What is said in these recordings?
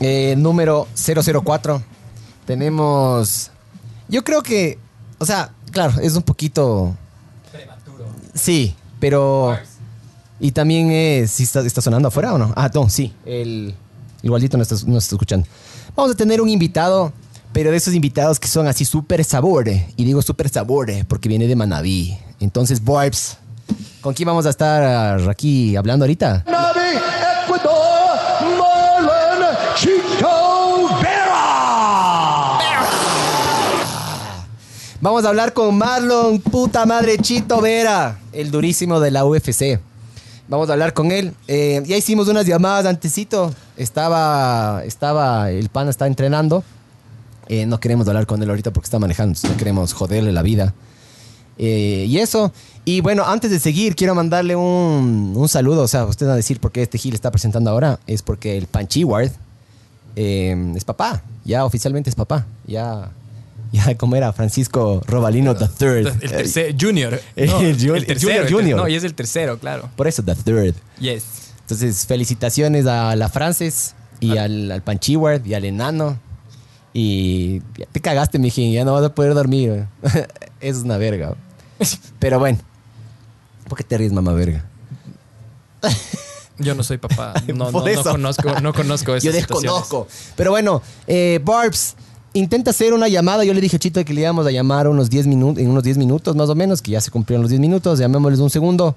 eh, número 004. Tenemos. Yo creo que. O sea, claro, es un poquito. Prematuro. Sí, pero. Y también es. ¿sí está, está sonando afuera o no? Ah, no, sí. El, igualito nos está, nos está escuchando. Vamos a tener un invitado, pero de esos invitados que son así súper sabor. Y digo súper sabor porque viene de Manaví. Entonces, Barbs, ¿con quién vamos a estar aquí hablando ahorita? Navi, Vamos a hablar con Marlon, puta madre Chito Vera, el durísimo de la UFC. Vamos a hablar con él. Eh, ya hicimos unas llamadas antesito. Estaba, estaba, el pan está entrenando. Eh, no queremos hablar con él ahorita porque está manejando. No queremos joderle la vida. Eh, y eso. Y bueno, antes de seguir, quiero mandarle un, un saludo. O sea, usted va a decir por qué este Gil está presentando ahora. Es porque el Panchiward eh, es papá. Ya oficialmente es papá. Ya, ya como era Francisco Robalino the Third. El tercer, junior. El No, el tercero, junior, el ter- junior. No, y es el tercero, claro. Por eso, the Third. Yes. Entonces, felicitaciones a la Frances y Ah. al, al Panchiward y al enano. Y ya te cagaste, mijín. Ya no vas a poder dormir. es una verga. Pero bueno. ¿Por qué te ríes, mamá verga? Yo no soy papá. No, no, no eso. conozco, no conozco esas Yo desconozco. Pero bueno, eh, Barbs, intenta hacer una llamada. Yo le dije a Chito que le íbamos a llamar unos 10 minutos, en unos 10 minutos más o menos, que ya se cumplieron los 10 minutos. Llamémosles un segundo.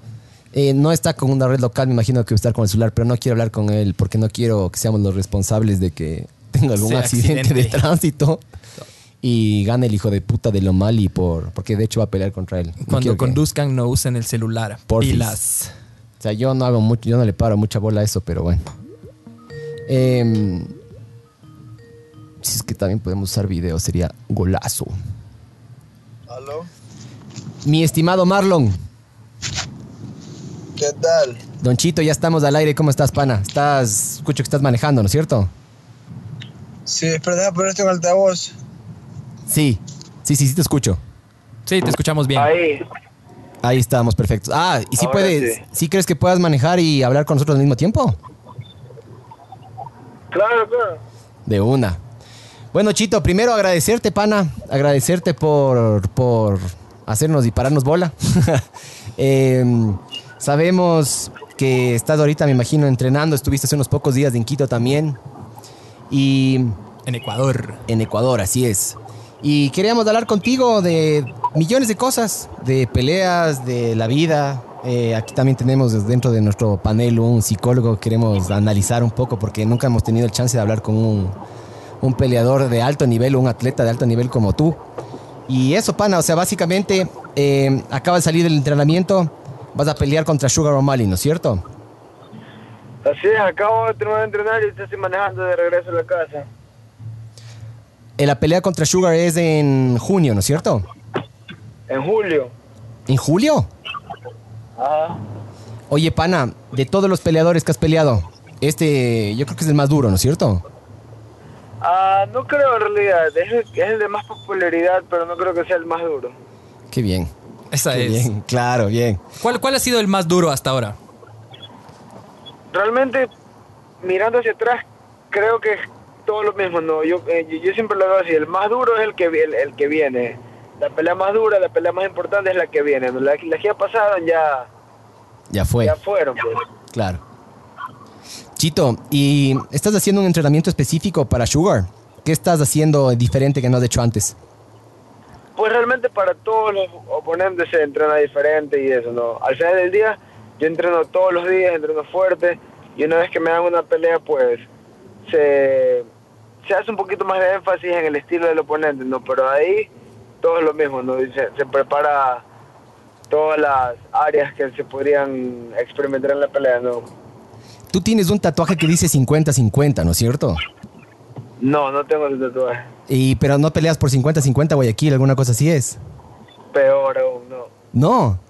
Eh, no está con una red local, me imagino que va a estar con el celular, pero no quiero hablar con él porque no quiero que seamos los responsables de que tenga algún accidente, accidente. de tránsito y gane el hijo de puta de Lomali por, porque de hecho va a pelear contra él. No Cuando que- conduzcan, no usen el celular. Porfis. Pilas. O sea, yo no hago mucho, yo no le paro mucha bola a eso, pero bueno. Em, si es que también podemos usar video, sería golazo. ¿Aló? Mi estimado Marlon, ¿Qué tal? Don Chito, ya estamos al aire. ¿Cómo estás, pana? Estás, escucho que estás manejando, ¿no es cierto? Sí, espera, déjame poner esto en altavoz. Sí, sí, sí, sí te escucho. Sí, te escuchamos bien. Ahí. Ahí estamos, perfectos. Ah, ¿y si puedes, sí. si crees que puedas manejar y hablar con nosotros al mismo tiempo? Claro, claro. De una. Bueno, Chito, primero agradecerte, pana. Agradecerte por, por hacernos y pararnos bola. Em, sabemos que estás ahorita, me imagino, entrenando. Estuviste hace unos pocos días en Quito también. Y En Ecuador. en Ecuador, así es. Y queríamos hablar contigo de millones de cosas, de peleas, de la vida. Eh, aquí también tenemos dentro de nuestro panel un psicólogo, queremos analizar un poco porque nunca hemos tenido el chance de hablar con un, un peleador de alto nivel, un atleta de alto nivel como tú. Y eso, pana, o sea, básicamente eh, acaba de salir del entrenamiento, vas a pelear contra Sugar O'Malley, ¿no es cierto? Así es, acabo de terminar de entrenar y estoy manejando de regreso a la casa. Eh, la pelea contra Sugar es en junio, ¿no es cierto? En julio. ¿En julio? Ajá. Oye, pana, de todos los peleadores que has peleado, este yo creo que es el más duro, ¿no es cierto? Ah, no creo en realidad. Es el, es el de más popularidad, pero no creo que sea el más duro. Qué bien. Esa Qué es. bien, claro, bien. ¿Cuál, ¿Cuál ha sido el más duro hasta ahora? Realmente, mirando hacia atrás, creo que es todo lo mismo. No, yo, eh, yo, yo siempre lo veo así. El más duro es el que, el, el que viene. La pelea más dura, la pelea más importante es la que viene. ¿no? Las las que ya pasaron ya, Ya fue, ya fueron. Pues. claro. ¿Y estás haciendo un entrenamiento específico para Sugar? ¿Qué estás haciendo diferente que no has hecho antes? Pues realmente para todos los oponentes se entrena diferente y eso, ¿no? Al final del día yo entreno todos los días, entreno fuerte y una vez que me dan una pelea pues se, se hace un poquito más de énfasis en el estilo del oponente, ¿no? Pero ahí todo es lo mismo, ¿no? Se, se prepara todas las áreas que se podrían experimentar en la pelea, ¿no? Tú tienes un tatuaje que dice 50-50, ¿no es cierto? No, no tengo el tatuaje. Y, pero no peleas por 50-50 Guayaquil, alguna cosa así es. Peor aún, no. No.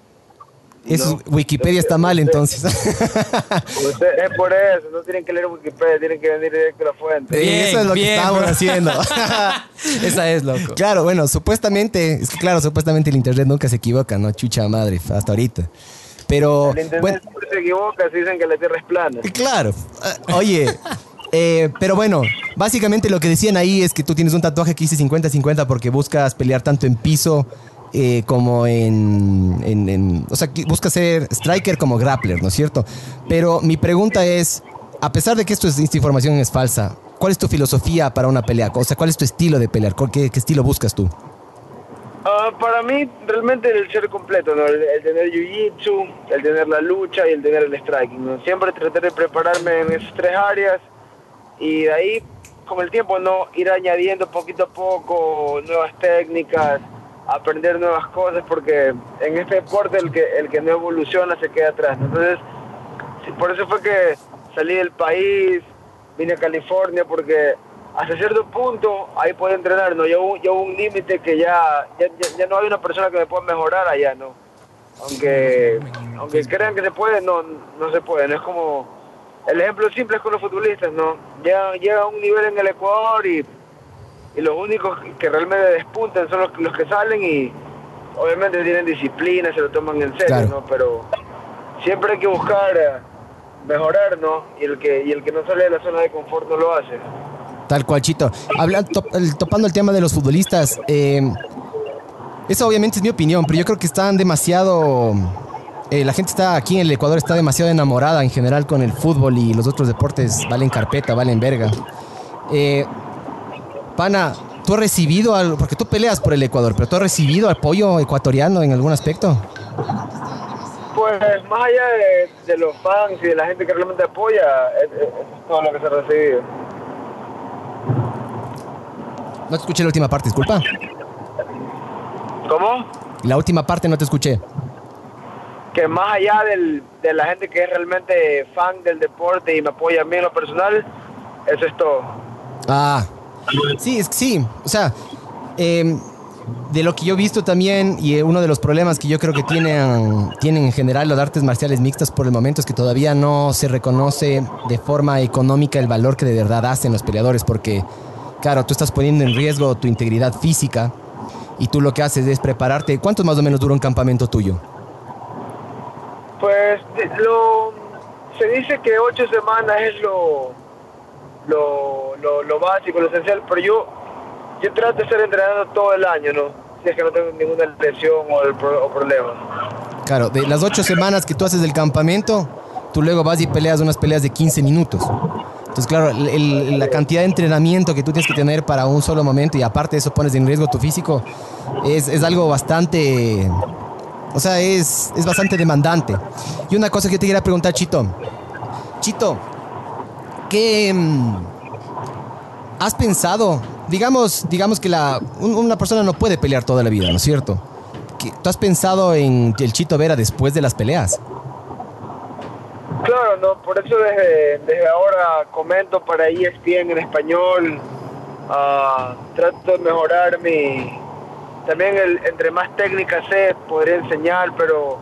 Eso, No. Wikipedia está mal entonces. Usted- es por eso, no tienen que leer Wikipedia, tienen que venir directo a la fuente. Bien, Eso es lo que estamos bro. haciendo. Esa es, loco. claro, bueno, supuestamente, es que claro, supuestamente el internet nunca se equivoca, ¿no? Chucha madre, hasta ahorita. Pero, El bueno, se equivoca si dicen que la Tierra es plana. claro. Eh, Oye, eh, pero bueno, básicamente lo que decían ahí es que tú tienes un tatuaje que dice 50-50 porque buscas pelear tanto en piso eh, como en, en- en- O sea, buscas ser striker como grappler, ¿no es cierto? Pero mi pregunta es, a pesar de que esto es, esta información es falsa, ¿cuál es tu filosofía para una pelea? O sea, ¿cuál es tu estilo de pelear? ¿Cuál- ¿Qué, qué estilo buscas tú? Ah, para mí, realmente el ser completo, ¿no? El, tener jiu-jitsu, el tener la lucha y el tener el striking. Siempre tratar de prepararme en esas tres áreas y de ahí, con el tiempo, ¿no? Ir añadiendo poquito a poco nuevas técnicas, aprender nuevas cosas, porque en este deporte el que, el que no evoluciona se queda atrás. Entonces, por eso fue que salí del país, vine a California, porque hasta cierto punto ahí puedo entrenar, ¿no? Ya hubo un límite que ya, ya, ya- no hay una persona que me pueda mejorar allá, ¿no? Aunque, aunque crean que se puede, no, no se puede, ¿no? Es como, el ejemplo simple es con los futbolistas, ¿no? Llega, llega a un nivel en el Ecuador y, y los únicos que realmente despuntan son los, los que salen y obviamente tienen disciplina, se lo toman en serio, Claro. ¿no? Pero siempre hay que buscar eh, mejorar, ¿no? Y el que y el que no sale de la zona de confort no lo hace. Tal cual, Chito. Hablan- top- topando el tema de los futbolistas, eh, eso obviamente es mi opinión, pero yo creo que están demasiado... eh, la gente está aquí en el Ecuador está demasiado enamorada en general con el fútbol y los otros deportes valen carpeta, valen verga. Eh, Pana, ¿tú has recibido, al- porque tú peleas por el Ecuador, pero tú has recibido apoyo ecuatoriano en algún aspecto? Pues más allá de, los fans y de la gente que realmente apoya, es todo lo que se ha recibido. No te escuché la última parte, disculpa. ¿Cómo? La última parte no te escuché. Que más allá del, de la gente que es realmente fan del deporte y me apoya a mí en lo personal, eso es todo. Ah, sí, es que sí. O sea, eh, de lo que yo he visto también, y eh, uno de los problemas que yo creo que tienen, tienen en general las artes marciales mixtas por el momento es que todavía no se reconoce de forma económica el valor que de verdad hacen los peleadores, porque, claro, tú estás poniendo en riesgo tu integridad física y tú lo que haces es prepararte. ¿Cuánto más o menos dura un campamento tuyo? Pues lo, se dice que ocho semanas es lo, lo, lo, lo básico, lo esencial, pero yo, yo trato de estar entrenando todo el año, ¿no? Si es que no tengo ninguna lesión o, el o problema. Claro, de las ocho semanas que tú haces del campamento, tú luego vas y peleas unas peleas de 15 minutos. Entonces, claro, la cantidad de entrenamiento que tú tienes que tener para un solo momento y aparte de eso pones en riesgo tu físico, es, es algo bastante... O sea, es, es bastante demandante. Y una cosa que te quería preguntar, Chito. Chito, ¿qué mm, has pensado? Digamos, digamos que la, un- una persona no puede pelear toda la vida, ¿no es cierto? ¿Qué- ¿Tú has pensado en el Chito Vera después de las peleas? Claro, no, por eso desde, desde ahora comento para ESPN en español, ah, trato de mejorar mi... También el, entre más técnicas sé, podría enseñar, pero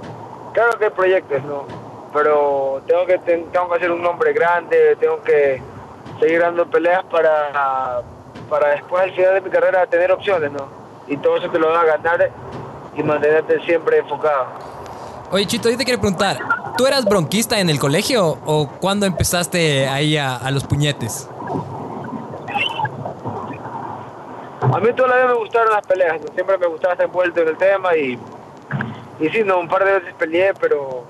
claro que hay proyectos, ¿no? Pero tengo que, ten- tengo que hacer un nombre grande, tengo que seguir dando peleas para, para después al final de mi carrera tener opciones, ¿no? Y todo eso te lo va a ganar y mantenerte siempre enfocado. Oye, Chito, yo te quiero preguntar, ¿tú eras bronquista en el colegio o cuándo empezaste ahí a, a los puñetes? A mí toda la vida me gustaron las peleas, ¿no? siempre me gustaba estar envuelto en el tema y, y sí, no, un par de veces peleé, pero,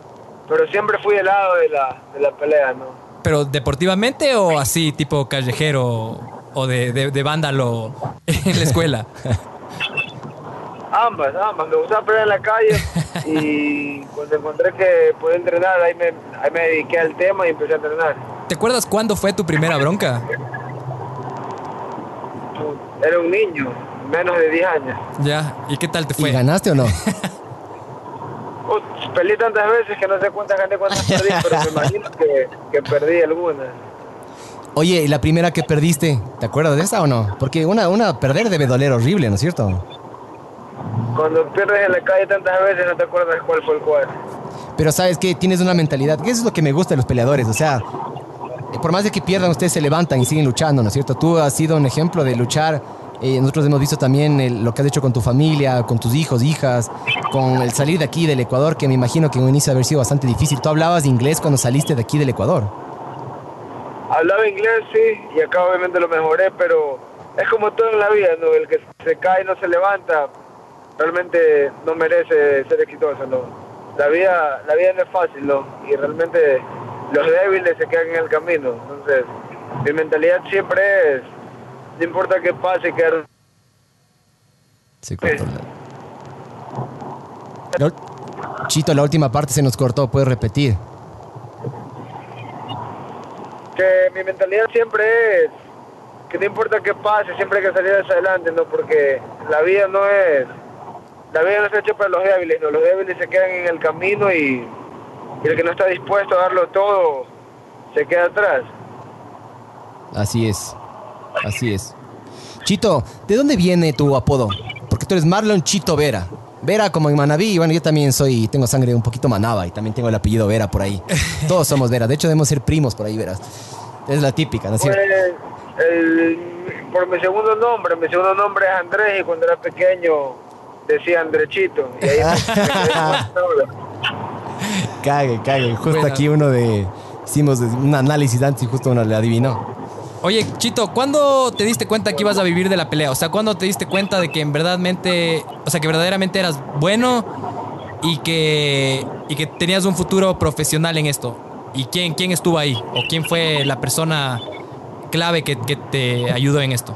pero siempre fui del lado de la, de la pelea, ¿no? ¿Pero deportivamente o así, tipo callejero o de, de, de vándalo en la escuela? Ambas, ambas, me gustaba pelear en la calle y cuando encontré que podía entrenar, ahí me, ahí me dediqué al tema y empecé a entrenar. ¿Te acuerdas cuándo fue tu primera bronca? Era un niño, menos de 10 años. Ya, ¿y qué tal te ¿Y fue? ganaste o no? Uf, peleé tantas veces que no sé cuántas gané, cuántas perdí, pero me imagino que, que perdí algunas. Oye, ¿y la primera que perdiste? ¿Te acuerdas de esa o no? Porque una, una perder debe doler horrible, ¿no es cierto? Cuando pierdes en la calle tantas veces no te acuerdas cuál fue el cual. Pero sabes que tienes una mentalidad, que eso es lo que me gusta de los peleadores, o sea, por más de que pierdan, ustedes se levantan y siguen luchando, ¿no es cierto? Tú has sido un ejemplo de luchar. eh, nosotros hemos visto también el- lo que has hecho con tu familia, con tus hijos, hijas, con el salir de aquí del Ecuador, que me imagino que en un inicio haber sido bastante difícil. Tú hablabas inglés cuando saliste de aquí del Ecuador. Hablaba inglés, sí, y acá obviamente lo mejoré, pero es como todo en la vida, ¿no? El que se cae no se levanta, realmente no merece ser exitoso, ¿no? La vida, la vida no es fácil, ¿no? Y realmente los débiles se quedan en el camino. Entonces, mi mentalidad siempre es, no importa qué pase, quedar Se cortó la- Chito, la última parte se nos cortó, puedes repetir. que mi mentalidad siempre es que no importa qué pase, siempre hay que salir hacia adelante, ¿no? Porque la vida no es, la vida no está hecha para los débiles, ¿no? Los débiles se quedan en el camino y, y el que no está dispuesto a darlo todo se queda atrás. Así es, así es. Chito, ¿de dónde viene tu apodo? Porque tú eres Marlon Chito Vera. Vera como en Manabí, y bueno, yo también soy, tengo sangre un poquito manaba y también tengo el apellido Vera por ahí. Todos somos Vera, de hecho debemos ser primos por ahí, Veras. Es la típica, ¿no es Pues, cierto? el- por mi segundo nombre, mi segundo nombre es Andrés y cuando era pequeño decía Andrechito. Y ahí me. Cague, cague. Justo Bueno. aquí uno de, hicimos un análisis antes y justo uno le adivinó. Oye, Chito, ¿cuándo te diste cuenta que ibas a vivir de la pelea? O sea, ¿cuándo te diste cuenta de que en verdadmente, o sea, que verdaderamente eras bueno y que, y que tenías un futuro profesional en esto? ¿Y quién, quién estuvo ahí? ¿O quién fue la persona clave que, que te ayudó en esto?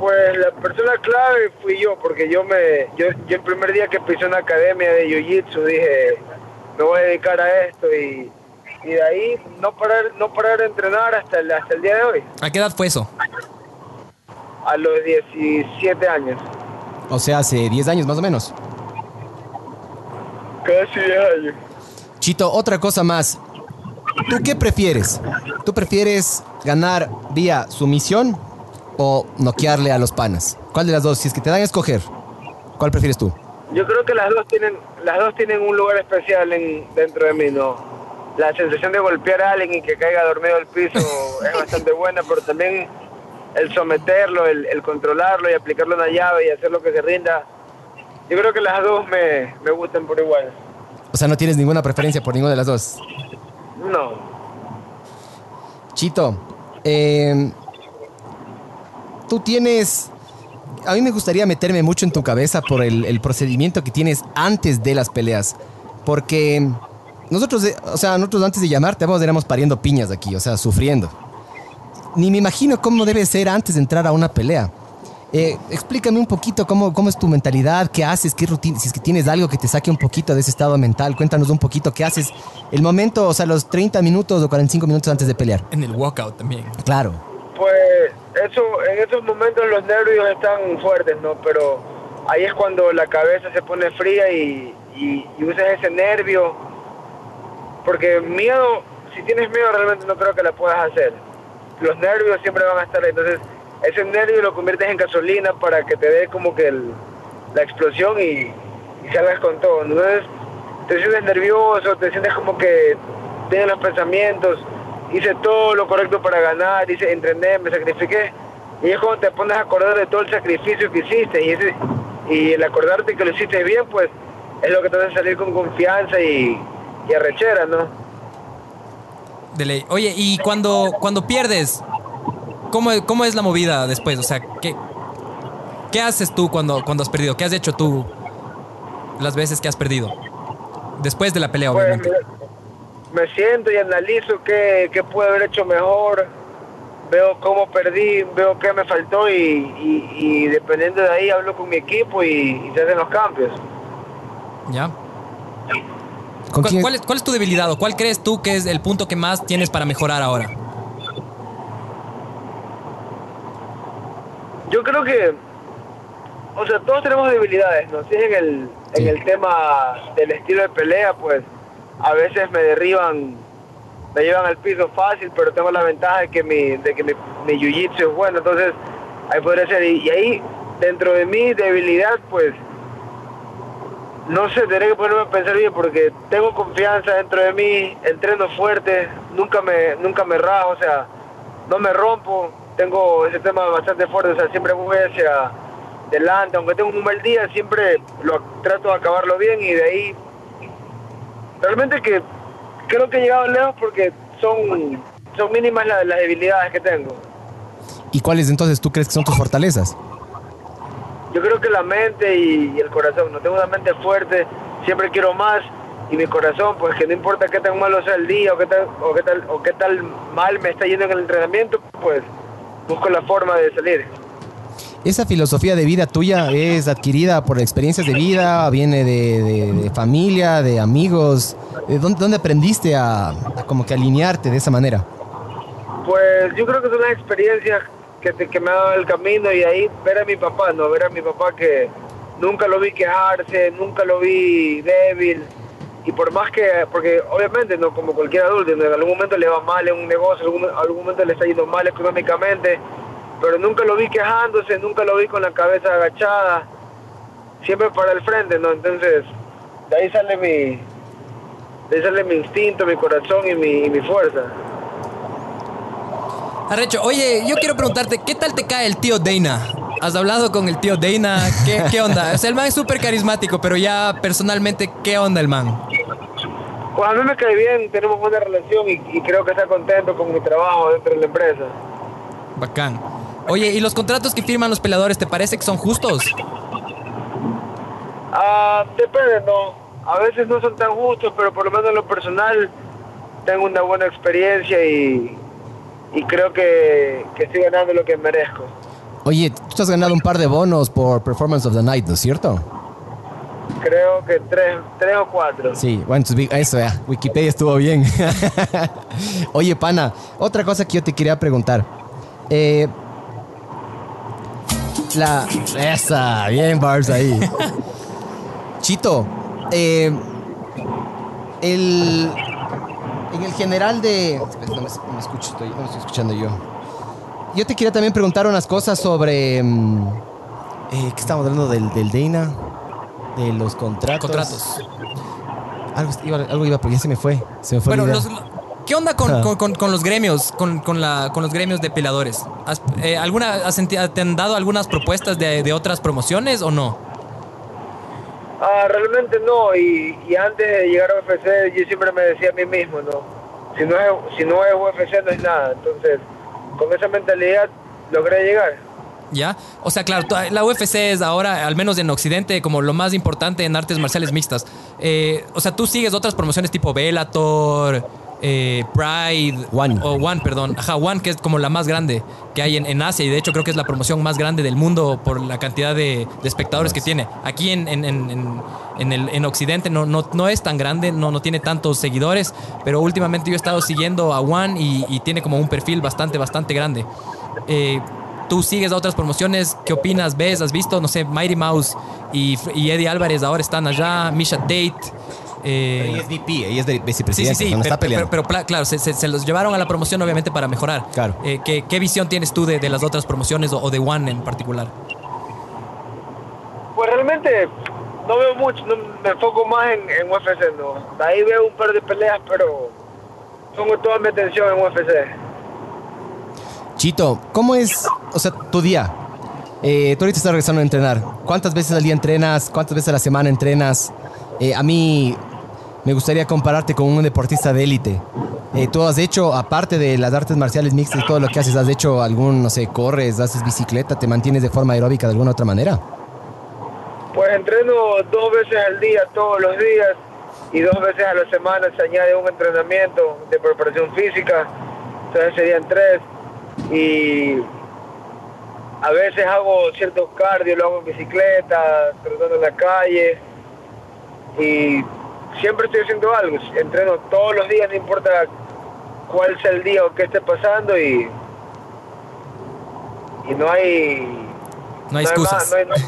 Pues la persona clave fui yo, porque yo me, yo, yo el primer día que pisé una academia de Jiu-Jitsu dije, me voy a dedicar a esto y, y de ahí no parar, no parar de entrenar hasta el, hasta el día de hoy, ¿A qué edad fue eso? a los 17 años, O sea, hace 10 años más o menos. casi 10 años. Chito, otra cosa más. ¿Tú qué prefieres? ¿Tú prefieres ganar vía sumisión o noquearle a los panas? ¿Cuál de las dos? Si es que te dan a escoger, ¿cuál prefieres tú? Yo creo que las dos tienen, las dos tienen un lugar especial en, dentro de mí, ¿no? La sensación de golpear a alguien y que caiga dormido al piso es bastante buena, pero también el someterlo, el, el controlarlo y aplicarle una llave y hacer lo que se rinda. Yo creo que las dos me, me gustan por igual. O sea, no tienes ninguna preferencia por ninguna de las dos. No. Chito, eh, tú tienes... A mí me gustaría meterme mucho en tu cabeza por el, el procedimiento que tienes antes de las peleas. Porque nosotros, eh, o sea, nosotros antes de llamarte, vamos, éramos pariendo piñas aquí, o sea, sufriendo. Ni me imagino cómo debe ser antes de entrar a una pelea. Eh, explícame un poquito cómo, cómo es tu mentalidad, qué haces, qué rutina, si es que tienes algo que te saque un poquito de ese estado mental, cuéntanos un poquito qué haces el momento, o sea, los 30 minutos o 45 minutos antes de pelear. En el walkout también. Claro. Pues eso, en esos momentos los nervios están fuertes, ¿no? Pero ahí es cuando la cabeza se pone fría y, y, usas ese nervio. Porque miedo, si tienes miedo realmente no creo que la puedas hacer. Los nervios siempre van a estar ahí. Entonces ese nervio lo conviertes en gasolina para que te dé como que el- la explosión y, y salgas con todo. Entonces te sientes nervioso, te sientes como que tienes los pensamientos, hice todo lo correcto para ganar, hice, entrené, me sacrifiqué. Y es cuando te pones a acordar de todo el sacrificio que hiciste y, ese, y el acordarte que lo hiciste bien, pues es lo que te hace salir con confianza y, y arrechera, ¿no? De ley. Oye, y cuando, cuando pierdes, ¿cómo, ¿cómo es la movida después? O sea, ¿qué, qué haces tú cuando, cuando has perdido? ¿Qué has hecho tú las veces que has perdido? Después de la pelea, Pues obviamente. me, me siento y analizo qué, qué pude haber hecho mejor, veo cómo perdí, veo qué me faltó y, y- y dependiendo de ahí hablo con mi equipo y, y se hacen los cambios. ¿Ya? ¿Con ¿Cuál, es, cuál es tu debilidad o cuál crees tú que es el punto que más tienes para mejorar ahora? Yo creo que, o sea, todos tenemos debilidades, ¿no? Si es en el, Sí. en el tema del estilo de pelea, pues a veces me derriban me llevan al piso fácil, pero tengo la ventaja de que mi, de que mi, mi jiu-jitsu es bueno, entonces ahí podría ser. Y, ahí, dentro de mi debilidad, pues, no sé, tendré que ponerme a pensar bien porque tengo confianza dentro de mí, entreno fuerte, nunca me, nunca me rajo, o sea, no me rompo, tengo ese tema bastante fuerte, o sea, siempre voy hacia adelante, aunque tengo un mal día, siempre lo trato de acabarlo bien y de ahí realmente que creo que he llegado lejos porque son, son mínimas la- las debilidades que tengo. ¿Y cuáles entonces tú crees que son tus fortalezas? Yo creo que la mente y, y el corazón, no tengo una mente fuerte, siempre quiero más y mi corazón, pues que no importa qué tan malo sea el día o qué tal o qué tal o qué tal mal me está yendo en el entrenamiento, pues busco la forma de salir. ¿Esa filosofía de vida tuya es adquirida por experiencias de vida? ¿Viene de, de- familia, de amigos? ¿De dónde, dónde aprendiste a, como que alinearte de esa manera? Pues yo creo que son las experiencias que, te- que me ha dado el camino y ahí ver a mi papá, ¿no? Ver a mi papá que nunca lo vi quejarse, nunca lo vi débil. Y por más que, porque obviamente, no como cualquier adulto, en algún momento le va mal en un negocio, en algún, algún momento le está yendo mal económicamente, pero nunca lo vi quejándose, nunca lo vi con la cabeza agachada, siempre para el frente, ¿no? Entonces, de ahí sale mi, de ahí sale mi instinto, mi corazón y mi, y mi fuerza. Arrecho, oye, yo quiero preguntarte, ¿qué tal te cae el tío Dana? ¿Has hablado con el tío Dana? ¿Qué, qué onda? O sea, el man es súper carismático, pero ya personalmente, ¿qué onda el man? Pues a mí me cae bien, tenemos buena relación y, y creo que está contento con mi trabajo dentro de la empresa. Bacán. Oye, ¿y los contratos que firman los peleadores te parece que son justos? Ah, depende, no. A veces no son tan justos, pero por lo menos en lo personal tengo una buena experiencia y, y creo que, que estoy ganando lo que merezco. Oye, tú te has ganado un par de bonos por Performance of the Night, ¿no es cierto? Creo que tres, tres o cuatro. Sí, bueno, eso ya, Wikipedia estuvo bien. Oye, pana, otra cosa que yo te quería preguntar. Eh, la... Esa, bien, Barbs ahí. Chito, eh, el... En el general de... No me, no me escucho, estoy, no me estoy escuchando yo. Yo te quería también preguntar unas cosas sobre... mm, eh, ¿Qué estamos hablando del, del Dana? De los contratos. Contratos. Algo iba, algo iba, pero ya se me fue. Se me fue. Bueno, idea. los- ¿qué onda con, Ajá. con- con- con los gremios, con, con la, con los gremios de peleadores? ¿Has- eh, ¿alguna, has senti- ¿Te han dado algunas propuestas de, de otras promociones o no? Ah, realmente no, y, y antes de llegar a UFC yo siempre me decía a mí mismo, no, si no es, si no es UFC no es nada, entonces con esa mentalidad logré llegar. ¿Ya? O sea, claro, la UFC es ahora, al menos en Occidente, como lo más importante en artes marciales mixtas. Eh, o sea, tú sigues otras promociones tipo Bellator, eh, Pride. One. O One, perdón. Ajá, One, que es como la más grande que hay en, en Asia y de hecho creo que es la promoción más grande del mundo por la cantidad de, de espectadores que tiene. Aquí en, en, en, el, en Occidente no, no, no es tan grande, no, no tiene tantos seguidores, pero últimamente yo he estado siguiendo a One y, y tiene como un perfil bastante, bastante grande. Eh, tú sigues a otras promociones, ¿qué opinas? ¿Ves? ¿Has visto? No sé, Mighty Mouse y, y Eddie Álvarez ahora están allá, Misha Tate. Eh, Pero ella es VP, ella es de Sí, sí, vicepresidenta, sí, no pero, está pero- peleando. pero, claro, se, se- se los llevaron a la promoción obviamente para mejorar. Claro. Eh, ¿qué, qué visión tienes tú de, de las otras promociones o, o de One en particular? Pues realmente no veo mucho, no, me enfoco más en, en UFC, no. Ahí veo un par de peleas, pero pongo toda mi atención en UFC. Chito, ¿cómo es, o sea, tu día? Eh, tú ahorita estás regresando a entrenar. ¿Cuántas veces al día entrenas? ¿Cuántas veces a la semana entrenas? Eh, a mí me gustaría compararte con un deportista de élite. Eh, tú has hecho, aparte de las artes marciales mixtas y todo lo que haces, has hecho algún, no sé, corres, haces bicicleta, te mantienes de forma aeróbica de alguna otra manera. Pues entreno dos veces al día, todos los días, y dos veces a la semana se añade un entrenamiento de preparación física, entonces serían tres. Y a veces hago ciertos cardio, lo hago en bicicleta, trotando en la calle, y siempre estoy haciendo algo, entreno todos los días, no importa cuál sea el día o qué esté pasando, y, y no hay... No hay excusas. no hay, no hay-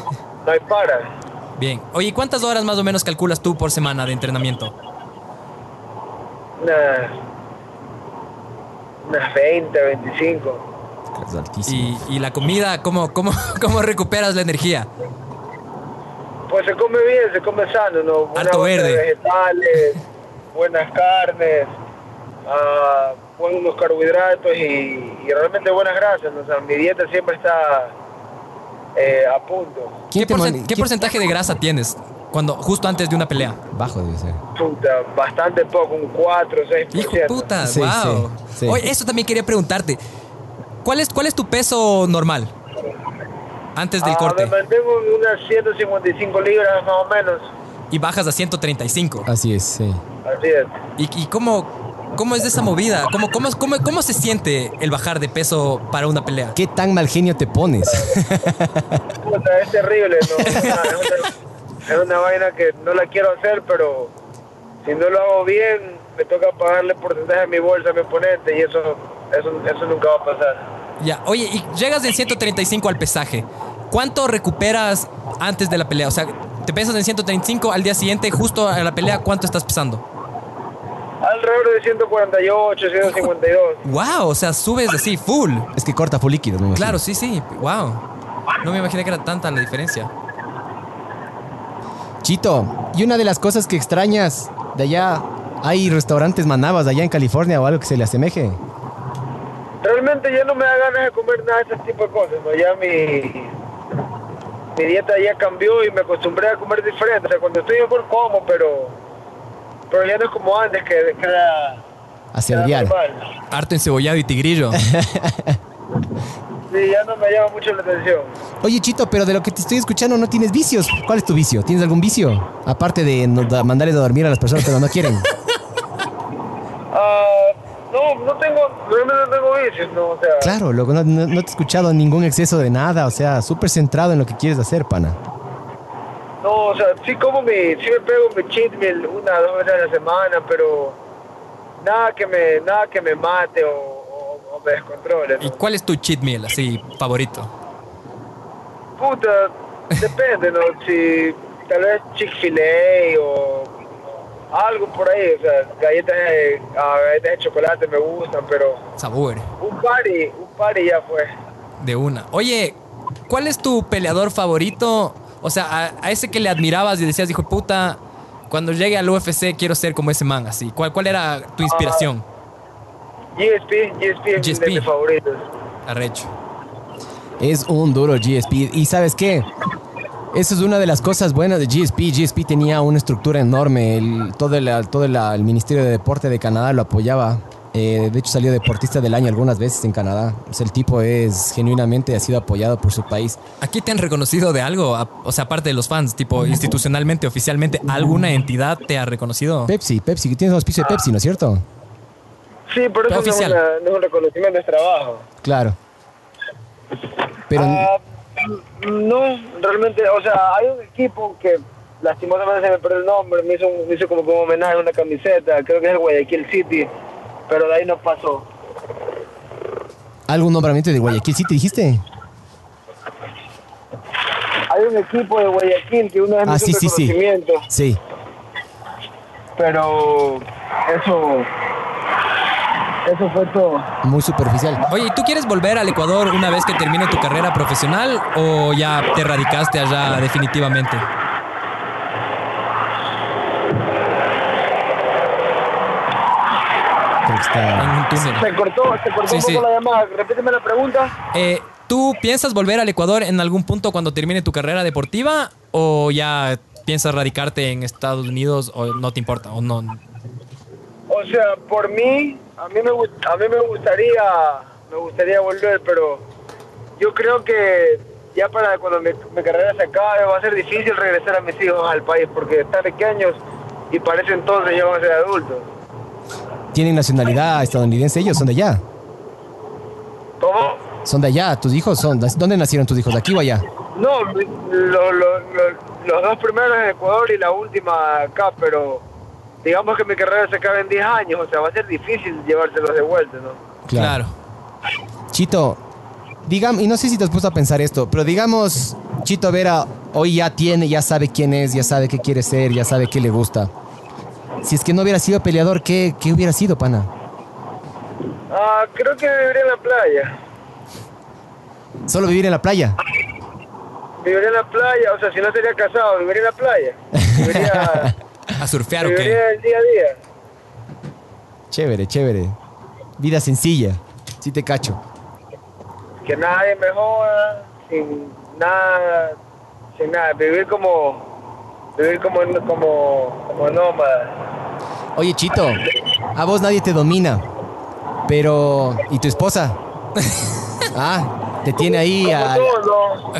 no hay para. Bien. Oye, ¿y ¿cuántas horas más o menos calculas tú por semana de entrenamiento? Nah, unas 20, 25. Es altísimo. Y, y la comida, ¿cómo, cómo, ¿cómo recuperas la energía? Pues se come bien, se come sano, ¿no? Harto verde. vegetales, buenas carnes, ah, buenos carbohidratos y, y realmente buenas grasas. ¿no? O sea, mi dieta siempre está eh, a punto. ¿Quién ¿Qué, porcentaje de grasa tienes cuando justo antes de una pelea? Bajo debe ser. Puta, bastante poco, un 4 o 6%. Hijo puta, Sí, wow. sí, sí. Oye, eso también quería preguntarte. ¿Cuál es, ¿Cuál es tu peso normal? Antes del Ah, corte. Me mantengo en unas 155 libras más o menos. Y bajas a 135. Así es, sí. Así es. ¿Y, y cómo, cómo es esa movida? ¿Cómo, cómo, cómo, ¿Cómo se siente el bajar de peso para una pelea? ¿Qué tan mal genio te pones? Puta, es terrible, ¿no? Es una, es una- es una vaina que no la quiero hacer, pero si no lo hago bien, me toca pagarle porcentaje de mi bolsa a mi oponente y eso, eso, eso nunca va a pasar. Ya, oye, y llegas en 135 al pesaje. ¿Cuánto recuperas antes de la pelea? O sea, te pesas en 135, al día siguiente, justo a la pelea, ¿cuánto estás pesando? Alrededor de 148, 152. Wow, o sea, subes así, full. es que corta full líquido, imagino. Claro, sí, sí, wow. No me imaginé que era tanta la diferencia. Chito, y una de las cosas que extrañas de allá, ¿hay restaurantes manabas allá en California o algo que se le asemeje? Realmente ya no me da ganas de comer nada de ese tipo de cosas, ¿no? Ya mi, mi dieta ya cambió y me acostumbré a comer diferente. O sea, cuando estoy mejor como, pero, pero ya no es como antes, que, que era, A que era serviar. normal. Harto encebollado y tigrillo. Sí, ya no me llama mucho la atención. Oye, Chito, pero de lo que te estoy escuchando no tienes vicios. ¿Cuál es tu vicio? ¿Tienes algún vicio? Aparte de no- da- mandarles a dormir a las personas cuando no quieren. Ah, no, no tengo, realmente no tengo vicios, ¿no? O sea, Claro, loco, no, no- no te he escuchado ningún exceso de nada. O sea, súper centrado en lo que quieres hacer, pana. no, o sea, sí como mi, sí me pego mi cheat meal una dos veces a la semana, pero nada que me, nada que me mate o, o- o me descontrole, ¿Y cuál es tu cheat meal, así, favorito? Puta, depende, ¿no? Si tal vez Chick-fil-A o algo por ahí, o sea, galletas de, ah, galletas de chocolate me gustan, pero Sabor. un party, un party ya fue. De una. Oye, ¿cuál es tu peleador favorito? O sea, a, a ese que le admirabas y decías, hijo de puta, cuando llegue al UFC quiero ser como ese man, así. ¿Cuál, cuál era tu inspiración? GSP, GSP es GSP. de mis favoritos. Arrecho. Es un duro GSP. Y ¿sabes qué? Eso es una de las cosas buenas de GSP. GSP tenía una estructura enorme. El- todo el, todo el, el Ministerio de Deporte de Canadá lo apoyaba. Eh, de hecho, salió deportista del año algunas veces en Canadá. O sea, el tipo es genuinamente ha sido apoyado por su país. ¿Aquí te han reconocido de algo? O sea, aparte de los fans, tipo institucionalmente, oficialmente, ¿alguna entidad te ha reconocido? Pepsi, Pepsi, que tienes un auspicio de Pepsi, ¿no es cierto? Sí, pero eso no es, Oficial. una- no es un reconocimiento, es trabajo. Claro. Pero Ah, no, realmente, o sea, hay un equipo que lastimosamente se me perdió el nombre, me hizo, un- me hizo como, como homenaje una camiseta, creo que es el Guayaquil City, pero de ahí no pasó. algún nombramiento de Guayaquil City, dijiste. Hay un equipo de Guayaquil que una vez me Ah, hizo sí, un sí, sí. reconocimiento, Sí. pero eso, eso fue todo. Muy superficial. Oye, ¿y tú quieres volver al Ecuador una vez que termine tu carrera profesional o ya te radicaste allá definitivamente? Está. En un túnel. Se cortó, se cortó Sí, un poco sí. la llamada, repíteme la pregunta. Eh, ¿Tú piensas volver al Ecuador en algún punto cuando termine tu carrera deportiva o ya piensas radicarte en Estados Unidos o no te importa o no? O sea, por mí, a mí me a mí me gustaría, me gustaría volver, pero yo creo que ya para cuando mi, mi carrera se acabe va a ser difícil regresar a mis hijos al país porque están pequeños y para ese entonces ya van a ser adultos. Tienen nacionalidad estadounidense ellos, son de allá. ¿Cómo? Son de allá, tus hijos son. ¿Dónde nacieron tus hijos? ¿De aquí o allá? No, lo- lo- lo- los dos primeros en Ecuador y la última acá, pero digamos que mi carrera se acaba en 10 años, o sea, va a ser difícil llevárselos de vuelta, ¿no? Claro. Chito, digamos, y no sé si te has puesto a pensar esto, pero digamos, Chito Vera hoy ya tiene, ya sabe quién es, ya sabe qué quiere ser, ya sabe qué le gusta. Si es que no hubiera sido peleador, ¿qué, qué hubiera sido, pana? Ah, creo que viviría en la playa. ¿Solo vivir en la playa? Viviría en la playa, o sea, si no sería casado, viviría en la playa. Viviría, ¿A surfear o qué? viviría el día a día. Chévere, chévere. Vida sencilla. Sí te cacho. Que nadie me joda, sin nada, sin nada. Vivir como, vivir como, como, como nómada. Oye, Chito, a vos nadie te domina. Pero. ¿Y tu esposa? Ah, te tiene ahí Como a. todo, ¿no?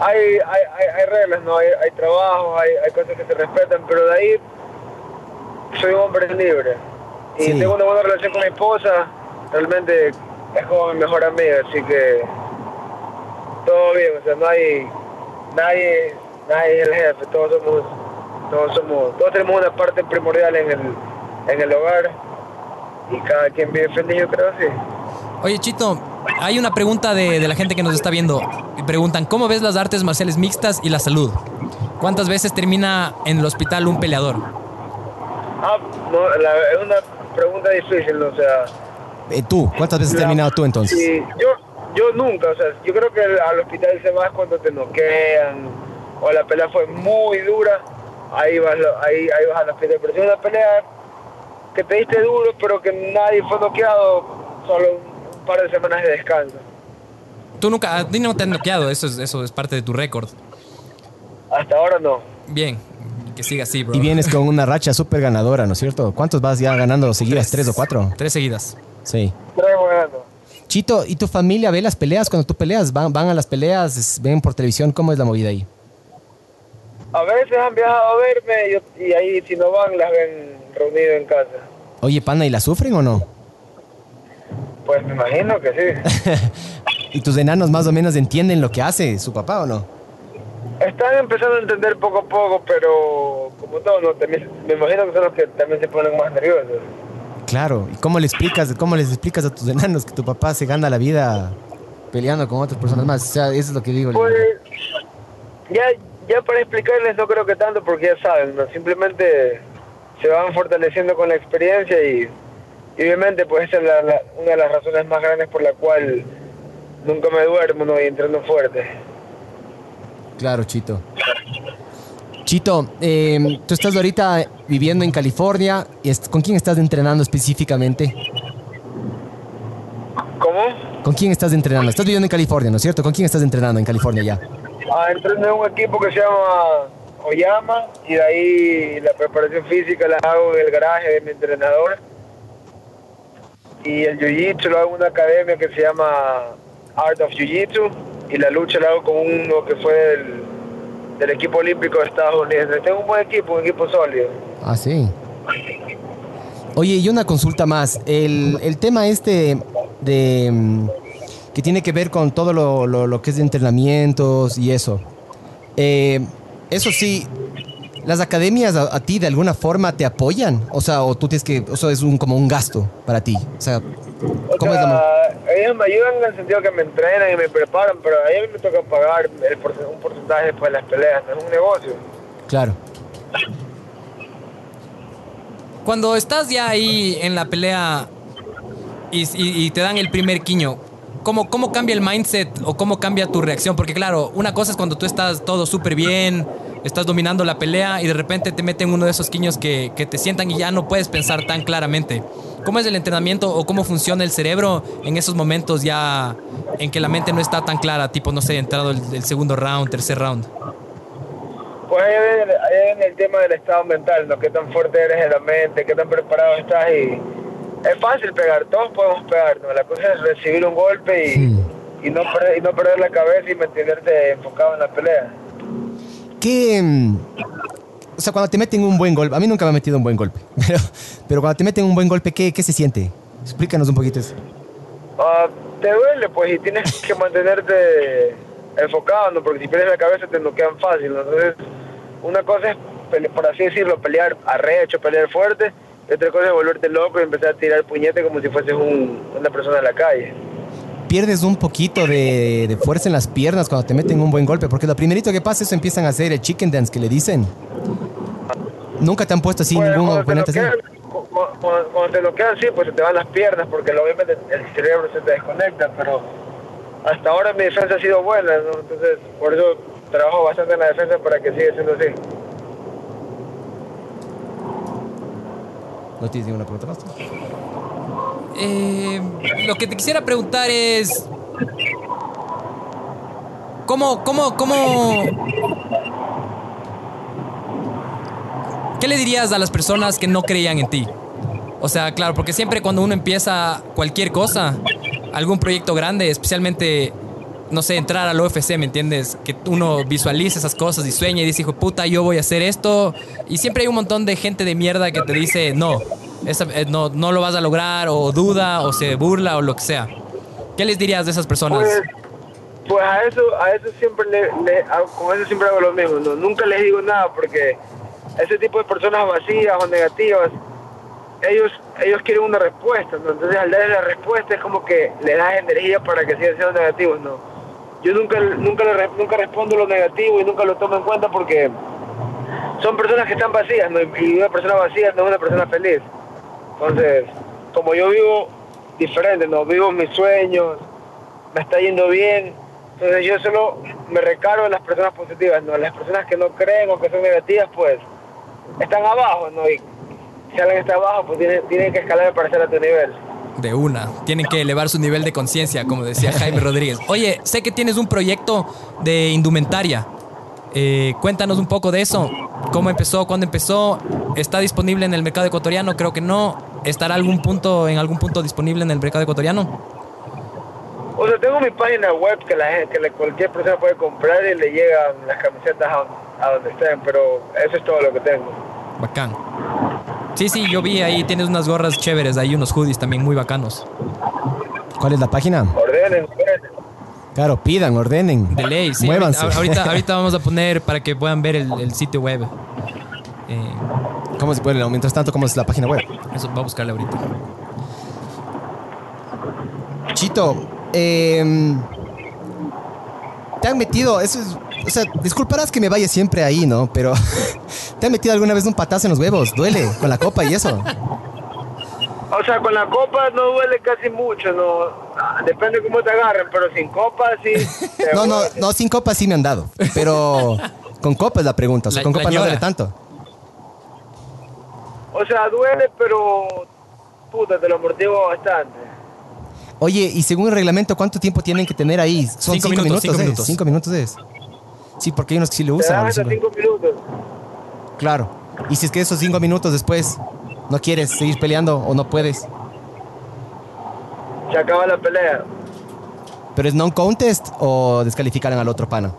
Hay, hay, hay, hay reglas, ¿no? Hay, hay trabajo, hay, hay cosas que se respetan, pero de ahí soy un hombre libre. Y Sí. tengo una buena relación con mi esposa, realmente es como mi mejor amiga, así que todo bien, o sea, no hay, nadie, nadie es el jefe, todos somos, todos somos, todos tenemos una parte primordial en el, en el hogar y cada quien vive feliz, yo creo, sí. Oye, Chito, hay una pregunta de, de la gente que nos está viendo. Y preguntan, ¿cómo ves las artes marciales mixtas y la salud? ¿Cuántas veces termina en el hospital un peleador? Ah, no, la- es una pregunta difícil, o sea... Eh, tú, ¿cuántas veces has terminado tú entonces? Sí, yo, yo nunca, o sea, yo creo que al al hospital se va cuando te noquean o la pelea fue muy dura, ahí vas, lo- ahí, ahí vas al hospital. Pero si es una pelea que te diste duro, pero que nadie fue noqueado, solo un par de semanas de descanso. Tú nunca, a ti no te han noqueado, eso es, eso es parte de tu récord. Hasta ahora no. Bien, que siga así, bro. Y vienes con una racha súper ganadora, ¿no es cierto? ¿Cuántos vas ya ganando seguidas? ¿Tres o cuatro? Tres seguidas. Sí. Tres ganando. Chito, ¿y tu familia ve las peleas cuando tú peleas? ¿Van, van a las peleas? ¿Ven por televisión? ¿Cómo es la movida ahí? A veces han viajado a verme y, y ahí si no van las ven reunido en casa. Oye, pana, ¿y la sufren o no? Pues me imagino que sí. ¿Y tus enanos más o menos entienden lo que hace su papá o no? Están empezando a entender poco a poco, pero como todo, ¿no? También, me imagino que son los que también se ponen más nerviosos. Claro. ¿Y cómo le explicas, cómo les explicas a tus enanos que tu papá se gana la vida peleando con otras personas más? O sea, eso es lo que digo. Pues ya, ya para explicarles no creo que tanto porque ya saben, ¿no? simplemente se van fortaleciendo con la experiencia y, y obviamente pues esa es la- la- una de las razones más grandes por la cual nunca me duermo ¿no? y entreno fuerte. Claro, Chito. Chito, eh, tú estás ahorita viviendo en California. Y ¿Con quién estás entrenando específicamente? ¿Cómo? ¿Con quién estás entrenando? Estás viviendo en California, ¿no es cierto? ¿Con quién estás entrenando en California ya? Ah, entreno en un equipo que se llama Oyama y de ahí la preparación física la hago en el garaje de mi entrenador. Y el jiu-jitsu lo hago en una academia que se llama Art of Jiu-Jitsu y la lucha la hago con uno que fue del, del equipo olímpico de Estados Unidos. Tengo un buen equipo, un equipo sólido. Ah, sí. Oye, y una consulta más. El, el tema este de... mm, que tiene que ver con todo lo, lo- lo que es de entrenamientos y eso. Eh, eso sí, ¿las academias a, a ti de alguna forma te apoyan? O sea, o tú tienes que... O sea, es un, como un gasto para ti. O sea, O ¿cómo es la... ellos me ayudan en el sentido que me entrenan y me preparan, pero a ellos me toca pagar el porce- un porcentaje después de las peleas, no es un negocio. Claro. Cuando estás ya ahí en la pelea y, y- y te dan el primer quiño, ¿cómo, ¿cómo cambia el mindset o cómo cambia tu reacción? Porque claro, una cosa es cuando tú estás todo súper bien, estás dominando la pelea y de repente te meten uno de esos quiños que, que te sientan y ya no puedes pensar tan claramente. ¿Cómo es el entrenamiento o cómo funciona el cerebro en esos momentos ya en que la mente no está tan clara, tipo, no sé, entrado el, el segundo round, tercer round? Pues ahí viene, ahí viene el tema del estado mental, ¿no? Qué tan fuerte eres en la mente, qué tan preparado estás y es fácil pegar, todos podemos pegar, ¿no? La cosa es recibir un golpe y, y, no, perder, y no perder la cabeza y mantenerte enfocado en la pelea. ¿Qué... mm, O sea, cuando te meten un buen golpe... A mí nunca me ha metido un buen golpe. Pero, pero cuando te meten un buen golpe, ¿qué, qué se siente? Explícanos un poquito eso. Ah, te duele, pues, y tienes que mantenerte enfocado, ¿no? Porque si pierdes la cabeza te noquean fácil, ¿no? Entonces, una cosa es, por así decirlo, pelear arrecho, pelear fuerte, y otra cosa es volverte loco y empezar a tirar puñete como si fueses un- una persona de la calle. Pierdes un poquito de, de fuerza en las piernas cuando te meten un buen golpe, porque lo primerito que pasa es eso empiezan a hacer el chicken dance que le dicen. Nunca te han puesto así Pues, ningún oponente así. cuando, cuando te noquean, sí, pues se te van las piernas porque obviamente el cerebro se te desconecta, pero hasta ahora mi defensa ha sido buena, ¿no? Entonces, por eso trabajo bastante en la defensa para que siga siendo así. ¿No tienes ninguna pregunta más? Eh, lo que te quisiera preguntar es. ¿Cómo, cómo, cómo. ¿Qué le dirías a las personas que no creían en ti? O sea, claro, porque siempre cuando uno empieza cualquier cosa, algún proyecto grande, especialmente, no sé, entrar al UFC, ¿me entiendes? Que uno visualiza esas cosas y sueña y dice, hijo puta, yo voy a hacer esto. Y siempre hay un montón de gente de mierda que te dice, no, eh, no, no lo vas a lograr, o duda, o se burla, o lo que sea. ¿Qué les dirías de esas personas? Pues, pues a eso, a eso siempre le, le- con eso siempre hago lo mismo, ¿no? Nunca les digo nada porque ese tipo de personas vacías o negativas, ellos, ellos quieren una respuesta, ¿no? Entonces al darle la respuesta es como que le das energía para que sigan siendo negativos, ¿no? Yo nunca, nunca, le nunca respondo lo negativo y nunca lo tomo en cuenta porque son personas que están vacías, ¿no? Y una persona vacía no es una persona feliz. Entonces, como yo vivo diferente, ¿no? Vivo mis sueños, me está yendo bien. Entonces yo solo me recargo en las personas positivas, ¿no? Las personas que no creen o que son negativas, pues están abajo, ¿no? Y si alguien está abajo, pues tienen, tienen que escalar para estar a tu nivel. De una. Tienen que elevar su nivel de conciencia, como decía Jaime Rodríguez. Oye, sé que tienes un proyecto de indumentaria. Eh, cuéntanos un poco de eso. ¿Cómo empezó? ¿Cuándo empezó? ¿Está disponible en el mercado ecuatoriano? Creo que no. ¿Estará algún punto, en algún punto disponible en el mercado ecuatoriano? O sea, tengo mi página web que la gente, que la- cualquier persona puede comprar y le llegan las camisetas a, a donde estén, pero eso es todo lo que tengo. Bacán. Sí, sí, yo vi ahí, tienes unas gorras chéveres, ahí unos hoodies también muy bacanos. ¿Cuál es la página? Ordenen, ordenen. Claro, pidan, ordenen. De ley, sí. Muévanse. Ahorita, ahorita, vamos a poner para que puedan ver el, el sitio web. Eh, ¿Cómo se puede? Mientras tanto, ¿cómo es la página web? eso va a buscarle ahorita. Chito, eh, te han metido, eso es, o sea, disculparás que me vaya siempre ahí, ¿no? Pero te han metido alguna vez un patazo en los huevos, duele con la copa y eso. O sea, con la copa no duele casi mucho, no. Depende cómo te agarren, pero sin copa sí. te No, no, no, sin copa sí me han dado, pero con copa es la pregunta, o sea, La- con copa no duele tanto. O sea, duele, pero. Puta, te lo amortiguo bastante. Oye, y según el reglamento, ¿cuánto tiempo tienen que tener ahí? Son Cinco cinco, minutos, minutos, cinco ¿eh? minutos. Cinco minutos es. Sí, porque hay unos que sí le Te usan. dan los hasta cinco- cinco minutos. Claro. Y si es que esos cinco minutos después no quieres seguir peleando o no puedes, Se acaba la pelea. pero es non-contest o descalificaran al otro pana.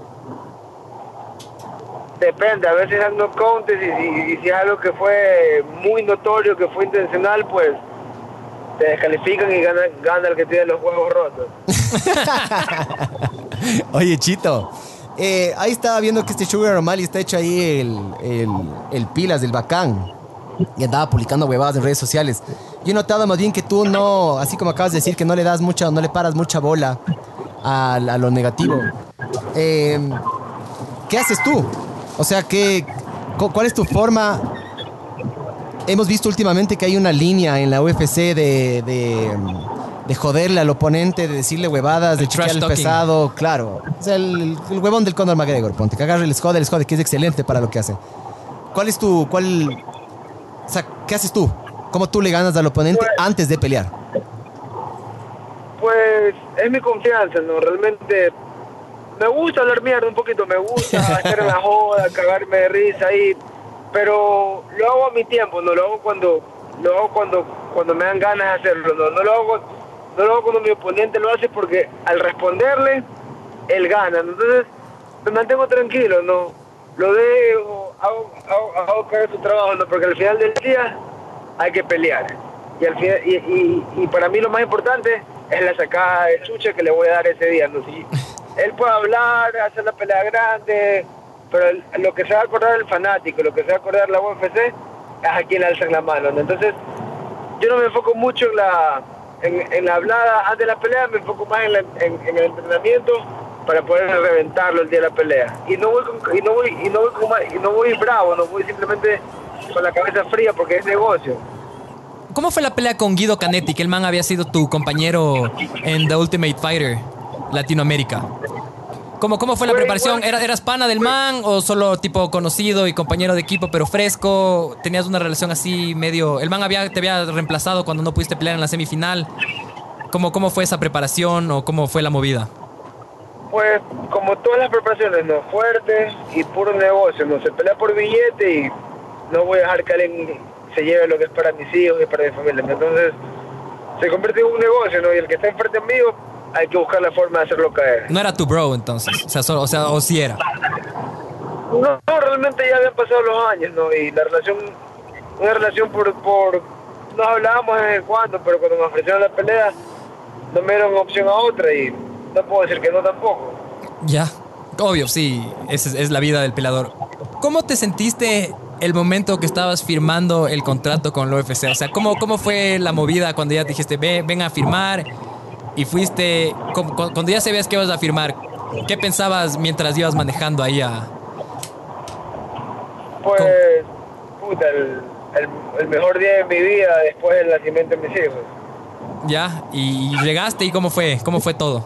Depende, a veces dan no countes y, si- y si es algo que fue muy notorio, que fue intencional, pues te descalifican y gana, gana el que tiene los huevos rotos. Oye, Chito. eh, ahí estaba viendo que este Sugar O'Malley está hecho ahí el, el, el pilas del bacán. Y andaba publicando huevadas en redes sociales. Yo he notado más bien que tú no, así como acabas de decir, que no le das mucha, no le paras mucha bola a, a lo negativo. Eh, ¿Qué haces tú? O sea, ¿qué, cu- ¿cuál es tu forma? Hemos visto últimamente que hay una línea en la UFC de, de, de joderle al oponente, de decirle huevadas, de chiquearle el pesado, claro. O sea, el, el huevón del Conor McGregor, ponte, que agarre el jode, el jode, que es excelente para lo que hace. ¿Cuál es tu, cuál, o sea, qué haces tú? ¿Cómo tú le ganas al oponente Pues- antes de pelear? Pues es mi confianza, ¿no? Realmente me gusta hablar mierda un poquito, me gusta en la joda, cagarme de risa ahí, pero lo hago a mi tiempo, no lo hago cuando lo hago cuando cuando me dan ganas de hacerlo, no, no lo hago no lo hago cuando mi oponente lo hace porque al responderle él gana, ¿no? entonces me mantengo tranquilo, no lo dejo, que haga su trabajo, ¿no? porque al final del día hay que pelear. Y, al final, y, y- para mí lo más importante es la sacada de chucha que le voy a dar ese día. ¿no? Si él puede hablar, hacer la pelea grande, pero lo que se va a acordar el fanático, lo que se va a acordar la UFC es a quien le alzan la mano. ¿no? Entonces, yo no me enfoco mucho en la, en, la hablada antes de la pelea, me enfoco más en, la- en el entrenamiento para poder reventarlo el día de la pelea. Y no voy con- y no voy, y no voy, con y no voy bravo, no voy simplemente con la cabeza fría porque es negocio. cómo fue la pelea con Guido Canetti? Que el man había sido tu compañero en The Ultimate Fighter Latinoamérica. ¿Cómo, cómo fue la Fue preparación? igual. ¿Era- ¿Eras pana del man o solo tipo conocido y compañero de equipo pero fresco? ¿Tenías una relación así medio... El man había, te había reemplazado cuando no pudiste pelear en la semifinal. ¿Cómo, ¿Cómo fue esa preparación o cómo fue la movida? Pues como todas las preparaciones, ¿no? Fuerte y puro negocio, ¿no? Se pelea por billete y no voy a dejar que alguien se lleve lo que es para mis hijos y para mi familia. Entonces se convierte en un negocio, ¿no? Y el que está enfrente mío hay que buscar la forma de hacerlo caer. No era tu bro entonces, o sea, solo- o sea, o sí era. No, no, realmente ya habían pasado los años, ¿no? Y la relación, una relación por, por, nos hablábamos de vez en cuando, pero cuando me ofrecieron la pelea, no me dieron opción a otra y no puedo decir que no tampoco. Ya, obvio, sí, es, es la vida del peleador. ¿Cómo te sentiste el momento que estabas firmando el contrato con la UFC? O sea, ¿cómo, cómo fue la movida cuando ya dijiste, ve, ven a firmar? Y fuiste, cu- cu- cuando ya sabías que ibas a firmar, ¿qué pensabas mientras ibas manejando ahí a... Pues, puta, el, el, el mejor día de mi vida después del nacimiento de mis hijos. Ya, y llegaste y cómo fue, cómo fue todo?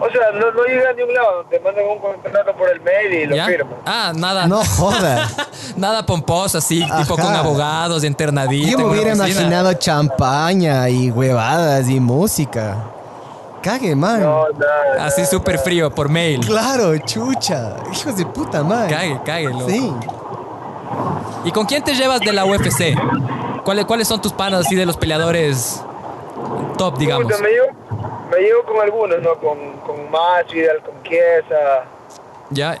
O sea, no, no llega a ningún lado, te mandan un contrato por el mail y lo ¿Ya? firmas. Ah, nada. No jodas. Nada pomposo así, tipo con abogados, internaditos. Yo me hubiera imaginado champaña y huevadas y música. Cague, man. No, nada. Así súper frío, por mail. Claro, chucha. Hijos de puta, man. Cague, cague, loco. Sí. ¿Y con quién te llevas de la UFC? ¿Cuáles, ¿Cuáles son tus panas así de los peleadores top, digamos? Puta, me, llevo, me llevo con algunos, ¿no? Con, con Masvidal, con Chiesa. Ya.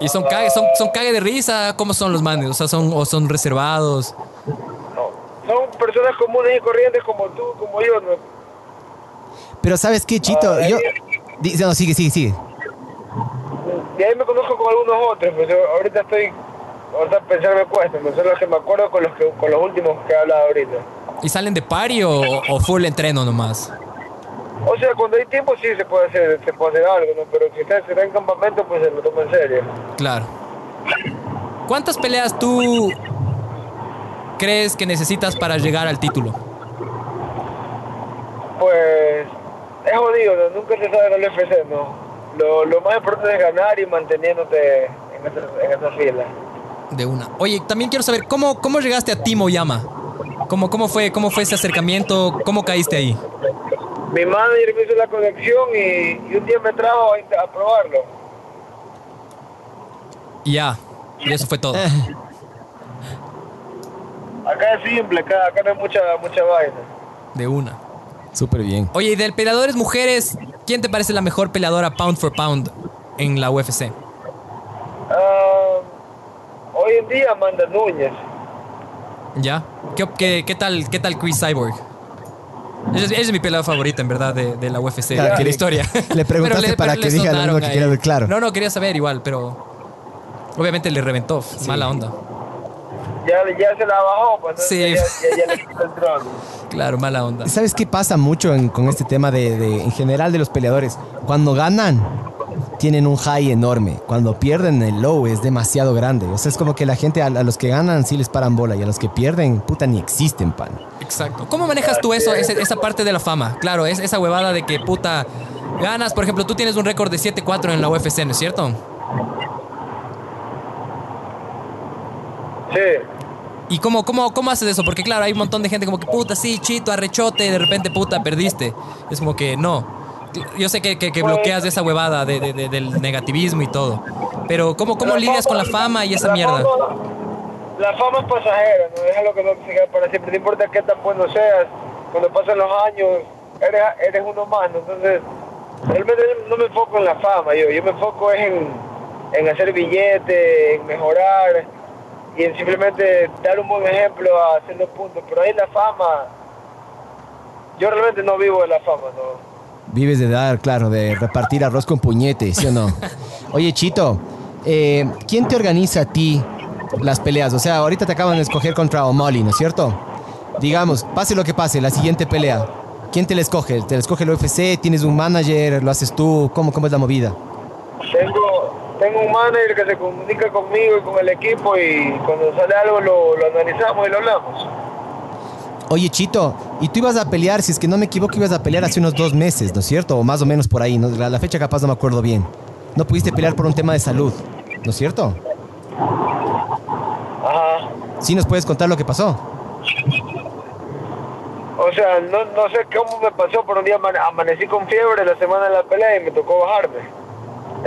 ¿Y son cague, son, son cague de risa? ¿Cómo son los manes? O sea, son, o son reservados. No. Son personas comunes y corrientes como tú, como yo, ¿no? Pero ¿sabes qué, Chito? Ah, Yo... ahí- Di- No, sigue, sigue, sigue. Y ahí me conozco con algunos otros, pues yo ahorita estoy, ahorita pensar me cuesta, no son los que me acuerdo con los que, con los últimos que he hablado ahorita. ¿Y salen de party o, o full entreno nomás? O sea, cuando hay tiempo sí se puede hacer, se puede hacer algo, ¿no? Pero si está, si está en campamento, pues se lo toma en serio. Claro. ¿Cuántas peleas tú crees que necesitas para llegar al título? Pues es jodido, ¿no? Nunca se sabe en el UFC, ¿no? Lo, lo más importante es ganar y manteniéndote en esa, en esa fila. De una. Oye, también quiero saber, ¿cómo, cómo llegaste a Timo Yama? ¿Cómo, cómo, fue, ¿Cómo fue ese acercamiento? ¿Cómo caíste ahí? Mi manager me hizo la conexión y, y un día me trajo a, probarlo. Ya. Y eso fue todo. Acá es simple, acá, acá no hay mucha, mucha vaina. De una. Súper bien. Oye, y de peleadores mujeres, ¿quién te parece la mejor peleadora pound for pound en la UFC? Ah, hoy en día Amanda Núñez. ¿Ya? ¿Qué, qué, qué tal, qué tal Chris Cyborg? Ella es, ella es mi peleador favorita, en verdad, de, de la UFC, Claro, de que la le- historia. le preguntaste Pero para pero que le diga lo que ahí. quería ver, claro. No, no, quería saber igual, pero... Obviamente le reventó, mala onda. Ya, ya se la bajó, pues Sí. ya, ya, ya le quitó el trono. Claro, mala onda. ¿Sabes qué pasa mucho en- con este tema de, de- en general de los peleadores? Cuando ganan, tienen un high enorme. Cuando pierden, el low es demasiado grande. O sea, es como que la gente, a, a los que ganan, sí les paran bola. Y a los que pierden, puta, ni existen, pan. Exacto. ¿Cómo manejas tú eso, ese- esa parte de la fama? Claro, es esa huevada de que, puta, ganas, por ejemplo, tú tienes un récord de 7-4 en la UFC, ¿no es cierto? Sí. ¿Y cómo, cómo, cómo haces eso? Porque claro, hay un montón de gente como que, puta, sí, chito, arrechote, y de repente, puta, perdiste. Es como que no. Yo sé que, que- que bloqueas esa huevada de- de- de- del negativismo y todo. Pero ¿cómo, cómo lidias con la fama y esa mierda? La fama es pasajera, no es algo que no se queda para siempre. No importa qué tan bueno seas, cuando pasan los años, eres, eres uno más. ¿no? Entonces, realmente no me enfoco en la fama, yo, yo me enfoco es en, en hacer billetes, en mejorar y en simplemente dar un buen ejemplo a hacer los puntos. Pero ahí la fama, yo realmente no vivo de la fama, ¿no? Vives de dar, claro, de repartir arroz con puñete, ¿sí o no? Oye, Chito, eh, ¿quién te organiza a ti las peleas? O sea, ahorita te acaban de escoger contra O'Malley, ¿no es cierto? Digamos, pase lo que pase, la siguiente pelea. ¿Quién te la escoge? ¿Te la escoge el UFC? ¿Tienes un manager? ¿Lo haces tú? ¿Cómo, cómo es la movida? Tengo, tengo un manager que se comunica conmigo y con el equipo y cuando sale algo lo, lo analizamos y lo hablamos. Oye, Chito, y tú ibas a pelear, si es que no me equivoco, ibas a pelear hace unos dos meses, ¿no es cierto? O más o menos por ahí, ¿no? la, la fecha capaz no me acuerdo bien. No pudiste pelear por un tema de salud, ¿no es cierto? Ajá. Sí, nos puedes contar lo que pasó. O sea, no, no sé cómo me pasó, pero un día amane- amanecí con fiebre la semana de la pelea y me tocó bajarme.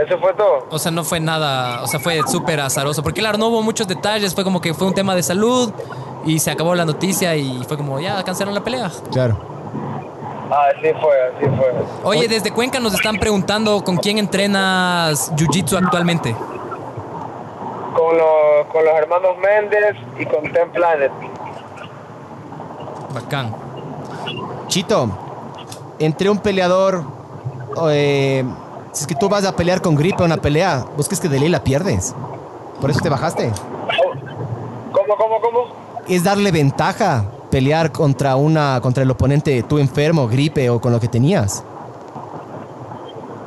Eso fue todo. O sea, no fue nada, o sea, fue súper azaroso. Porque claro, no hubo muchos detalles, fue como que fue un tema de salud y se acabó la noticia y fue como, ya, cancelaron la pelea. Claro. Ah, así fue, así fue. Oye, desde Cuenca nos están preguntando con quién entrenas Jiu-Jitsu actualmente. Con los, con los hermanos Méndez y con Ten Planet. Bacán. Chito, entre un peleador, eh, si es que tú vas a pelear con gripe una pelea, ¿vos crees que de ley la pierdes? ¿Por eso te bajaste? ¿Cómo, cómo, cómo? Es darle ventaja pelear contra una contra el oponente tú enfermo, gripe o con lo que tenías.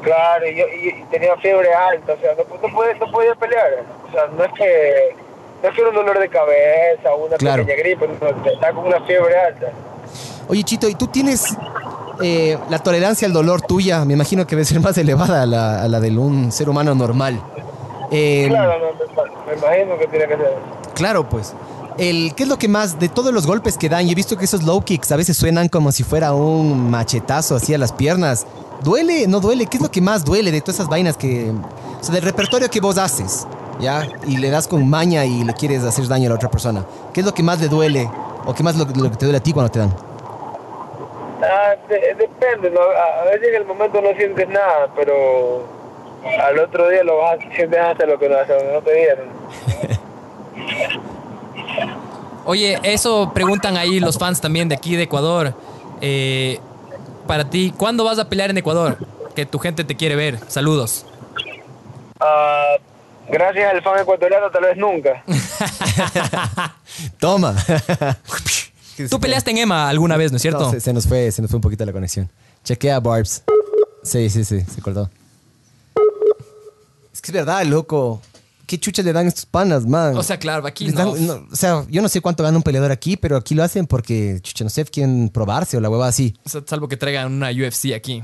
Claro, y yo y, tenía fiebre alta, o sea, no, no, podía, no podía pelear. O sea, no es que no es que era un dolor de cabeza o una Claro. pequeña gripe, no, está con una fiebre alta. Oye, Chito, ¿y tú tienes eh, la tolerancia al dolor tuya? Me imagino que debe ser más elevada a la, a la de un ser humano normal. Eh, Claro, no, me, me imagino que tiene que ser. Claro, pues. El, ¿Qué es lo que más, de todos los golpes que dan? Yo he visto que esos low kicks a veces suenan como si fuera un machetazo así a las piernas. ¿Duele? ¿No duele? ¿Qué es lo que más duele de todas esas vainas que... O sea, del repertorio que vos haces, ¿ya? Y le das con maña y le quieres hacer daño a la otra persona. ¿Qué es lo que más le duele? ¿O qué más lo, lo que te duele a ti cuando te dan? Ah, de- depende, ¿no? A, veces en el momento no sientes nada, pero al otro día lo vas a sientes hasta lo que no, no te dieron. Oye, eso preguntan ahí los fans también de aquí de Ecuador. Eh, para ti, ¿cuándo vas a pelear en Ecuador? Que tu gente te quiere ver. Saludos. Ah, gracias al fan ecuatoriano, tal vez nunca. Toma. Tú peleaste en EMA alguna vez, ¿no es cierto? No, se, se nos fue, se nos fue un poquito la conexión. Chequea Barbs. Sí, sí, sí, se cortó. Es que es verdad, loco. ¿Qué chuchas le dan estos panas, man? O sea, claro, aquí no. dan- no, O sea, yo no sé cuánto gana un peleador aquí, pero aquí lo hacen porque, chucha, no sé, quieren probarse o la hueva así. O sea, Salvo que traigan una UFC aquí.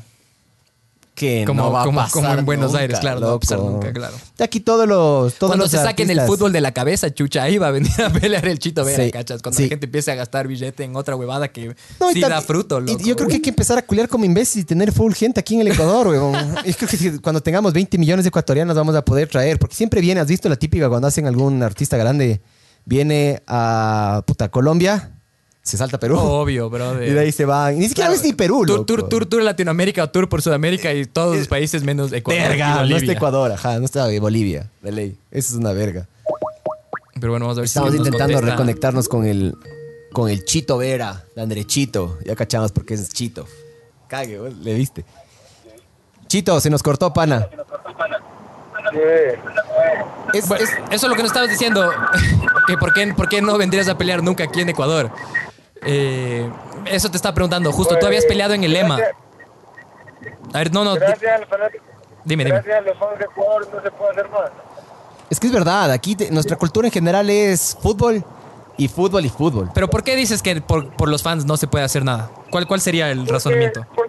Que Como- no va a pasar como en Buenos nunca, Aires, claro, no va a loco. pasar nunca, claro. De aquí todos los. Todos Cuando los se saquen el artistas- fútbol de la cabeza, chucha, ahí va a venir a pelear el Chito Vera, Sí, ¿cachas? Cuando sí. la gente empiece a gastar billete en otra huevada que No, y sí da fruto, y loco. yo creo que hay que empezar a culiar como imbéciles y tener full gente aquí en el Ecuador, weón. Yo creo que cuando tengamos 20 millones de ecuatorianos vamos a poder traer. Porque siempre viene, has visto la típica cuando hacen algún artista grande, viene a puta Colombia, se salta a Perú. Obvio, brother. Y de ahí se van. Ni siquiera Claro, ves ni Perú, tour, tour, tour, tour Latinoamérica o tour por Sudamérica y todos los países menos Ecuador. y Verga, no está Ecuador, ajá, no está Bolivia, de ley. Eso es una verga. Pero bueno, vamos a ver Estamos si intentando reconectarnos con el, con el Chito Vera, de Andrechito. Ya cachamos porque es Chito. Cague, güey, le viste. Chito, se nos cortó, pana. Es, es- eso es lo que nos estabas diciendo. que por qué, por qué no vendrías a pelear nunca aquí en Ecuador. Eh, eso te estaba preguntando. Justo tú habías peleado en el EMA. Gracias, A ver, no, no. gracias al fanático. Dime, dime. Gracias a los fans de Ecuador no se puede hacer más. es que es verdad, aquí te- nuestra cultura en general es fútbol y fútbol y fútbol. Pero ¿por qué dices que por, por los fans no se puede hacer nada? ¿Cuál, cuál sería el razonamiento? Porque, por- porque es la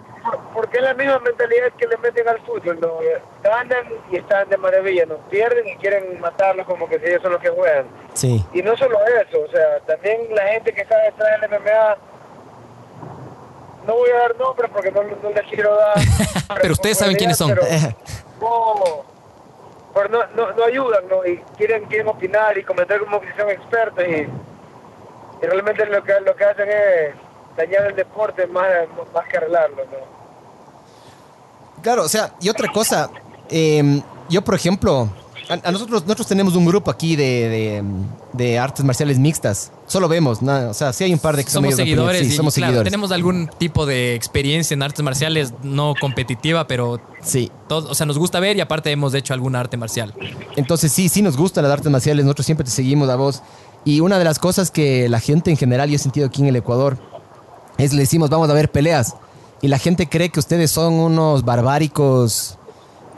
misma mentalidad que le meten al fútbol, ¿no? Ganan y están de maravilla, ¿no? Pierden y quieren matarlos como que si ellos son los que juegan. Sí. Y no solo eso, o sea, también la gente que está detrás del MMA, no voy a dar nombres porque no, no les quiero dar. Pero ustedes saben quiénes son. Pero, no, pero no, no, no ayudan, ¿no? Y quieren, quieren opinar y comentar como que son expertos y, y realmente lo que, lo que hacen es dañar el deporte más, más que arreglarlo, ¿no? Claro, o sea, y otra cosa, eh, yo por ejemplo, a, a nosotros nosotros tenemos un grupo aquí de, de, de artes marciales mixtas. Solo vemos, ¿no? o sea, sí hay un par de que son Somos de opinión, seguidores sí, y somos claro, seguidores. tenemos algún tipo de experiencia en artes marciales no competitiva, pero Sí. todo, o sea, nos gusta ver y aparte hemos hecho alguna arte marcial. Entonces sí, sí nos gustan las artes marciales, nosotros siempre te seguimos a vos. Y una de las cosas que la gente en general, yo he sentido aquí en el Ecuador, es le decimos, vamos a ver peleas. Y la gente cree que ustedes son unos barbáricos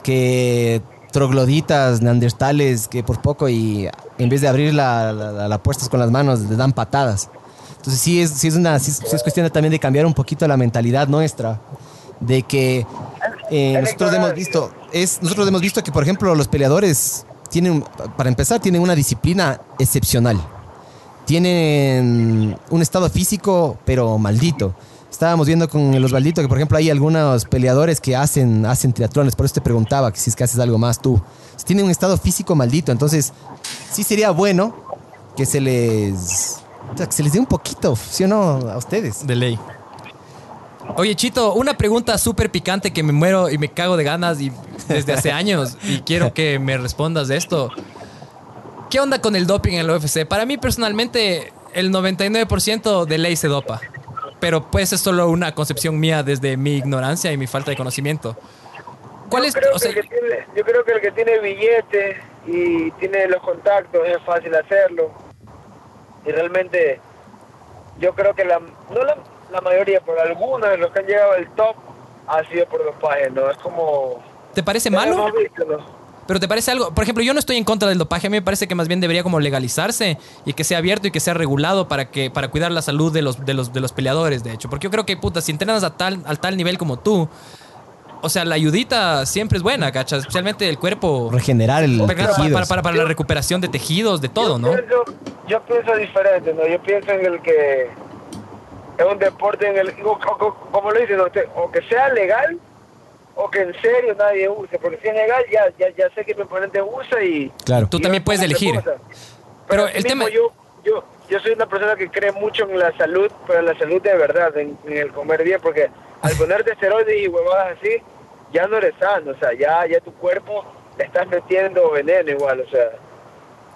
que trogloditas, neandertales, que por poco y en vez de abrir la, la, puertas con las manos, les dan patadas. Entonces sí es, sí es, una, sí es, sí es cuestión también de cambiar un poquito la mentalidad nuestra. De que eh, nosotros hemos visto, es, nosotros hemos visto que, por ejemplo, los peleadores tienen, para empezar, tienen una disciplina excepcional. Tienen un estado físico, pero maldito. Estábamos viendo con el Osvaldito que, por ejemplo, hay algunos peleadores que hacen, hacen triatlones. Por eso te preguntaba que si es que haces algo más tú. Tienen un estado físico maldito. Entonces, sí sería bueno que se les, se les dé un poquito, ¿sí o no? A ustedes. De ley. Oye, Chito, una pregunta súper picante que me muero y me cago de ganas y desde hace años y quiero que me respondas de esto. ¿Qué onda con el doping en el UFC? Para mí personalmente el 99% de ley se dopa. Pero pues es solo una concepción mía desde mi ignorancia y mi falta de conocimiento. ¿Cuál yo es? creo, o sea, que el que tiene, yo creo que el que tiene billete y tiene los contactos es fácil hacerlo. Y realmente yo creo que la, no la, la mayoría, pero algunos de los que han llegado al top ha sido por dopaje, ¿no? Es como... ¿Te parece malo? visto, ¿no? Pero te parece algo, por ejemplo, yo no estoy en contra del dopaje, a mí me parece que más bien debería como legalizarse y que sea abierto y que sea regulado para que para cuidar la salud de los de los de los peleadores, de hecho, porque yo creo que puta, si entrenas a tal al tal nivel como tú, o sea, la ayudita siempre es buena, ¿cachas? Especialmente el cuerpo Regenerar el para, para, para- para la recuperación de tejidos, de todo, yo ¿no? Pienso, yo pienso diferente, ¿no? Yo pienso en el que es un deporte en el... o- o- como lo dicen, ¿no? O que sea legal o que en serio nadie use. Porque si es legal, ya, ya, ya sé que mi oponente usa y... Claro. Tú también puedes elegir. cosas. Pero Pero el el tema- Yo, yo, yo soy una persona que cree mucho en la salud, pero en la salud de verdad, en, en el comer bien, porque al ponerte esteroides y huevadas así, ya no eres sano, o sea, ya, ya tu cuerpo le estás metiendo veneno igual, o sea...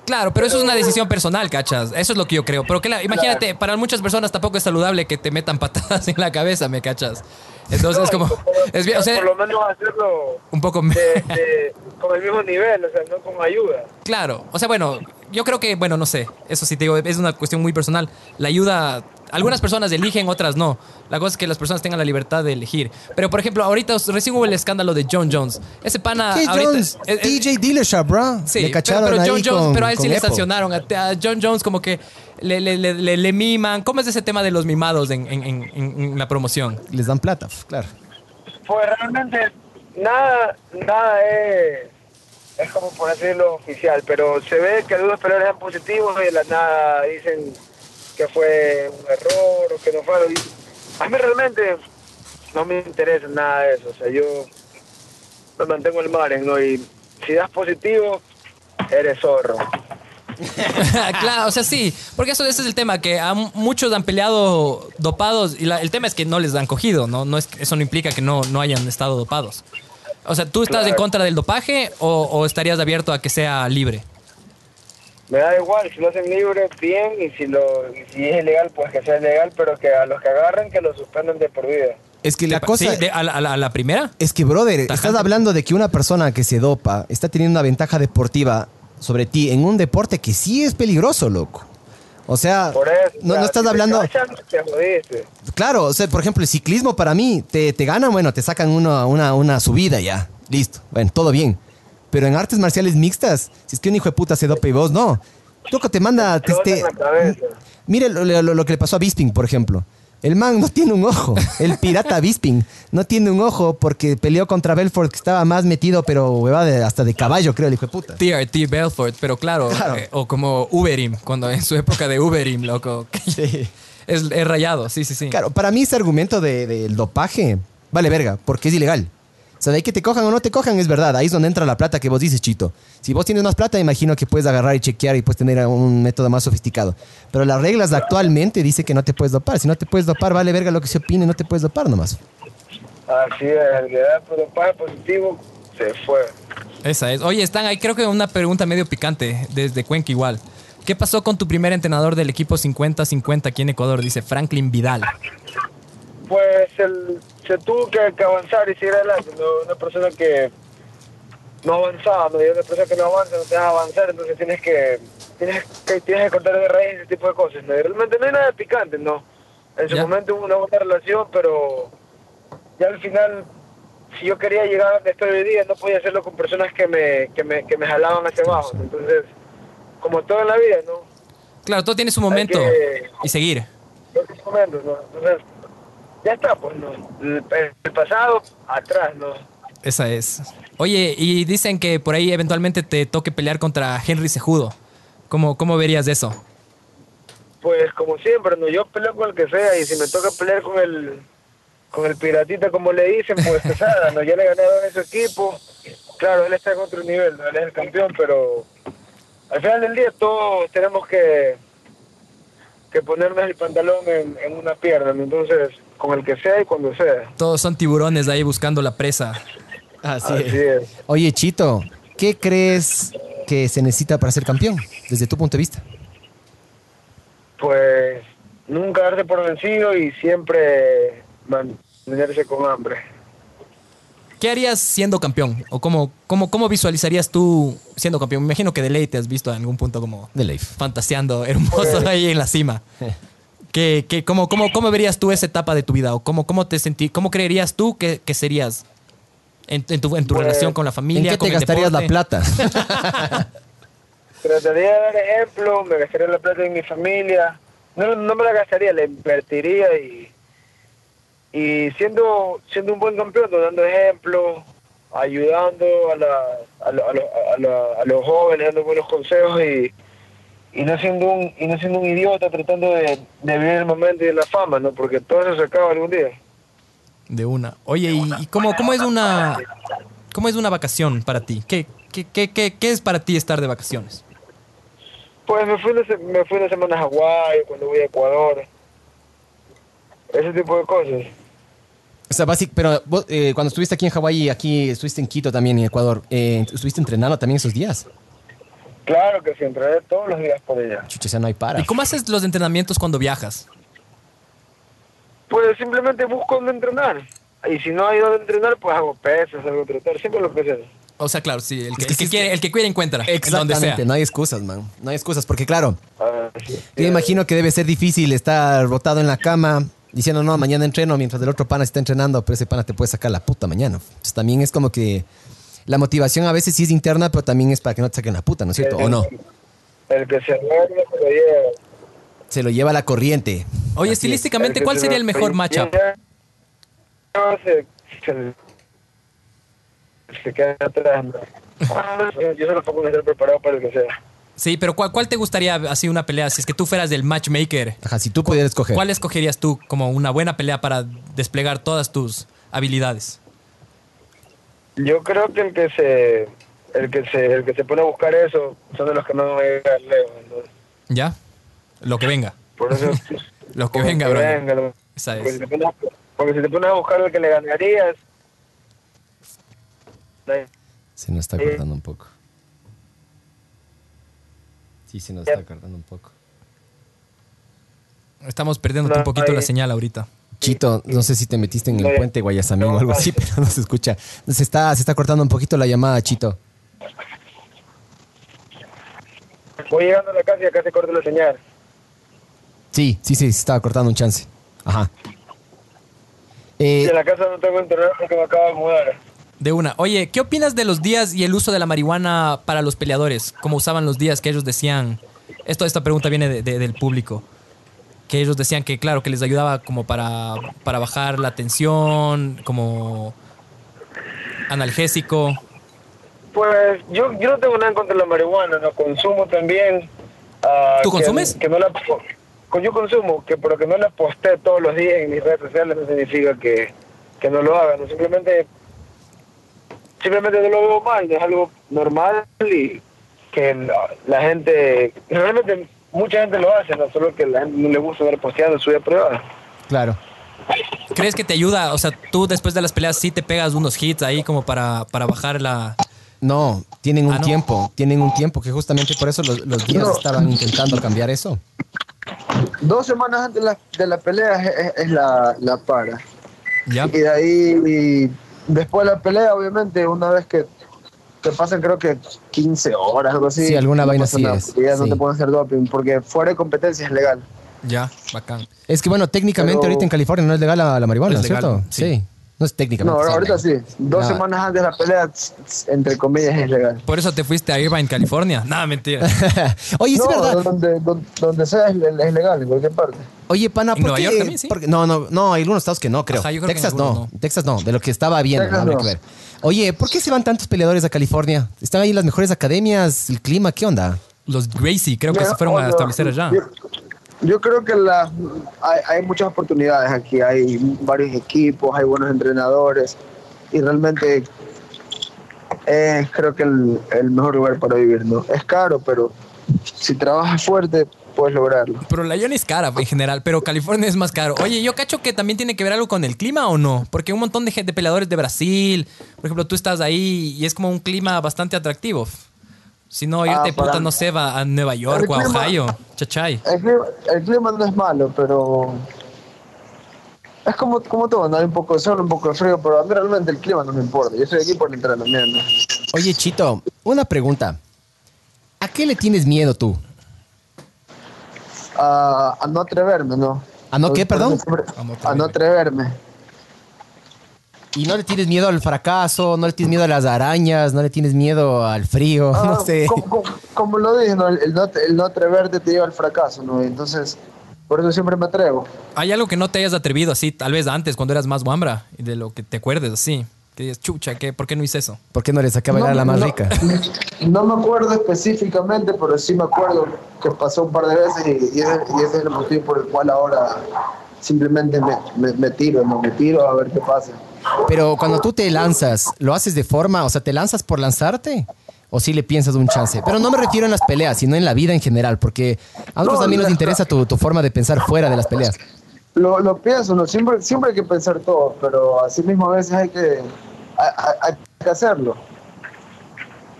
Claro, pero eso es una decisión personal, ¿cachas? Eso es lo que yo creo. Pero que la- imagínate, para muchas personas tampoco es saludable que te metan patadas en la cabeza, ¿me cachas? Entonces No, es como... Es bien, o sea, por lo menos hacerlo un poco... de- de- con el mismo nivel, o sea, no con ayuda. Claro, o sea, bueno, yo creo que, bueno, no sé, eso sí te digo, es una cuestión muy personal. La ayuda, algunas personas eligen, otras no. La cosa es que las personas tengan la libertad de elegir. Pero, por ejemplo, ahorita recién hubo el escándalo de John Jones. Ese pana ¿Qué ahorita... Jones? es- es- DJ Dillashaw, bro. Sí, Le pero, cacharon pero John ahí Jones, con- pero a él sí le sancionaron. A, a John Jones como que le, le, le, le- le miman. ¿Cómo es ese tema de los mimados en, en, en- en la promoción? Les dan plata, pues, claro. Pues realmente nada, nada es, es como por decirlo oficial, pero se ve que algunos peleadores eran positivos y de la nada dicen que fue un error o que no fue. A mí realmente no me interesa nada de eso, o sea, yo me mantengo al margen, ¿no? Y si das positivo, eres zorro. claro, o sea, sí, porque eso ese es el tema, que a muchos han peleado dopados y la- el tema es que no les han cogido, ¿no? no es, eso no implica que no, no hayan estado dopados. O sea, ¿tú estás en contra del dopaje o, o estarías abierto a que sea libre? Me da igual, si lo hacen libre, bien, y si, lo, y si es ilegal, pues que sea ilegal, pero que a los que agarren, que lo suspendan de por vida. Es que la ¿Sí? cosa... ¿De- a, la, a la- a la primera? Es que, brother, estás hablando de que una persona que se dopa está teniendo una ventaja deportiva sobre ti en un deporte que sí es peligroso, loco. O sea, Por eso. no, o sea, no estás si te hablando... cachan, te jodiste. Claro, o sea, por ejemplo, el ciclismo para mí, te, te ganan, bueno, te sacan una, una, una subida ya. Listo. Bueno, todo bien. Pero en artes marciales mixtas, si es que un hijo de puta se dopa y vos no. Loco, te manda... Te Te, cabeza. Mire lo, lo- lo que le pasó a Bisping, por ejemplo. El man no tiene un ojo. El pirata Bisping no tiene un ojo porque peleó contra Belfort que estaba más metido, pero hueva de- hasta de caballo, creo, el hijo de puta. TRT Belfort, pero claro, Claro. eh, o como Uberim, cuando en su época de Uberim, loco. Sí. Es, es rayado, sí, sí, sí. Claro, para mí ese argumento de- del dopaje vale verga, porque es ilegal. O sea, de ahí que te cojan o no te cojan es verdad. Ahí es donde entra la plata que vos dices, Chito. Si vos tienes más plata, imagino que puedes agarrar y chequear y puedes tener un método más sofisticado. Pero las reglas actualmente dice que no te puedes dopar. Si no te puedes dopar, vale verga lo que se opine, no te puedes dopar nomás. Así es, el que da dopaje positivo se fue. Esa es. Oye, están ahí, creo que una pregunta medio picante desde Cuenca igual. ¿Qué pasó con tu primer entrenador del equipo 50-50 aquí en Ecuador? Dice Franklin Vidal. Pues el, se tuvo que, que avanzar y seguir adelante. ¿no? Una persona que no avanzaba, ¿no? Y una persona que no avanza no te deja avanzar, entonces tienes que tienes que, tienes que cortar de raíz ese tipo de cosas. ¿no? Y realmente no hay nada picante, ¿no? En su Ya. momento hubo una buena relación, pero ya al final, si yo quería llegar a donde estoy hoy día, no podía hacerlo con personas que me, que me, que me jalaban hacia abajo. Entonces, como todo en la vida, ¿no? Claro, todo tiene su momento que- y seguir. los momentos, ¿no? Entonces, ya está, pues, ¿no? El, pasado, atrás, ¿no? Esa es. Oye, y dicen que por ahí eventualmente te toque pelear contra Henry Sejudo. ¿Cómo, cómo verías eso? Pues como siempre, no yo peleo con el que sea y si me toca pelear con el con el piratita como le dicen, pues pesada, no yo le he ganado en ese equipo. Claro, él está en otro nivel, ¿no? él es el campeón, pero al final del día todos tenemos que que ponernos el pantalón en, en una pierna, ¿no? entonces con el que sea y cuando sea. Todos son tiburones ahí buscando la presa. Así, Así es. es. Oye, Chito, ¿qué crees que se necesita para ser campeón, desde tu punto de vista? Pues nunca darse por vencido y siempre mantenerse con hambre. ¿Qué harías siendo campeón? ¿O cómo, cómo, cómo visualizarías tú siendo campeón? Me imagino que de ley te has visto en algún punto como De Leif. fantaseando hermoso ahí en la cima. ¿Qué, qué, cómo, cómo, ¿Cómo verías tú esa etapa de tu vida? ¿O cómo, cómo te sentí, cómo creerías tú que, que serías en, en tu, en tu Pues, relación con la ¿En familia? qué con te gastarías la plata? Trataría de dar ejemplo, me gastaría la plata en mi familia. No, no me la gastaría, la invertiría y, y siendo siendo un buen campeón, dando ejemplo, ayudando a, la, a, la- a, la- a la- a los jóvenes, dando buenos consejos y, y no siendo un y no siendo un idiota tratando de, de vivir el momento y de la fama, ¿no? Porque todo eso se acaba algún día. De una. Oye, ¿y, y cómo, cómo es una cómo es una vacación para ti? ¿Qué, qué, qué, qué, qué es para ti estar de vacaciones? Pues me fui una, me fui una semana a Hawái, cuando voy a Ecuador, ese tipo de cosas. O sea, básic, pero vos, eh, cuando estuviste aquí en Hawái y aquí estuviste en Quito también, en Ecuador, eh, ¿estuviste entrenando también esos días? Claro que sí, entrené todos los días por ella. Chucha, o sea, no hay para. ¿Y cómo haces los entrenamientos cuando viajas? Pues simplemente busco dónde entrenar. Y si no hay dónde entrenar, pues hago pesas, hago trotar, siempre lo que sea. O sea, claro, sí, el que, el quiere, el que quiere encuentra, en donde sea. Exactamente, no hay excusas, man. No hay excusas, porque claro, Ah, sí. yo me imagino que debe ser difícil estar botado en la cama diciendo, no, mañana entreno, mientras el otro pana está entrenando, pero ese pana te puede sacar la puta mañana. Entonces también es como que la motivación a veces sí es interna, pero también es para que no te saquen la puta, ¿no es cierto? ¿O no? El que se duerme se lo lleva. Se lo lleva la corriente. Oye, Así estilísticamente, ¿cuál se sería el mejor matchup? No, se, se, se queda atrás. ¿no? Yo solo pongo estar preparado para el que sea. Sí, pero ¿cuál, cuál te gustaría así una pelea? Si es que tú fueras del matchmaker, Ajá, si tú pudieras escoger. ¿cuál escogerías tú como una buena pelea para desplegar todas tus habilidades? Yo creo que el que se el que se el que se pone a buscar eso son de los que no van a llegar lejos. entonces, ¿Ya? Lo que venga. por eso que venga, bro. venga, lo- Esa porque, es. si te pones, porque si te pones a buscar el que le ganarías, Se nos está cortando un poco. Sí, se nos está cortando un poco. Estamos perdiendo un poquito la señal ahorita. Chito, no sé si te metiste en el No, puente Guayasamín o algo así, pero no se escucha. Se está, se está cortando un poquito la llamada, Chito. voy llegando a la casa y acá se corta la señal. Sí, sí, sí, se estaba cortando un chance. Ajá. Eh, en la casa no tengo internet porque me acabo de mudar. De una. Oye, ¿qué opinas de los días y el uso de la marihuana para los peleadores? ¿Cómo usaban los días que ellos decían? Esto, esta pregunta viene de- de- del público. Que ellos decían que, claro, que les ayudaba como para, para bajar la tensión, como analgésico. Pues yo, yo no tengo nada en contra de la marihuana, no consumo también. ah, ¿Tú que- consumes? Que no la, con- yo consumo, que pero que no la posté todos los días en mis redes sociales no significa que, que no lo haga, no simplemente simplemente no lo veo mal, es algo normal y que la, la gente, realmente mucha gente lo hace, no solo que la gente no le gusta ver posteando en su vida privada. claro. ¿Crees que te ayuda? O sea, tú después de las peleas sí te pegas unos hits ahí como para, para bajar la... No, tienen un Ah, no. tiempo, tienen un tiempo que justamente por eso los, los días No. estaban intentando cambiar eso. Dos semanas antes de la, de la pelea es, es la, la para. ¿Ya? Y de ahí, y después de la pelea, obviamente, una vez que te pasan, creo que 15 horas, algo así. Sí, alguna no vaina así es, Ya no sí. te pueden hacer doping, porque fuera de competencia es legal. Ya, bacán. Es que bueno, técnicamente Pero- ahorita en California no es legal la, la marihuana, Es ¿no es legal, cierto? sí. Sí. No es técnicamente. No, sí. ahorita sí. Dos No. semanas antes de la pelea, entre comillas, es legal. Por eso te fuiste a Irvine, California. Nada, mentira. Oye, no, es verdad. Donde, donde, donde sea es, es legal, en cualquier parte. Oye, pana, ¿En ¿por Nueva qué? York también, sí? porque- no, no, no, hay algunos estados que no, creo. Ajá, yo creo que en Texas no. Texas no, de lo que estaba viendo, Texas no. que ver. Oye, ¿por qué se van tantos peleadores a California? Están ahí las mejores academias, el clima, ¿qué onda? Los Gracie creo que Mira, se fueron a establecer allá. Yo, yo creo que la, hay, hay muchas oportunidades aquí, hay varios equipos, hay buenos entrenadores y realmente es creo que el, el mejor lugar para vivir. ¿no? Es caro, pero si trabajas fuerte puedes lograrlo. Pero la Ion es cara en general, pero California es más caro. Oye, yo cacho que también tiene que ver algo con el clima o no, porque un montón de gente, de peleadores de Brasil, por ejemplo, tú estás ahí y es como un clima bastante atractivo. Si no, irte Ah, para- puta, no sé, va a Nueva York o a clima- Ohio, chachay. El clima, el clima no es malo, pero es como, como todo, ¿no? hay un poco de sol, un poco de frío, pero a mí realmente el clima no me importa. Yo estoy aquí por el entrenamiento. Oye, Chito, una pregunta. ¿A qué le tienes miedo tú? A, a no atreverme, ¿no? ¿A no qué, perdón? A no atreverme. ¿Y no le tienes miedo al fracaso? ¿No le tienes miedo a las arañas? ¿No le tienes miedo al frío? Ah, no sé. Como, como- como lo dije, ¿no? El, el no, el no atreverte te lleva al fracaso, ¿no? Entonces, por eso siempre me atrevo. ¿Hay algo que no te hayas atrevido así, tal vez antes, cuando eras más guambra, de lo que te acuerdes así? Que dices, chucha, ¿qué, ¿por qué no hice eso? ¿Por qué no le saqué a bailar a la más no, rica? No me acuerdo específicamente, pero sí me acuerdo que pasó un par de veces y, y ese, y ese es el motivo por el cual ahora simplemente me, me- me tiro, ¿no? Me tiro a ver qué pasa. Pero cuando tú te lanzas, ¿lo haces de forma, o sea, te lanzas por lanzarte? ¿O sí le piensas un chance? Pero no me refiero en las peleas, sino en la vida en general, porque a nosotros No, también nos interesa tu, tu forma de pensar fuera de las peleas. Lo, lo pienso, ¿no? Siempre, siempre hay que pensar todo, pero así mismo a veces hay que, hay, que hacerlo.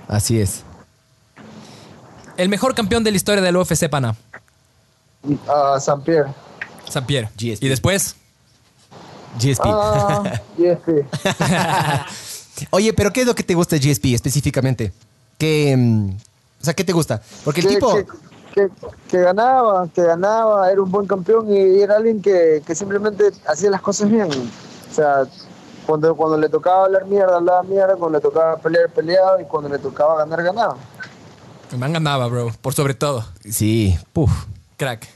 Así es. El mejor campeón de la historia del UFC, pana. A San Pierre. San Pierre. GSP. Y después, GSP. Ah, GSP. Oye, pero ¿qué es lo que te gusta de GSP específicamente? ¿Qué, mm, o sea, ¿qué te gusta? Porque el que, tipo... que- que ganaba, que ganaba, era un buen campeón y era alguien que, que simplemente hacía las cosas bien. O sea, cuando, cuando le tocaba hablar mierda, hablaba mierda, cuando le tocaba pelear, peleaba y cuando le tocaba ganar, ganaba. man ganaba, bro. Por sobre todo. Sí, puf. Crack.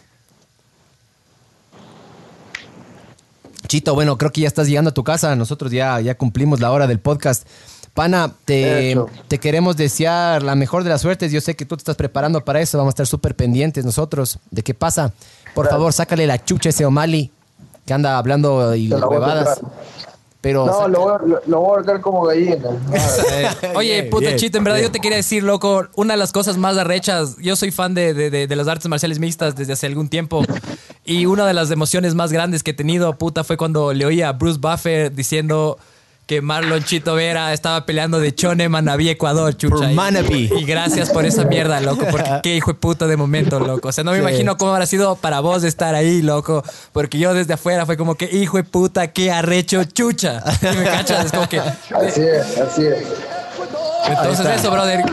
Chito, bueno, creo que ya estás llegando a tu casa. Nosotros ya, ya cumplimos la hora del podcast. Pana, te, queremos desear la mejor de las suertes. Yo sé que tú te estás preparando para eso. Vamos a estar súper pendientes nosotros de qué pasa. Por favor, sácale la chucha a ese O'Malley que anda hablando y huevadas. Pero No, saca- lo voy, a, lo, lo voy a ahorcar como gallina. Eh, Oye, puta chito, en verdad yo te quería decir, loco, una de las cosas más arrechas, yo soy fan de, de- de- de las artes marciales mixtas desde hace algún tiempo y una de las emociones más grandes que he tenido, puta, fue cuando le oí a Bruce Buffer diciendo que Marlon Chito Vera estaba peleando de Chone Manaví, Ecuador, chucha. Por Y- gracias por esa mierda, loco, porque qué hijo de puta de momento, loco. O sea, no me Sí. imagino cómo habrá sido para vos estar ahí, loco, porque yo desde afuera fue como que hijo de puta, qué arrecho, chucha. Y me cachas, es como que... Así es, así es. Entonces eso, brother.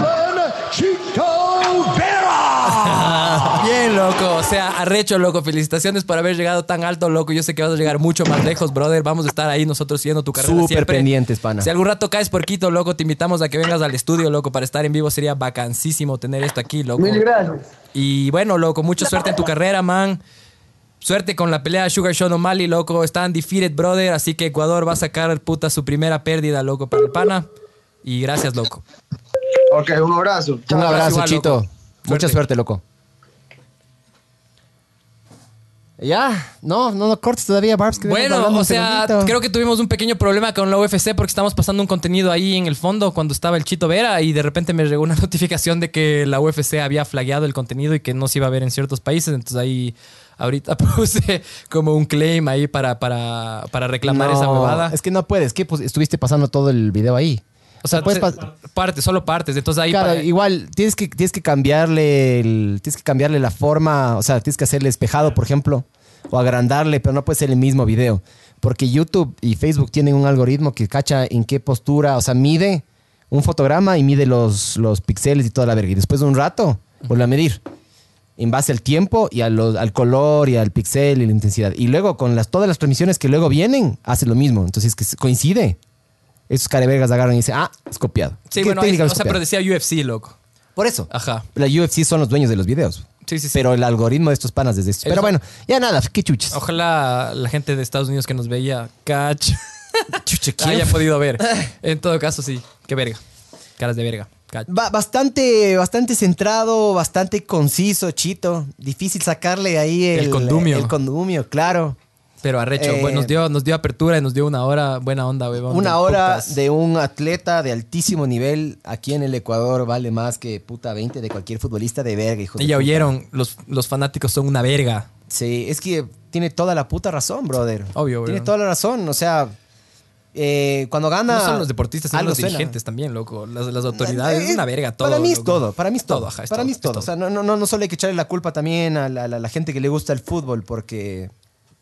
Sea, arrecho, loco. Felicitaciones por haber llegado tan alto, loco. Yo sé que vas a llegar mucho más lejos, brother. Vamos a estar ahí nosotros siguiendo tu carrera Súper siempre. pendientes, pana. Si algún rato caes por Quito, loco, te invitamos a que vengas al estudio, loco, para estar en vivo. Sería vacancísimo tener esto aquí, loco. Mil gracias. Y bueno, loco, mucha suerte en tu carrera, man. Suerte con la pelea de Sugar Sean O'Malley, loco. Está undefeated, brother. Así que Ecuador va a sacar, puta, su primera pérdida, loco, para el pana. Y gracias, loco. Ok, un abrazo. Un abrazo, igual, Chito. loco. Mucha suerte, loco. Ya, no, no, no cortes todavía, Barbs. que Bueno, o sea, segundito. creo que tuvimos un pequeño problema con la UFC porque estamos pasando un contenido ahí en el fondo cuando estaba el Chito Vera y de repente me llegó una notificación de que la UFC había flagueado el contenido y que no se iba a ver en ciertos países. Entonces ahí ahorita puse como un claim ahí para, para, para reclamar No, esa huevada. Es que no puedes, que pues, estuviste pasando todo el video ahí. O sea, puedes se- solo partes. Entonces ahí Claro, para- igual tienes que, tienes que cambiarle el- tienes que cambiarle la forma, o sea, tienes que hacerle espejado, por ejemplo, o agrandarle, pero no puede ser el mismo video. Porque YouTube y Facebook tienen un algoritmo que cacha en qué postura, o sea, mide un fotograma y mide los, los píxeles y toda la verga. Y después de un rato, vuelve a medir. en base al tiempo y a los- al color y al pixel y la intensidad. Y luego con las, todas las transmisiones que luego vienen, hace lo mismo. Entonces que se- coincide. Esos carevergas agarran y dicen, ah, es copiado. Sí, ¿Qué bueno, o es sea, pero decía UFC, loco. Por eso. Ajá. La UFC son los dueños de los videos. Sí, sí, sí. Pero el algoritmo de estos panas desde esto. Pero Eso- bueno, ya nada, qué chuches. Ojalá la gente de Estados Unidos que nos veía, catch, Chuche, ¿quién haya podido ver. En todo caso, sí. Qué verga. Caras de verga. Catch. Ba- bastante, bastante centrado, bastante conciso, Chito. Difícil sacarle ahí el, El condumio. El condumio, claro. Pero arrecho, Eh, bueno, nos, dio, nos dio apertura y nos dio una hora, buena onda, weón. Una hora putas. de un atleta de altísimo nivel aquí en el Ecuador vale más que puta 20 de cualquier futbolista de verga, hijo de Y ya oyeron, los, los fanáticos son una verga. Sí, es que tiene toda la puta razón, brother. Obvio, Tiene weón. toda la razón. O sea, eh, cuando gana. No son los deportistas, son los suena. dirigentes también, loco. Las, las autoridades, Eh, es una verga todo. Para mí es loco. todo, para mí es todo. ajá, es para todo, mí es todo. O sea, no, no, no, no solo hay que echarle la culpa también a la, la- la gente que le gusta el fútbol, porque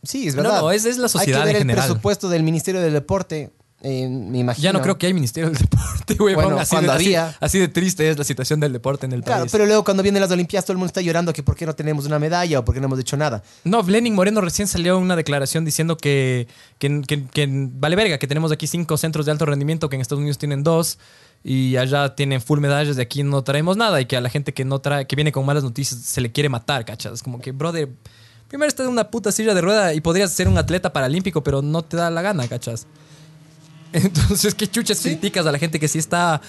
sí, es verdad. no, es- es la sociedad Hay que ver en el general. presupuesto del Ministerio del Deporte, eh, me imagino. Ya no creo que hay Ministerio del Deporte, weón. Bueno, así, cuando de, así- había. así de triste es la situación del deporte en el Claro, país. pero luego cuando vienen las Olimpiadas todo el mundo está llorando que por qué no tenemos una medalla o por qué no hemos hecho nada. No, Lenin Moreno recién salió una declaración diciendo que, que, que- que vale verga, que tenemos aquí cinco centros de alto rendimiento, que en Estados Unidos tienen dos, y allá tienen full medallas, de aquí no traemos nada, y que a la gente que no trae, que viene con malas noticias se le quiere matar, ¿cachas? Como que, brother, primero estás en una puta silla de rueda y podrías ser un atleta paralímpico, pero no te da la gana, ¿cachas? Entonces, ¿qué chuchas criticas a la gente que sí está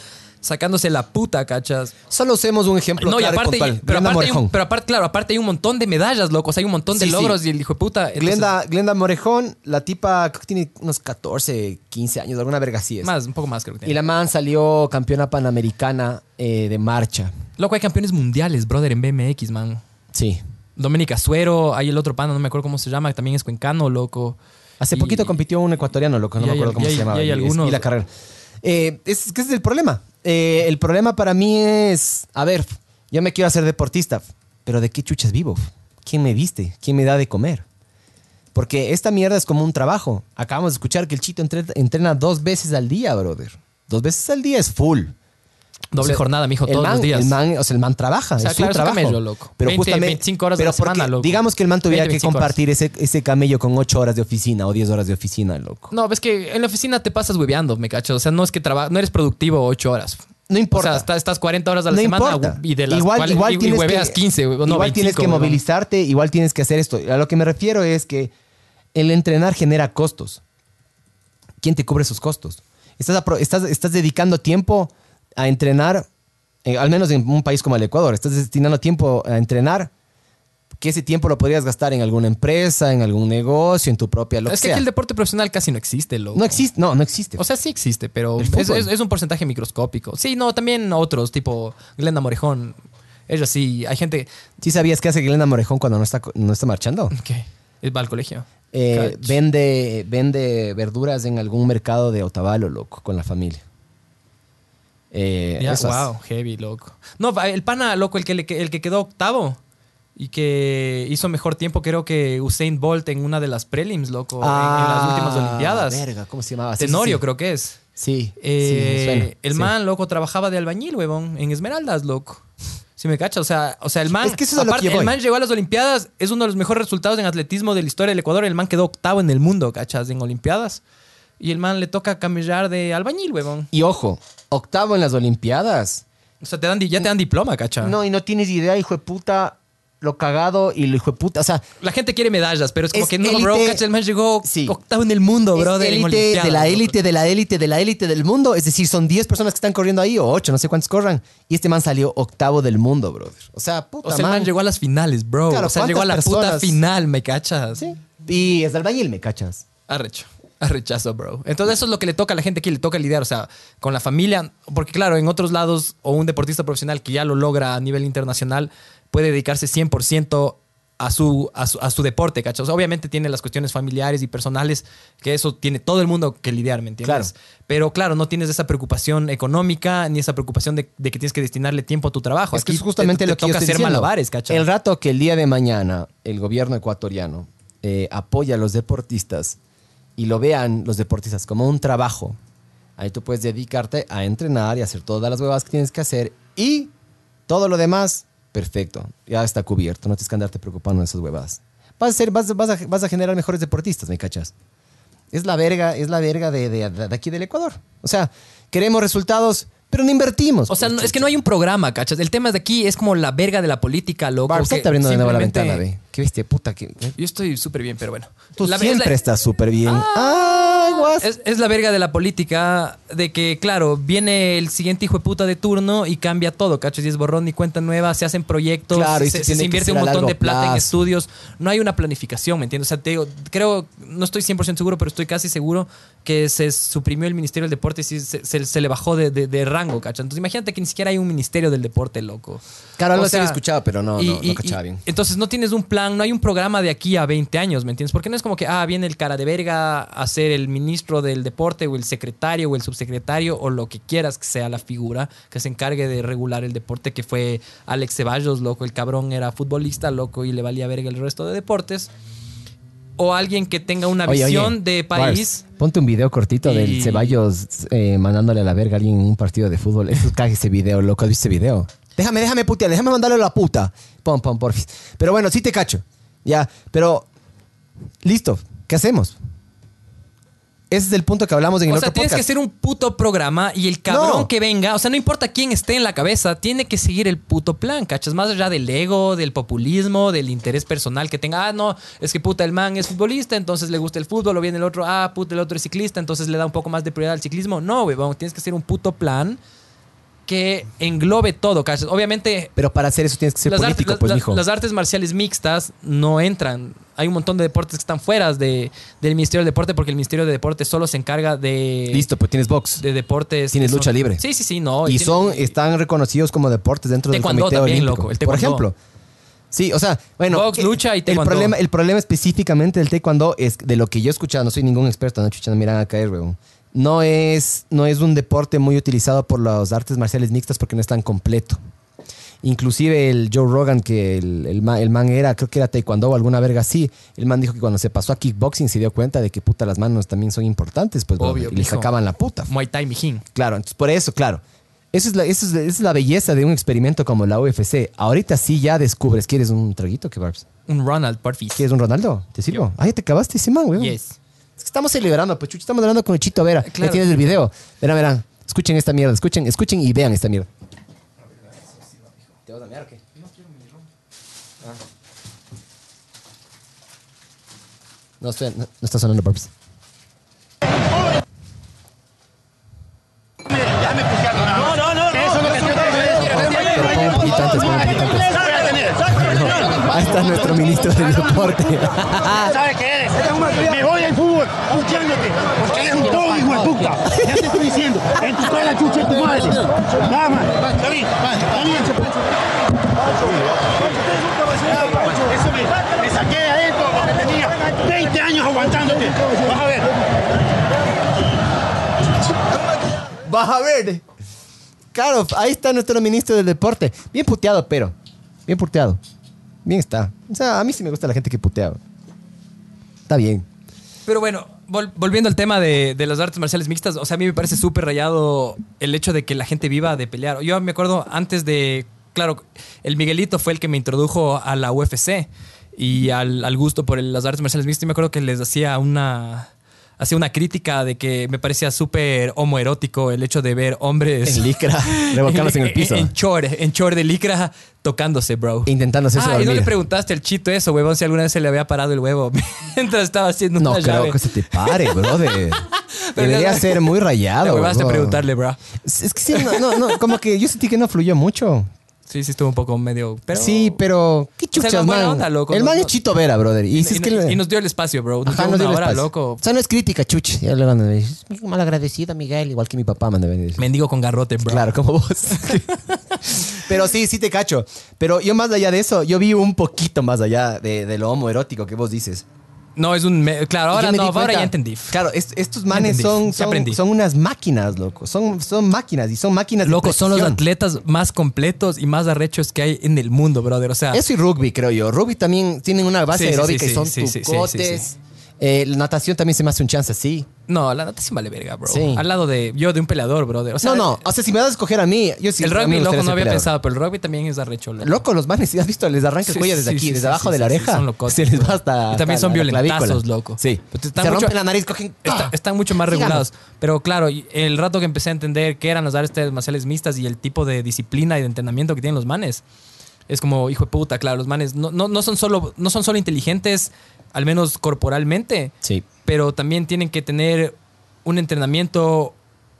sacándose la puta, ¿cachas? Solo usemos un ejemplo No, y claro aparte, puntual. pero Glenda aparte, hay un, pero aparte, claro, aparte hay un montón de medallas, locos, hay un montón de Sí, sí. logros y el hijo de puta. entonces- Glenda, Glenda Morejón, la tipa creo que tiene unos 14, 15 años, alguna verga así es. Más, un poco más creo que tiene. Y la man salió campeona panamericana eh, de marcha. Loco, hay campeones mundiales, brother, en BMX, man. Sí. Doménica Suero, hay el otro pana, no me acuerdo cómo se llama, que también es cuencano, loco. Hace Y- poquito compitió un ecuatoriano, loco, no me hay- acuerdo cómo se llamaba. y hay algunos- y la carrera. Eh, es que ese es el problema. Eh, el problema para mí es, a ver, yo me quiero hacer deportista, pero ¿de qué chuchas vivo? ¿Quién me viste? ¿Quién me da de comer? Porque esta mierda es como un trabajo. Acabamos de escuchar que el chito entre- entrena dos veces al día, brother. Dos veces al día es full. Doble O sea, jornada, mijo, todos man- los días. El man, o sea, el man trabaja, O sea, es claro, su trabajo. camello, loco. Pero 20, justamente, 25 horas de pero la semana, loco. Digamos que el man tuviera 20, que 25 horas. compartir ese, ese camello con 8 horas de oficina o 10 horas de oficina, loco. No, ves que en la oficina te pasas hueveando, me cacho. O sea, no es que traba- no eres productivo ocho horas. No importa. O sea, estás, estás 40 horas a la no semana importa. y de las igual, cuales igual y- y tienes hueveas que, 15, no, igual tienes 25, que movilizarte, igual tienes que hacer esto. A lo que me refiero es que el entrenar genera costos. ¿Quién te cubre esos costos? Estás, estás, estás dedicando tiempo a entrenar, eh, al menos en un país como el Ecuador, estás destinando tiempo a entrenar, que ese tiempo lo podrías gastar en alguna empresa, en algún negocio, en tu propia, lo es que aquí el deporte profesional casi no existe, loco. No existe, no, no existe. O sea, sí existe, pero es, fútbol. es- es un porcentaje microscópico. Sí, no, también otros, tipo Glenda Morejón. Ella sí, hay gente ¿Sí sabías qué hace Glenda Morejón cuando no está, no está marchando? que va al colegio. Eh, vende, vende verduras en algún mercado de Otavalo, loco, con la familia. Eh, wow, heavy, loco. No, el pana, loco, el que, el que quedó octavo y que hizo mejor tiempo, creo que Usain Bolt en una de las prelims, loco, en- en, las últimas Ah, Olimpiadas. Verga, ¿cómo se llamaba? Sí, Tenorio, sí. creo que es. Sí, Eh, sí, suena, el man, loco, trabajaba de albañil, huevón, en Esmeraldas, loco. Si me cacha, o sea, o sea, el man, Es que eso es lo aparte, que el man llegó a las Olimpiadas, es uno de los mejores resultados en atletismo de la historia del Ecuador. El man quedó octavo en el mundo, cachas, en Olimpiadas. Y el man le toca camellar de albañil, huevón. Y ojo, octavo en las Olimpiadas. O sea, te dan, ya te dan diploma, cacha. No, y no tienes idea, hijo de puta, lo cagado y lo hijo de puta. O sea, La gente quiere medallas, pero es como Es que no, bro, cacha, el man llegó Sí. octavo en el mundo, bro, de élite de la élite, de la élite, de la élite del mundo. Es decir, son 10 personas que están corriendo ahí, o 8, no sé cuántos corran. Y este man salió octavo del mundo, brother. O sea, puta O sea, el man man. llegó a las finales, bro. Claro, o sea, llegó a la ¿cuántas puta final, ¿me cachas? Sí. Y es de albañil, ¿me cachas? Arrecho. Arrechazo, bro. Entonces eso es lo que le toca a la gente que le toca lidiar, o sea, con la familia, porque claro, en otros lados, o un deportista profesional que ya lo logra a nivel internacional, puede dedicarse 100% a su, a su, a su deporte, ¿cachai? O sea, obviamente tiene las cuestiones familiares y personales, que eso tiene todo el mundo que lidiar, ¿me entiendes? Claro. Pero claro, no tienes esa preocupación económica, ni esa preocupación de, de que tienes que destinarle tiempo a tu trabajo. Es que es justamente te- te lo que yo toca estoy hacer diciendo. malabares, ¿cachai? El rato que el día de mañana el gobierno ecuatoriano eh, apoya a los deportistas y lo vean los deportistas como un trabajo, ahí tú puedes dedicarte a entrenar y hacer todas las huevas que tienes que hacer y todo lo demás Perfecto. Ya está cubierto. No tienes que andarte preocupando de esas huevadas. Vas a, ser, vas, vas a, vas a generar mejores deportistas, ¿me cachas? Es la verga, es la verga de, de- de aquí del Ecuador. O sea, queremos resultados, pero no invertimos. O sea, no- es que no hay un programa, ¿cachas? El tema de aquí es como la verga de la política, loco. Barb, está abriendo de nuevo la ventana, ve. Qué bestia puta. Que, Yo estoy súper bien, pero bueno. Tú La- es siempre la- estás súper bien. ¡Ay, guas! Es, es la verga de la política de que, claro, viene el siguiente hijo de puta de turno y cambia todo, ¿cachas? Y es borrón y cuenta nueva, se hacen proyectos, Claro, y se, se se invierte un a montón de plata en estudios. No hay una planificación, ¿me entiendes? O sea, te digo, creo, no estoy 100% seguro, pero estoy casi seguro que se suprimió el Ministerio del Deporte y se, se- se le bajó de, de- de rango, ¿cachas? Entonces imagínate que ni siquiera hay un Ministerio del Deporte, loco. Claro, algo O sea, escuchado, pero no, y- no, y- no cachaba y- bien. Entonces no tienes un plan, no hay un programa de aquí a 20 años, ¿me entiendes? Porque no es como que, ah, viene el cara de verga a ser el ministro del deporte o el secretario o el subsecretario o lo que quieras que sea la figura que se encargue de regular el deporte, que fue Alex Ceballos, loco, el cabrón era futbolista, loco, y le valía verga el resto de deportes. O alguien que tenga una Oye, oye, visión de país. Bars, ponte un video cortito Y- del Ceballos eh, mandándole a la verga a alguien en un partido de fútbol. Eso ese video, loco. ¿Has visto ese video? Déjame, déjame putear, déjame mandarle a la puta. Pon, pon, porfis. Pero bueno, sí te cacho. Ya, pero. Listo. ¿Qué hacemos? Ese es el punto que hablamos en el O sea, tienes que hacer un puto programa y el cabrón No. que venga, o sea, no importa quién esté en la cabeza, tiene que seguir el puto plan, ¿cachas? Más allá del ego, del populismo, del interés personal que tenga. Ah, no, es que puta, el man es futbolista, entonces le gusta el fútbol, o viene el otro, ah, puta, el otro es ciclista, entonces le da un poco más de prioridad al ciclismo. No, vamos, tienes que hacer un puto plan que englobe todo, ¿cachas? Obviamente, Pero para hacer eso tienes que ser las, político, artes, pues, mijo. las artes marciales mixtas no entran. Hay un montón de deportes que están fuera de, del Ministerio del Deporte porque el Ministerio de Deporte solo se encarga de Listo, pues tienes box. de deportes. Tienes son- lucha libre. Sí, sí, sí, no. y son, están reconocidos como deportes dentro del comité también, olímpico. loco, el Por ejemplo. Sí, o sea, bueno. Box, lucha y el taekwondo. problema, el problema específicamente del taekwondo es de lo que yo he escuchado, no soy ningún experto, no chucha, no miran a caer, weón. No es, no es un deporte muy utilizado por las artes marciales mixtas porque no es tan completo. Inclusive el Joe Rogan, que el, el man, el man era, creo que era taekwondo o alguna verga así, el man dijo que cuando se pasó a kickboxing se dio cuenta de que puta las manos también son importantes, pues, Obvio, brother, y le sacaban la puta. Muay Thai Mijín. Claro, entonces por eso, claro. Eso es, la, eso es, la- esa es la belleza de un experimento como la UFC. Ahorita sí ya descubres. ¿Quieres un traguito, que Barbs? Un Ronald, porfis. ¿Quieres un Ronaldo? ¿Te sirvo? Ay, te acabaste ese man, güey. Yes. Es que estamos celebrando, pues chucho, estamos hablando con el Chito Vera. Claro. Ya tienes el video. Verán, verán. Escuchen esta mierda, escuchen, escuchen y vean esta mierda. ¿Te vas a mear o qué? No quiero mi ron. No, estoy- no, no está sonando Barbs. No, no, no. Eso es lo que yo. Ahí está nuestro ministro del deporte. ¿Sabes qué eres? Me voy al fútbol escuchándote, porque eres un todo hijo de puta. Ya te estoy diciendo, en tu cara chucha tu madre. Nada más. David, David. Eso me, me saqué de adentro porque tenía 20 años aguantándote. Vas a ver. Vas a ver. Claro, ahí está nuestro ministro del deporte. Bien puteado, pero. Bien puteado. Bien está. O sea, a mí sí me gusta la gente que putea. Está bien. Pero bueno, vol- volviendo al tema de, de las artes marciales mixtas, o sea, a mí me parece súper rayado el hecho de que la gente viva de pelear. Yo me acuerdo antes de, claro, el Miguelito fue el que me introdujo a la UFC y al, al gusto por las artes marciales mixtas. Y me acuerdo que les hacía una, hacía una crítica de que me parecía súper homoerótico el hecho de ver hombres... En licra, revolcándose en el piso. En, chor, en chor de licra, tocándose, bro. Intentando hacerse Ah, y no le preguntaste al chito eso, huevón, si alguna vez se le había parado el huevo mientras estaba haciendo No una creo llave. que se te pare, brother. Pero Debería ser muy rayado. Te a bro. preguntarle, bro. Es que sí, no, no, no, como que yo sentí que no fluyó mucho. Sí, sí, estuvo un poco medio. Pero... sí, pero qué sea, el chuchas, man buena man. onda, loco, el man es Chito Vera, brother. Y, Y, si es y- que le- y nos dio el espacio, bro. Nos Ajá, dio nos dio el hora, espacio. loco. O sea, no es crítica, chuch. Ya le van a decir, "Es mal agradecido, Miguel, igual que mi papá, debe decir. Mendigo con garrote, bro. Claro, como vos. Pero sí, sí te cacho. Pero yo más allá de eso, yo vi un poquito más allá de, de lo homoerótico que vos dices. No, es un. Claro, Y ahora no, ahora ya entendí. Claro, est- estos manes son, son, son unas máquinas, loco. Son, son máquinas y son máquinas de Loco, son los atletas más completos y más arrechos que hay en el mundo, brother. O sea, Eso y rugby, creo yo. Rugby también tienen una base Sí, aeróbica sí, y son sí, sí, sí, sí, tucotes. Eh, la natación también se me hace un chance, sí. No, la natación vale verga, bro. Sí. Al lado de yo de un peleador, brother. O sea, no, no. O sea, si me das a escoger a mí, yo sí. el rugby, loco, no había peleador. pensado, pero el rugby también es arrecho, loco. Loco, los manes, ¿has visto? Les arranca el cuello desde aquí, desde abajo de la oreja. son locotes, se les bro. va hasta. Y también hasta son violentazos, loco. Sí. Pero Se mucho- rompen la nariz, cogen. Está- ¡ah! están mucho más regulados. Pero claro, el rato que empecé a entender qué eran las artes marciales mixtas y el tipo de disciplina y de entrenamiento que tienen los manes, es como, hijo de puta, claro, los manes no, no, no, son, solo, no son solo inteligentes, al menos corporalmente, Sí. pero también tienen que tener un entrenamiento,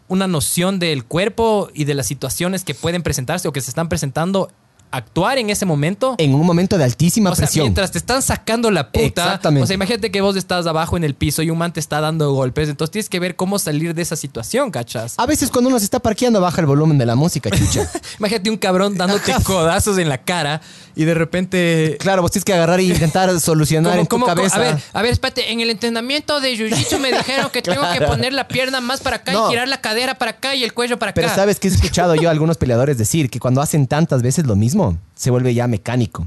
una noción del cuerpo y de las situaciones que pueden presentarse o que se están presentando, actuar en ese momento. En un momento de altísima O sea, presión. mientras te están sacando la puta. Exactamente. O sea, imagínate que vos estás abajo en el piso y un man te está dando golpes. Entonces tienes que ver cómo salir de esa situación, ¿cachas? A veces cuando uno se está parqueando baja el volumen de la música, chucha. Imagínate un cabrón dándote codazos en la cara y de repente. claro, vos tienes que agarrar e intentar solucionar en tu cabeza. a ver, a ver, espérate, en el entrenamiento de Jiu-Jitsu me dijeron que tengo que poner la pierna más para acá No. y girar la cadera para acá y el cuello para Pero acá. sabes que he escuchado yo a algunos peleadores decir que cuando hacen tantas veces lo mismo, se vuelve ya mecánico.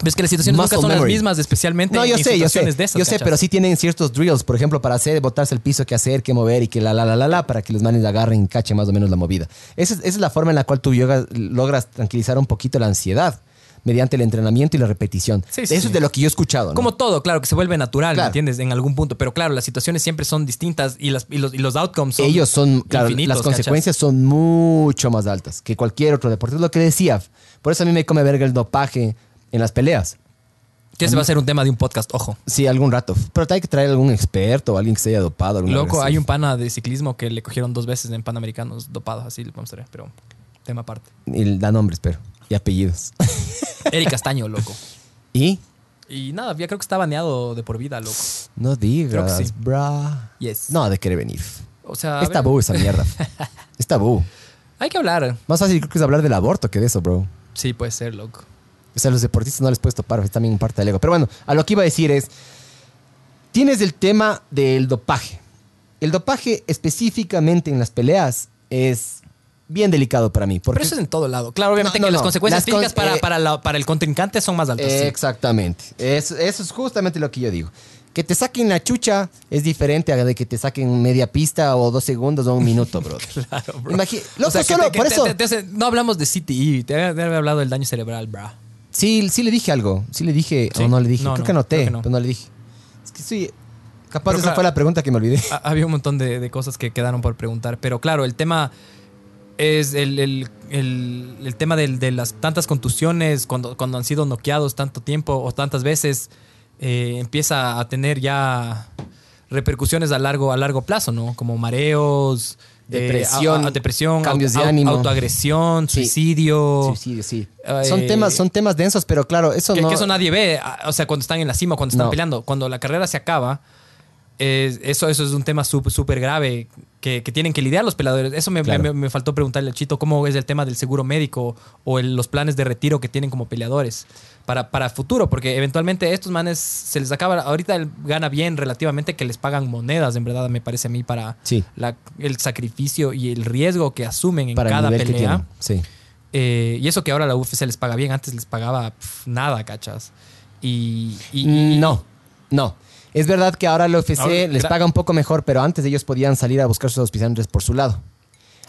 Ves que las situaciones nunca Muscle son las memory. mismas, especialmente No, yo en sé, yo sé. situaciones de esas. yo sé, ¿cachas? pero sí tienen ciertos drills, por ejemplo, para hacer, botarse el piso, qué hacer, qué mover y que la la la la la, para que los manes agarren y cachen más o menos la movida. Esa es, esa es la forma en la cual tú yoga- logras tranquilizar un poquito la ansiedad mediante el entrenamiento y la repetición. Sí, sí, Eso sí. es de lo que yo he escuchado. ¿no? Como todo, claro, que se vuelve natural, ¿me Claro. entiendes? En algún punto. Pero claro, las situaciones siempre son distintas y, las, y, los, y los outcomes son. Ellos son, claro, infinitos, las consecuencias son mucho más altas que cualquier otro deporte. Es lo que decía. Por eso a mí me come verga el dopaje en las peleas. Que ese va a ser un tema de un podcast, ojo. Sí, algún rato. Pero hay que traer algún experto o alguien que se haya dopado. Loco, hay un pana de ciclismo que le cogieron dos veces en Panamericanos dopados, así le vamos a traer, pero tema aparte. Y da nombres, pero. Y apellidos. Eric Castaño, loco. y Y nada, ya creo que está baneado de por vida, loco. no digas, Creo que sí. bra. Yes. No, de querer venir. O sea, es tabú esa mierda. es tabú. hay que hablar. Más fácil creo que es hablar del aborto que de eso, bro. Sí, puede ser, loco. O sea, a los deportistas no les puedes topar, es también parte del ego. Pero bueno, a lo que iba a decir es, tienes el tema del dopaje. El dopaje específicamente en las peleas es bien delicado para mí. Porque Pero eso es en todo lado. Claro, obviamente No, no, que las consecuencias Las con- físicas para, eh, para, la- para el contrincante son más altas. sí. Exactamente. Eso, eso es justamente lo que yo digo. Que te saquen la chucha es diferente a de que te saquen media pista o dos segundos o un minuto, bro. Claro, bro. Imagi- Loco, O sea, que solo te- que por te- eso. te- te hace- no hablamos de CTE, te había, te había hablado del daño cerebral, bro. Sí, sí le dije algo. Sí le dije. Sí. O no le dije. No, creo no, que anoté, creo que no. pero no le dije. Es que sí. Capaz Pero esa claro. fue la pregunta que me olvidé. Ha- Había un montón de, de cosas que quedaron por preguntar, pero claro, el tema es el, el- el- el tema del- de, las tantas contusiones cuando, cuando han sido noqueados tanto tiempo o tantas veces, eh, empieza a tener ya repercusiones a largo, a largo plazo, ¿no? Como mareos, eh, Depresión, a- a- depresión, cambios de ánimo. autoagresión, Sí. suicidio. Suicidio, sí. Eh, son, temas, son temas densos, pero claro, eso que, no. que eso nadie ve, o sea, cuando están en la cima, cuando están No. peleando, cuando la carrera se acaba, es- eso, eso es un tema súper grave que, que tienen que lidiar los peleadores. Eso me, Claro. me- me faltó preguntarle a Chito cómo es el tema del seguro médico o el- los planes de retiro que tienen como peleadores para, para futuro, porque eventualmente estos manes se les acaba, ahorita él gana bien relativamente que les pagan monedas, en verdad me parece a mí, para Sí. la- el sacrificio y el riesgo que asumen en para cada pelea. Sí. Eh, y eso que ahora la UFC les paga bien, antes les pagaba nada, cachas. Y, y- y- no, no. Es verdad que ahora la UFC Ahora, les paga un poco mejor, pero antes ellos podían salir a buscar sus auspiciantes por su lado.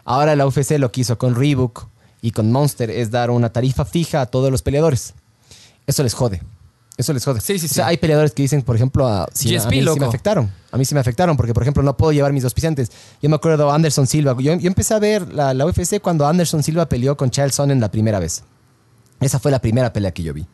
Ahora la UFC lo que hizo con Reebok y con Monster es dar una tarifa fija a todos los peleadores. Eso les jode. Eso les jode. Sí, sí, O sea, sí. hay peleadores que dicen, por ejemplo, a, sí, a GSP, mí sí me loco. afectaron. A mí sí me afectaron porque, por ejemplo, no puedo llevar mis auspiciantes. Yo me acuerdo Anderson Silva. Yo, yo empecé a ver la, la UFC cuando Anderson Silva peleó con Charles Sonnen la primera vez. Esa fue la primera pelea que yo vi.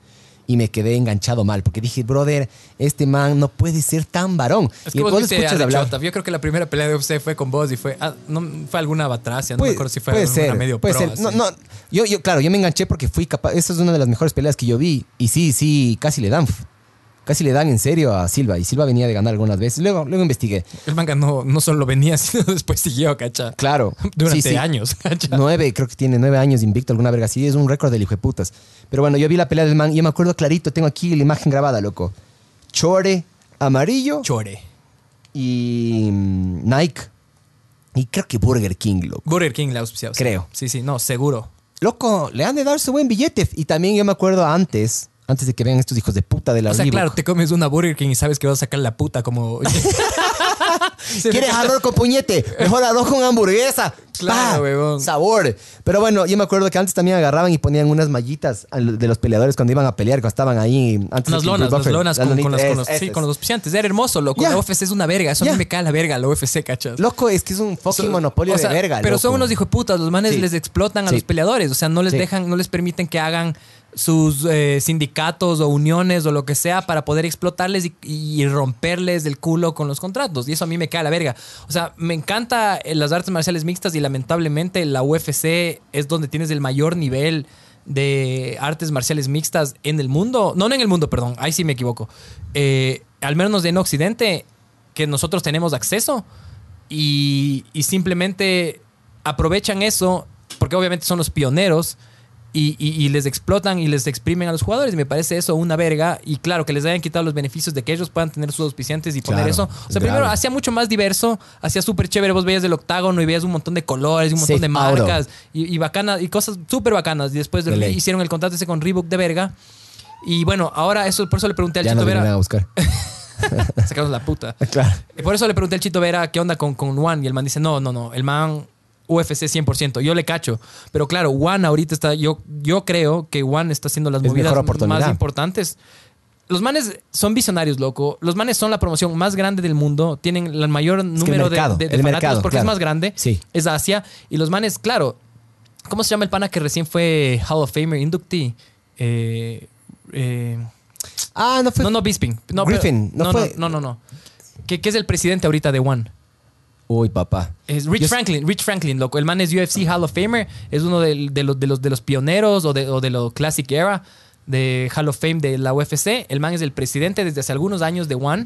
Y me quedé enganchado mal, porque dije, brother, este man no puede ser tan varón. Es y que vos vos viste escuchas a. Richota. Yo creo que la primera pelea de UFC fue con vos y fue, ah, no, fue alguna batracia, no me acuerdo si fue puede alguna ser, medio puede pro, ser. No, no, yo, yo, claro, yo me enganché porque fui capaz. Esa es una de las mejores peleas que yo vi. Y sí, sí, casi le dan. Casi le dan en serio a Silva. Y Silva venía de ganar algunas veces. Luego, luego investigué. El manga no, no solo venía, sino después siguió, cacha. Claro. Durante sí, sí. años, cacha. Nueve, creo que tiene nueve años invicto, alguna verga así. Es un récord del hijo de putas. Pero bueno, yo vi la pelea del man y yo me acuerdo clarito. Tengo aquí la imagen grabada, loco. Chore amarillo Chore. y mm, Nike. Y creo que Burger King, loco. Burger King auspiciado. sí. Creo. Sí, sí, no, seguro. Loco, le han de dar su buen billete. Y también yo me acuerdo antes, Antes de que vean estos hijos de puta de la O sea, Reebok. claro, te comes una Burger King y sabes que vas a sacar la puta como... ¿Quieres arroz con puñete? Mejor arroz con hamburguesa. Claro, huevón. Sabor. Pero bueno, yo me acuerdo que antes también agarraban y ponían unas mallitas al- de los peleadores cuando iban a pelear, cuando estaban ahí. Antes de Unas que lonas, Bruce Buffer- lonas las con, con lonitas, con los- es- sí, es- con los auspiciantes. Era hermoso, loco. Ya. La UFC es una verga. Eso a Ya. mí me cae la verga, la UFC, ¿cachas? Loco, es que es un fucking monopolio o sea, de verga. Pero son loco. unos hijos de putas. Los manes Sí. les explotan a Sí. los peleadores. O sea, no les Sí. dejan, no les permiten que hagan sus eh, sindicatos o uniones o lo que sea para poder explotarles y, romperles el culo con los contratos. Y eso a mí me cae la verga. O sea, me encanta eh, las artes marciales mixtas y lamentablemente la UFC es donde tienes el mayor nivel de artes marciales mixtas en el mundo. No, no en el mundo, perdón. Ahí sí me equivoco. Eh, al menos en Occidente, que nosotros tenemos acceso y, y simplemente aprovechan eso, porque obviamente son los pioneros, y, y- y les explotan y les exprimen a los jugadores. Me parece eso una verga. Y claro, que les hayan quitado los beneficios de que ellos puedan tener sus auspiciantes y poner Claro, eso. O sea, primero hacía mucho más diverso, hacía súper chévere. Vos veías el octágono y veías un montón de colores, y un montón de marcas y, y bacanas y cosas súper bacanas. Y después de- hicieron el contrato ese con Reebok de verga. Y bueno, ahora eso, por eso le pregunté al Ya Chito no vienen a Vera. buscar. Sacamos la puta. claro. Por eso le pregunté al Chito Vera qué onda con, con Juan. Y el man dice, no, no, no. El man UFC 100%. Yo le cacho. Pero claro, Juan ahorita está... Yo, yo creo que Juan está haciendo las Es movidas más importantes. Los manes son visionarios, loco. Los manes son la promoción más grande del mundo. Tienen el mayor número de- mercado, de, de el fanáticos mercado, porque es más grande. Sí. Es Asia. Y los manes, claro. ¿Cómo se llama el pana que recién fue Hall of Famer, inductee? Eh, eh, Ah, no fue. no, no, Bisping. No, pero- Griffin, no no, fue- no, no, no. Que, que es el presidente ahorita de One. Uy, papá. Es Rich Yo- Franklin, Rich Franklin, loco. El man es UFC Hall of Famer. Es uno de, de los, de, los, de los pioneros o de, o de lo Classic Era de Hall of Fame de la UFC. El man es el presidente desde hace algunos años de One.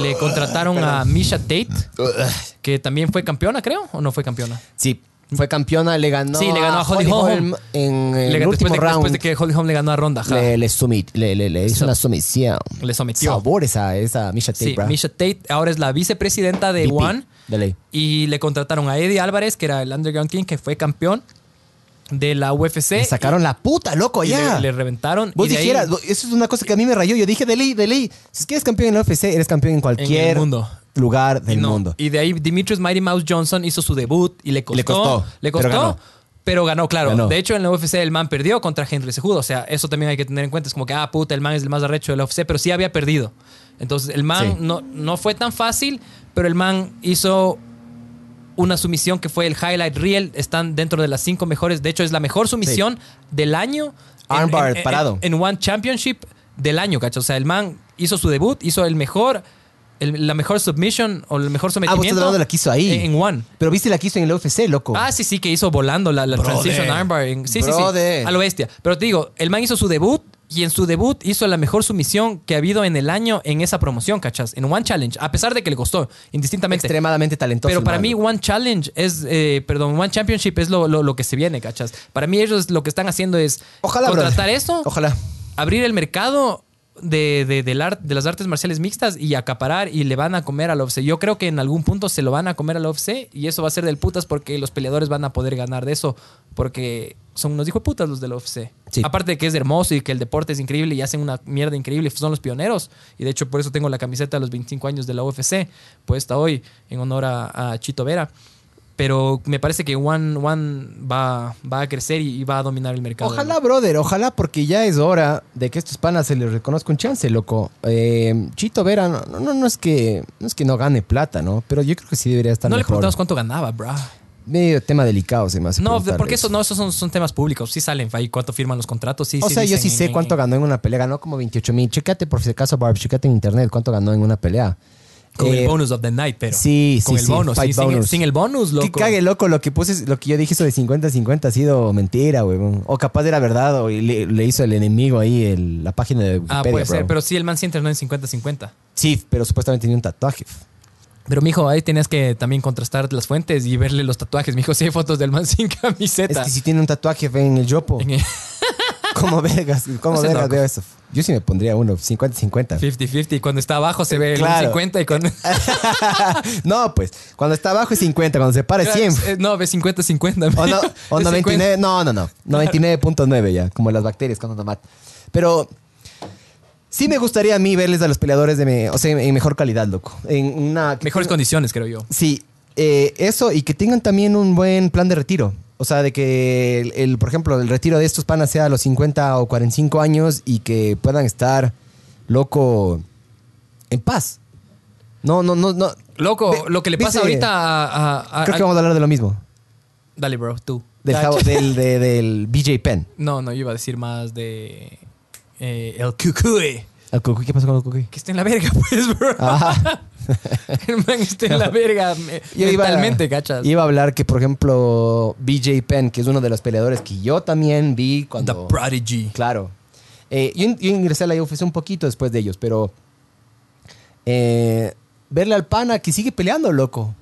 Le contrataron a Misha Tate, que también fue campeona, creo, o no fue campeona. Sí, fue campeona, le ganó. Sí, le ganó a Holly Holm. en el Le- después, último de, que- round. después de que Holly Holm le ganó a Ronda. le, le, sumit- le, le- le hizo So- una sumisión. Le sometió. Sabor esa, esa Misha Tate, Sí, bro. Misha Tate ahora es la vicepresidenta de VP, One. De ley. Y le contrataron a Eddie Álvarez, que era el Underground King, que fue campeón de la UFC. Le sacaron la puta, loco, y ya. le, le reventaron. Vos y ahí- dijeras, eso es una cosa que a mí me rayó. Yo dije, de ley, de ley. Si es que eres campeón en la UFC, eres campeón en cualquier mundo. Lugar del no. mundo. Y de ahí Demetrius Mighty Mouse Johnson hizo su debut y le costó. Le costó, le pero costó, ganó. pero ganó, claro. Ganó. De hecho, en la UFC el man perdió contra Henry Cejudo. O sea, eso también hay que tener en cuenta. Es como que, ah, puta, el man es el más arrecho de la UFC, pero sí había perdido. Entonces, el man Sí. no, no fue tan fácil, pero el man hizo una sumisión que fue el highlight reel. Están dentro de las cinco mejores. De hecho, es la mejor sumisión del año. Armbar en- en- parado. En, One Championship del año, ¿cacho? O sea, el man hizo su debut, hizo el mejor, el- la mejor submission o el mejor Ah, vos sometimiento. estás hablando de la que hizo ahí. En, en One. Pero viste la que hizo en el UFC, loco. Ah, sí, sí, que hizo volando la, la Brother. Transition Armbar. en- sí, sí, sí. Brother. A lo bestia. Pero te digo, el man hizo su debut y en su debut hizo la mejor sumisión que ha habido en el año en esa promoción, ¿cachas? En One Challenge. A pesar de que le costó, indistintamente. Extremadamente talentoso. Pero el para mí One Challenge es, eh, perdón, One Championship es lo, lo- lo que se viene, ¿cachas? Para mí ellos lo que están haciendo es Ojalá, contratar brother. eso, Ojalá. abrir el mercado de, de, del art- de las artes marciales mixtas y acaparar y le van a comer al UFC. Yo creo que en algún punto se lo van a comer al UFC y eso va a ser del putas porque los peleadores van a poder ganar de eso porque son unos hijos putas los del UFC. Sí. Aparte de que es hermoso y que el deporte es increíble y hacen una mierda increíble, son los pioneros. Y de hecho por eso tengo la camiseta de los 25 años de la UFC puesta hoy en honor a, a Chito Vera. Pero me parece que One, One va, va a crecer y, y va a dominar el mercado. Ojalá, brother, ojalá, porque ya es hora de que estos panas se les reconozca un chance, loco. Eh, Chito Vera, no, no, no es que no es que no gane plata, ¿no? Pero yo creo que sí debería estar No le preguntamos cuánto ganaba, bro. Medio tema delicado se me hace. No, porque eso. eso no, esos son, son temas públicos. Sí salen ahí cuánto firman los contratos. Sí, O sí sea, yo sí sé cuánto ganó en una pelea. Ganó como 28 mil. Chécate, por si acaso, Barb, chécate en internet cuánto ganó en una pelea. Con Eh, el bonus of the night, pero. sí, Con sí, el sí, bonus. sí, sin- bonus. Sin, el bonus, loco. Que cague, loco, lo que puse, lo que yo dije eso de 50-50 ha sido mentira, huevón. O capaz era verdad, o le, le hizo el enemigo ahí el- la página de Wikipedia, Ah, puede ser. Pero sí, el man sí entrenó en 50-50. Sí, pero supuestamente tenía un tatuaje. Pero, mijo, ahí tenías que también contrastar las fuentes y verle los tatuajes. Mijo, sí hay fotos del man sin Es camiseta. que si tiene un tatuaje en el yopo. En el ¿Cómo vergas? ¿Cómo vergas veo eso? Yo sí me pondría uno, 50-50. 50-50. Y cuando está abajo se ve el Claro. 50 y cuando. no, pues, cuando está abajo es 50, cuando se para es 100. Eh, No, ve 50-50. O, no, o Es 99, no, no, no. 99.9 ya, como las bacterias cuando no matan. Pero Sí me gustaría a mí verles a los peleadores de me- o sea, en mejor calidad, loco. En una Mejores tenga- condiciones, creo yo. Sí, eh, eso y que tengan también un buen plan de retiro. O sea, de que, el, el, por ejemplo, el retiro de estos panas sea a los 50 o 45 años y que puedan estar, loco, en paz. No, no, no, no. Loco, Ve- lo que le pasa dice- ahorita a... a- a- Creo a- que vamos a hablar de lo mismo. Dale, bro, tú. Del, del, de- del BJ Penn. No, no, yo iba a decir más de... eh, el Cucuy. ¿El Cucuy? ¿Qué pasó con el Cucuy? Que está en la verga, pues, bro. Ah. el man está en la verga me- Yo iba- cachas. Iba a hablar que, por ejemplo, BJ Penn, que es uno de los peleadores que yo también vi The cuando... Prodigy. Claro. Eh, yo, in- yo ingresé a la UFC un poquito después de ellos, pero eh, verle al pana que sigue peleando, loco.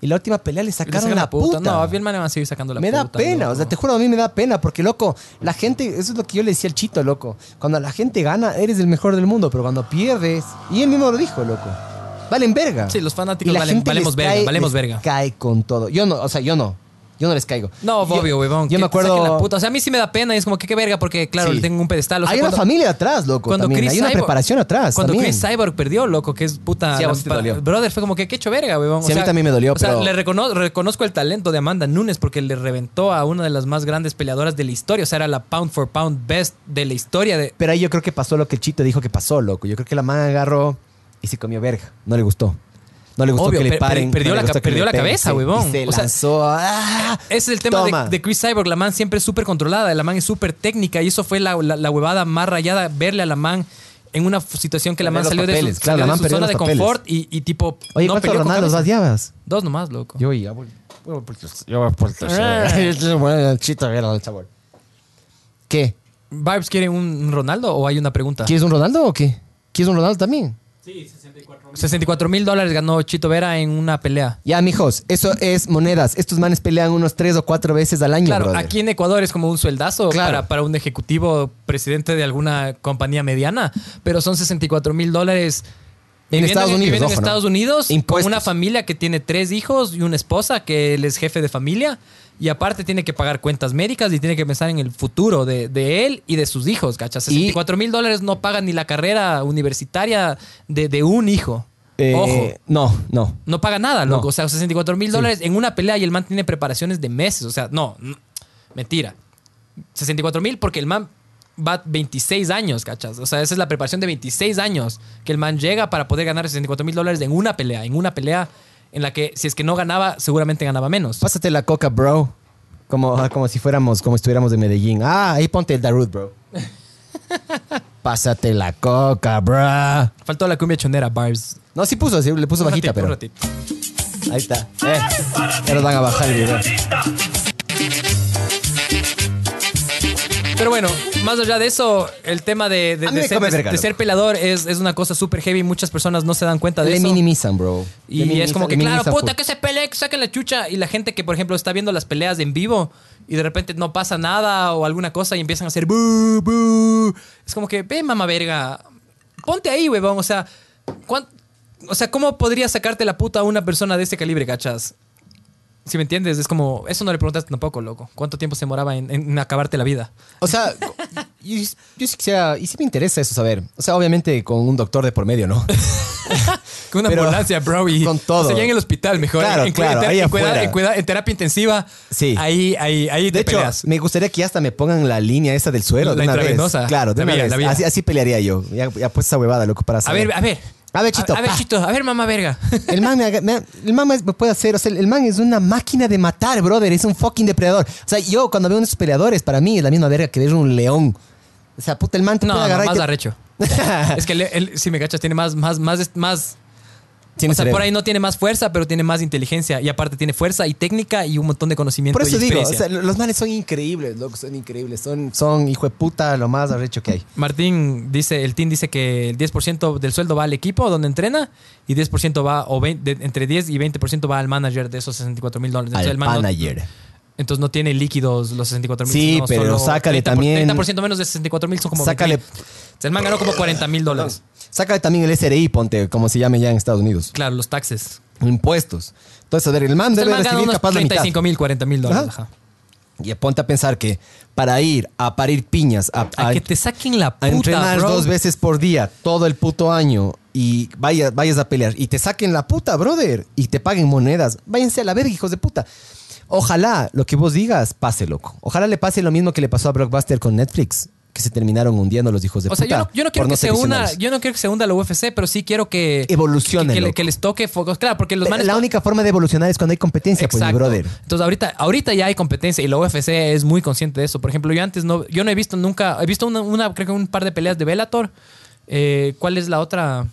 Y la última pelea le Le sacaron sacan la puta. No, bien man le van a seguir sacando la me puta. da pena, loco. o sea, te juro, a mí me da pena, porque, loco, la gente, eso es lo que yo le decía al chito, loco. Cuando la gente gana, eres el mejor del mundo, pero cuando pierdes, y él mismo lo dijo, loco, valen verga. Sí, los fanáticos valen- gente valemos les verga, cae- valemos les verga. Cae con todo. Yo no, o sea, yo no. Yo no les caigo. No, Yo- obvio, huevón. Yo que me te saquen acuerdo. la puta. O sea, a mí sí me da pena y es como que qué verga porque, claro, Sí. le tengo un pedestal. O sea, Hay cuando- una familia atrás, loco. Cuando también. Chris Hay una Cyborg- preparación atrás. Cuando también. Chris Cyborg perdió, loco, que es puta. Sí, a la- vos sí te pa- dolió. Brother, fue como que qué hecho verga, weón. Sí, a mí también me dolió, O sea, pero- le recono- reconozco el talento de Amanda Nunes porque le reventó a una de las más grandes peleadoras de la historia. O sea, era la pound for pound best de la historia. De... Pero ahí yo creo que pasó lo que el chito dijo que pasó, loco. Yo creo que la man agarró y se comió verga. No le gustó. No le gustó Obvio, que le per- paren. perdió no le la ca- gustó que perdió le la peguen, cabeza, sí. huevón. Y se O sea, lanzó. ¡ah! Ese es el tema Toma. de, de Chris Cyborg. La man siempre es súper controlada. La man es súper técnica. Y eso fue la, la, la huevada más rayada. Verle a la man en una f- situación que la man los salió de papeles, su, claro, salió la de man su perdió zona los de papeles. confort y, y tipo. Oye, no ¿cuántos peleó con Ronaldos cabeza. vas llevas? Dos nomás, loco. Yo ya voy. Yo voy por el tercero. Bueno, el chito, era el sabor. ¿Qué? ¿Barbs quiere un un Ronaldo o hay una pregunta? ¿Quieres un Ronaldo o qué? ¿Quieres un Ronaldo también? 64 mil dólares ganó Chito Vera en una pelea. Ya, mijos, eso es monedas. Estos manes pelean unos tres o cuatro veces al año, Claro, brother. aquí en Ecuador es como un sueldazo Claro. para, para un ejecutivo presidente de alguna compañía mediana, pero son 64 mil dólares. En viviendo Estados Unidos, viviendo ojo, en ¿no? Estados Unidos, Impuestos. con una familia que tiene tres hijos y una esposa que él es jefe de familia. Y aparte tiene que pagar cuentas médicas y tiene que pensar en el futuro de, de él y de sus hijos, ¿cachas? Y- 64 mil dólares no pagan ni la carrera universitaria de, de un hijo. Eh, Ojo. No, no. No paga nada, No. loco. O sea, 64 mil dólares en una pelea y el man tiene preparaciones de meses. O sea, no, no. mentira. 64 mil porque el man va 26 años, ¿cachas? O sea, esa es la preparación de 26 años que el man llega para poder ganar 64 mil dólares en una pelea. En una pelea en la que si es que no ganaba, seguramente ganaba menos. Pásate la coca, bro. Como, ah, como si fuéramos, como estuviéramos de Medellín. Ah, ahí ponte el Darut, bro. Pásate la coca, bro. Faltó la cumbia chonera, Bars. No, sí puso, sí, le puso Un bajita, ratito, pero. Ahí está. Eh, ya nos van a bajar el video. Pero bueno, más allá de eso, el tema de, de- A mí de me ser, come de- verga, de loco. ser pelador es, es una cosa súper heavy. Muchas personas no se dan cuenta de Le eso. minimizan, bro. Y es como que, le claro, minimizan puta, full. que se pelee, que saquen la chucha. Y la gente que, por ejemplo, está viendo las peleas en vivo y de repente no pasa nada o alguna cosa y empiezan a hacer bu, bu. Es como que, ve, mamá verga, ponte ahí, huevón. O sea, ¿cuán- o sea, ¿cómo podría sacarte la puta a una persona de este calibre, cachas? Si me entiendes, es como, eso no le preguntaste tampoco, loco. ¿Cuánto tiempo se demoraba en, en acabarte la vida? O sea, yo, yo sí quisiera, y sí me interesa eso saber. O sea, obviamente con un doctor de por medio, ¿no? Con una Pero ambulancia, bro. Y, con todo. O sea, ya en el hospital, mejor. Claro, en, claro, en, ahí en, cuida- en terapia intensiva. Sí. Ahí, ahí, ahí De te hecho, peleas. me gustaría que hasta me pongan la línea esa del suelo de La una vez. Claro, de La una vía, vez. la vía. Así, así pelearía yo. Ya, ya pues esa huevada, loco, para A saber. ver, a ver. A ver, Chito, A, a ver, pa. Chito. A ver, mamá verga. El man, me, el man me puede hacer, o sea, el man es una máquina de matar, brother, es un fucking depredador. O sea, yo cuando veo unos peleadores, para mí es la misma verga que ver un león. O sea, puta, el man te No, puede no, agarrar y más te- arrecho. es que él, él, si me cachas, tiene más, más, más, más. Por ahí no tiene más fuerza, pero tiene más inteligencia. Y aparte tiene fuerza y técnica y un montón de conocimiento Por eso y digo, o sea, los manes son increíbles, loco, son increíbles. Son, son, hijo de puta, lo más arrecho que hay. Martín dice, el team dice que el 10% del sueldo va al equipo donde entrena y 10% va, o 20 de- entre 10 y 20% va al manager de esos 64 mil dólares. Entonces, Al el man no- manager. Entonces no tiene líquidos los 64 mil. Sí, pero sácale también- 30% menos de 64 mil son como Sácale- 20,000. O sea, el man ganó como 40 mil dólares. Sácale también el SRI, ponte, como se llame ya en Estados Unidos. Claro, los taxes. Impuestos. Entonces, a ver, el man El debe man gana recibir unos capaz la mitad. 35 mil, 40 mil dólares. Ajá. ajá. Y ponte a pensar que para ir a parir piñas, a, A a- que te saquen la a puta, entrenar bro. dos veces por día, todo el puto año, y vayas, vayas a pelear, y te saquen la puta, brother, y te paguen monedas, váyanse a la verga, hijos de puta. Ojalá lo que vos digas pase, loco. Ojalá le pase lo mismo que le pasó a Blockbuster con Netflix, que se terminaron hundiendo los hijos de O sea, puta. yo no, yo no quiero que se una, yo no quiero que se hunda la UFC, pero sí quiero que Evolucione, que, que le- loco. que les toque focos. Claro, porque los manes La única forma de evolucionar es cuando hay competencia, pues, mi brother. Entonces ahorita, ahorita ya hay competencia y la UFC es muy consciente de eso. Por ejemplo, yo antes no, yo no he visto nunca, he visto una, una- creo que un par de peleas de Bellator. Eh, ¿Cuál es la otra?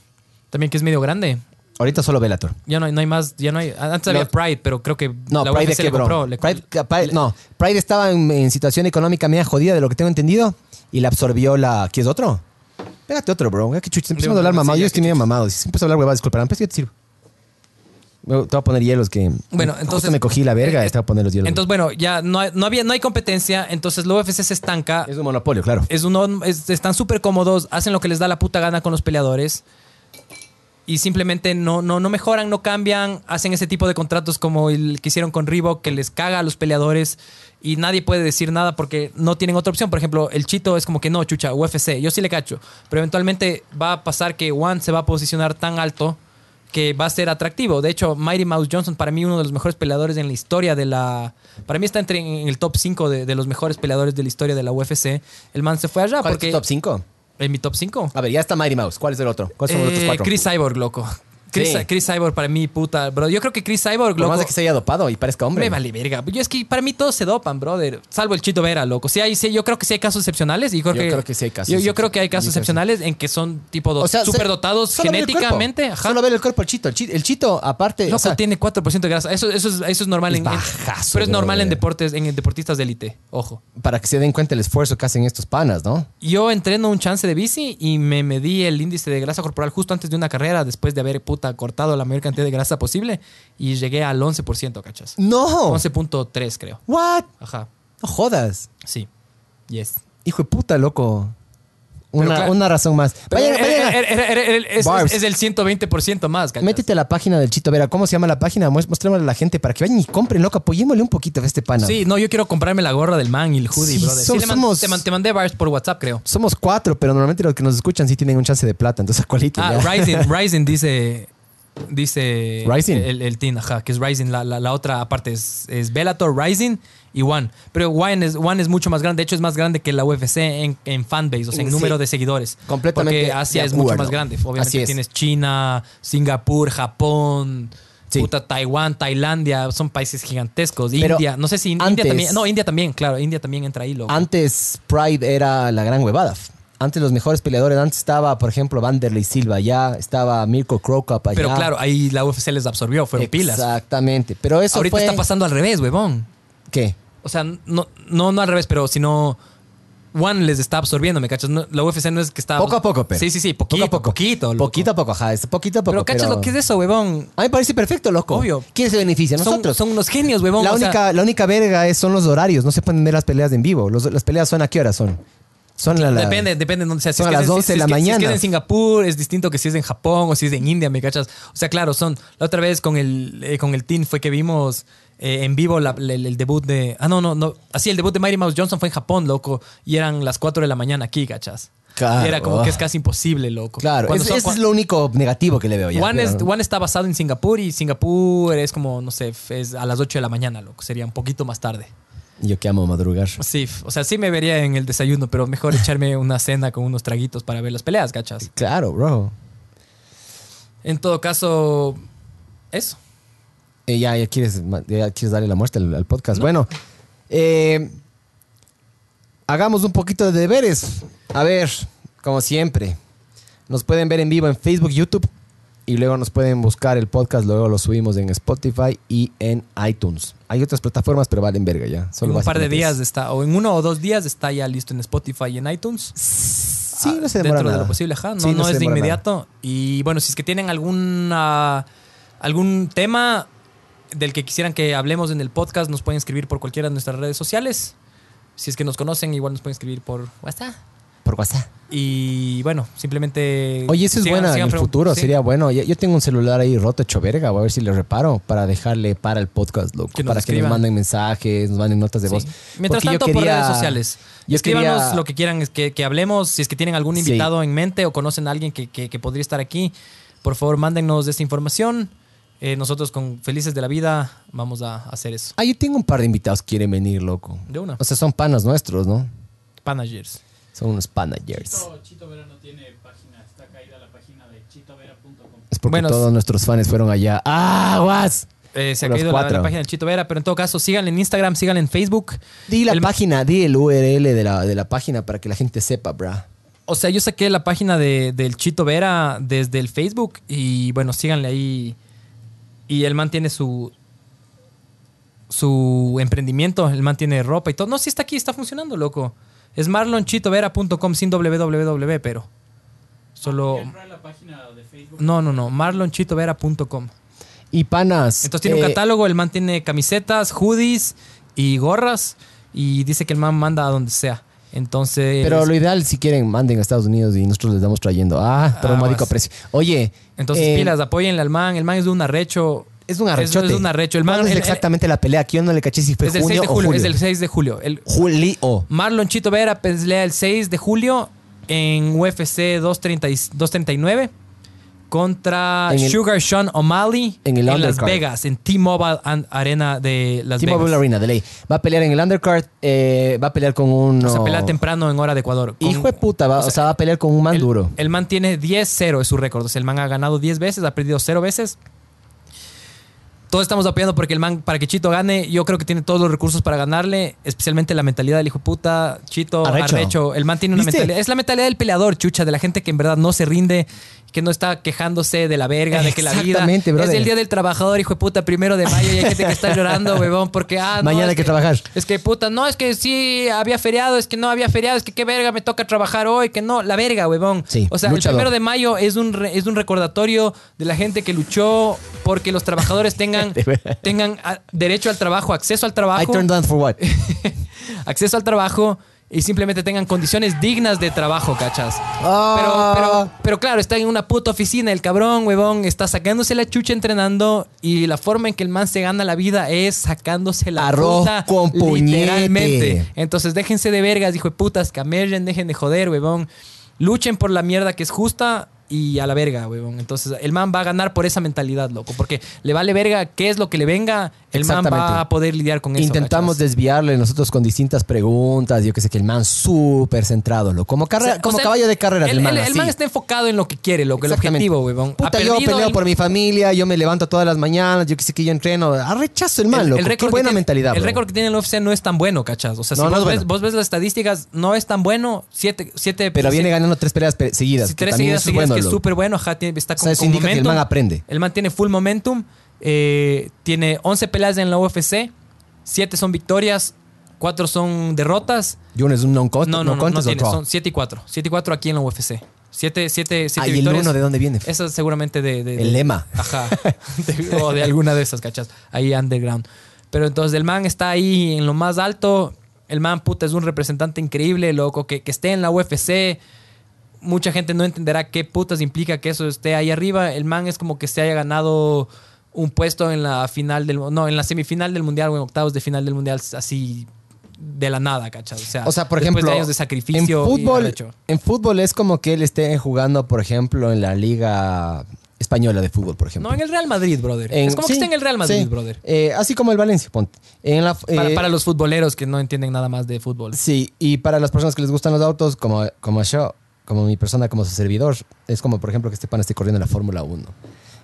También que es medio grande. Ahorita solo Bellator. Ya no hay, no hay más, ya no hay. Antes había No. Pride, pero creo que No, la Pride UFC le compró. le- Pride, le- no, Pride estaba en, en situación económica media jodida de lo que tengo entendido y la absorbió la... ¿Quieres otro? Pégate otro, bro. Ya que empezamos a hablar Sí, mamado. ya Yo estoy medio mamado. Si empiezo a hablar huevadas, disculpa. Pues yo te sirvo. Te voy a poner hielos que... Bueno, entonces- me cogí la verga y eh, a poner los hielos. Entonces, bueno, ya no, hay- no había, no hay competencia, entonces la UFC se estanca. es un monopolio, claro. es uno, es- están súper cómodos, hacen lo que les da la puta gana con los peleadores y simplemente no, no, no mejoran, no cambian, hacen ese tipo de contratos como el que hicieron con Reebok que les caga a los peleadores y nadie puede decir nada porque no tienen otra opción. Por ejemplo, el Chito es como que no, chucha, UFC, yo sí le cacho, pero eventualmente va a pasar que One se va a posicionar tan alto que va a ser atractivo. De hecho, Mighty Mouse Johnson, para mí, uno de los mejores peleadores en la historia de la. Para mí está entre en el top 5 de, de los mejores peleadores de la historia de la UFC. El man se fue allá ¿Cuál porque. es tu top 5? En mi top 5. A ver, ya está Mighty Mouse. ¿Cuál es el otro? ¿Cuáles son los otros Eh, cuatro? Chris Cyborg, loco. Chris, Sí. Chris Cyborg para mí, puta, bro. Yo creo que Chris Cyborg, Por loco. más de que se haya dopado y parezca hombre. Me vale verga. Yo es que para mí todos se dopan, brother. Salvo el Chito Vera, loco. Sí, hay, sí, yo creo que sí hay casos excepcionales. Y creo Yo que, creo que sí hay casos Yo, yo creo que hay casos excepcionales. en que son tipo do- O sea, superdotados genéticamente. Ajá. Solo ver el cuerpo chito. El chito, el chito aparte... Loco, o sea, tiene 4% de grasa. Eso, eso, es, eso es normal Es en, bajazo, Pero es normal en deportes, en deportistas de élite. Ojo. para que se den cuenta el esfuerzo que hacen estos panas, ¿no? Yo entreno un chance de bici y me medí el índice de grasa corporal justo antes de una carrera, después de haber puta cortado la mayor cantidad de grasa posible y llegué al 11%, ¿cachas? No. 11.3 creo. What? Ajá. No jodas. Sí. Yes. Hijo de puta, loco. Una, claro- una razón más. Vayan- vayan es, el 120% más, ¿cachas? Métete a la página del Chito Vera. ¿Cómo se llama la página? Mostrémosle a la gente para que vayan y compren, loco. Apoyémosle un poquito a este pana. Sí, no, yo quiero comprarme la gorra del man y el hoodie, Sí, brother. Sí, so- man- somos- te, man- te mandé bars por WhatsApp, creo. Somos cuatro, pero normalmente los que nos escuchan sí tienen un chance de plata. Entonces, ¿cuálito? Ah? Rising, Rising dice. Dice. Rising. El, el team, ajá, que es Rising. La, la, la otra aparte es, es Bellator, Rising y One. Pero One es, One es mucho más grande. De hecho, es más grande que la UFC en, en fanbase, o sea, en Sí. número de seguidores. Completamente Porque Asia es mucho más grande. Obviamente es. tienes China, Singapur, Japón. Sí. Puta, Taiwán, Tailandia, son países gigantescos. Pero India, no sé si India antes- también. No, India también, claro, India también entra ahí, loco. Antes Pride era la gran huevada. Antes los mejores peleadores, antes estaba, por ejemplo, Vanderlei Silva allá, estaba Mirko Krokop allá. Pero claro, ahí la UFC les absorbió, fueron pilas. Exactamente. Pero eso Ahorita fue... está pasando al revés, huevón. ¿Qué? O sea, no, no, no al revés, pero sino One les está absorbiendo, ¿me cachas? No, la UFC no es que está... Poco a poco, pero. Sí, sí, sí, poquito, Poco a poco. poquito. loco. Poquito a poco, ajá. Es poquito a poco. Pero cachas lo que es eso, huevón. A mí me parece perfecto, loco. Obvio. ¿Quién se beneficia? Nosotros. son unos genios, huevón. la, sea, única, la única verga es, son los horarios. No se pueden ver las peleas en vivo. Los- las peleas son a qué hora son. Son la- Depende, depende de dónde sea. Si Son es a que las es- 11 de si la es que- Si es mañana. en Singapur, es distinto que si es en Japón o si es en India, ¿me cachas? O sea, claro, son... La otra vez con el, eh, con el team fue que vimos eh, en vivo la- el, el debut de... Ah, no, no, no. Así, el debut de Mighty Mouse Johnson fue en Japón, loco. Y eran las 4 de la mañana aquí, ¿cachas? Claro. Era como que es casi imposible, loco. Claro, es- son- ese es lo único negativo que le veo ya. One, es- One está basado en Singapur y Singapur es como, no sé, es a las 8 de la mañana, loco. Sería un poquito más tarde. Yo que amo madrugar. Sí, o sea, sí me vería en el desayuno, pero mejor echarme una cena con unos traguitos para ver las peleas, ¿cachas? Claro, bro. En todo caso, eso. Eh, ya, ya, quieres, ya quieres darle la muerte al, al podcast. Bueno, eh, hagamos un poquito de deberes. A ver, como siempre, nos pueden ver en vivo en Facebook, YouTube y luego nos pueden buscar el podcast. Luego lo subimos en Spotify y en iTunes. Hay otras plataformas, pero valen verga ya. Solo en un par de días es- está, o en uno o dos días está ya listo en Spotify y en iTunes. Sí, no se demora Dentro de lo posible, ajá. No, Sí, no, es de inmediato. Y bueno, si es que tienen alguna, algún tema del que quisieran que hablemos en el podcast, nos pueden escribir por cualquiera de nuestras redes sociales. Si es que nos conocen, igual nos pueden escribir por WhatsApp. Por WhatsApp. Y bueno, simplemente. Oye, eso es sigan- buena en el futuro, sí. sería bueno. Yo, tengo un celular ahí roto, hecho verga, voy a ver si le reparo para dejarle para el podcast, loco. Que para que nos manden mensajes, nos manden notas de Sí. voz. Mientras Porque yo tanto, por quería- redes sociales. yo Escríbanos quería- lo que quieran es que, que hablemos. Si es que tienen algún Sí. invitado en mente o conocen a alguien que, que- que podría estar aquí, por favor, mándennos esta información. Eh, nosotros, con Felices de la Vida, vamos a hacer eso. Ah, yo tengo un par de invitados que quieren venir, loco. De una. O sea, son panas nuestros, ¿no? Panagers. Son unos panagers. Chito, Chito Vera no tiene página, está caída la página de chitovera.com. Es porque Bueno, todos nuestros fans fueron allá. ¡Ah, guas! Eh, se ha Los caído la, página de Chito Vera, pero en todo caso, síganle en Instagram, síganle en Facebook. Di la El- página, di el URL de la, de la página para que la gente sepa, bra. O sea, yo saqué la página de, del Chito Vera desde el Facebook y bueno, síganle ahí. Y el man tiene su su emprendimiento, el man tiene ropa y todo. No, sí está aquí, está funcionando, loco. Es marlonchitovera.com sin www, pero solo Entrar a la página de Facebook. no, no, no, marlonchitovera.com. Y panas. Entonces tiene un eh, catálogo, el man tiene camisetas, hoodies y gorras y dice que el man manda a donde sea. Entonces, Pero lo ideal, si quieren, manden a Estados Unidos y nosotros les damos trayendo. Ah, pero Ah, un módico vas. precio. Oye. entonces eh, pilas, apóyenle al man, el man es de un arrecho. Es un arrechote. Es, es un arrecho. El man, ¿Cuándo es el- exactamente la pelea? Que yo no le caché si fue es del 6 junio de o julio, julio. es del 6 de julio. El Julio. Marlon Chito Vera pelea el 6 de julio en UFC 230 y- 239 contra En el- Sugar Sean O'Malley en el Las undercard. Vegas, en T-Mobile Arena de Las T-Mobile Vegas. Arena, de ley. Va a pelear en el undercard. eh, va a pelear con un. O sea, pelea temprano en hora de Ecuador. Con- Hijo de puta, va- o, o sea, sea, va a pelear con un man el, duro. el man tiene 10-0 es su récord. O sea, el man ha ganado 10 veces, ha perdido 0 veces. Todos estamos apoyando porque el man, para que Chito gane, yo creo que tiene todos los recursos para ganarle, especialmente la mentalidad del hijo puta, Chito, Arrecho. arrecho. El man tiene una ¿Viste? mentalidad. Es la mentalidad del peleador, chucha, de la gente que en verdad no se rinde, que no está quejándose de la verga, de que la vida Exactamente, es el día del trabajador, hijo de puta, primero de mayo, y hay gente que está llorando, huevón, porque ah, no, Mañana hay que trabajar. Es que puta, no, es que sí había feriado, es que no había feriado, es que qué verga, me toca trabajar hoy, que no, la verga, huevón. Sí, o sea, luchador. el primero de mayo es un, re- es un recordatorio de la gente que luchó porque los trabajadores tengan, Tengan ah, derecho al trabajo, acceso al I trabajo, turned down for what? acceso al trabajo y simplemente tengan condiciones dignas de trabajo, cachas. Ah. Pero, pero, pero claro, está en una puta oficina, el cabrón, huevón, está sacándose la chucha entrenando y la forma en que el man se gana la vida es sacándose la Arroz puta con puñete. literalmente. Entonces déjense de vergas, hijo de putas, camerren, dejen de joder, huevón. Luchen por la mierda que es justa y a la verga, huevón. Entonces el man va a ganar por esa mentalidad, loco, porque le vale verga qué es lo que le venga, el man va a poder lidiar con eso. Intentamos ¿cachas? desviarle nosotros con distintas preguntas. Yo que sé que el man súper centrado, loco. Como, carrera, O sea, como o sea, caballo de carreras el, del man. el- man está enfocado en lo que quiere, lo que el objetivo, Puta, yo peleo el- por mi familia, yo me levanto todas las mañanas, yo que sé que yo entreno. Arrechazo el man, loco. el Qué buena tiene- mentalidad, El récord que tiene el UFC no es tan bueno, ¿cachas? O sea, si No, vos, es ves, bueno. vos ves las estadísticas, no es tan bueno. Siete, siete, Pero viene ganando tres peleas pe- seguidas. Tres seguidas, eso es seguidas, bueno, que es súper bueno. Ajá, tiene- está O con, sea, eso con indica que el man aprende. El man tiene full momentum. Eh, tiene 11 peleas en la UFC. 7 son victorias. 4 son derrotas. Yo es un non contest, No, no, no, no, contest o tiene. Son 7 y 4. 7 y 4 aquí en la UFC. 7, 7, 7 Ah, ¿y el uno de dónde viene? Eso seguramente de, de- El de- lema. Ajá. De- o de alguna de esas, ¿cachas? Ahí underground. Pero entonces el man está ahí en lo más alto. El man, puta, es un representante increíble, loco. Que, que esté en la UFC. Mucha gente no entenderá qué putas implica que eso esté ahí arriba. El man es como que se haya ganado un puesto en la final del... No, en la semifinal del mundial o en octavos de final del mundial así de la nada, ¿cachas? O sea, O sea, por ejemplo, de años de sacrificio. en fútbol, en fútbol es como que él esté jugando, por ejemplo, en la liga española de fútbol, por ejemplo. No, en el Real Madrid, brother. En- es como sí, que está en el Real Madrid, sí. brother. Eh, así como el Valencia, ponte. En la, eh, para los futboleros que no entienden nada más de fútbol. Sí, y para las personas que les gustan los autos, como, como yo, como mi persona, como su servidor, es como, por ejemplo, que este pan esté corriendo la Fórmula 1.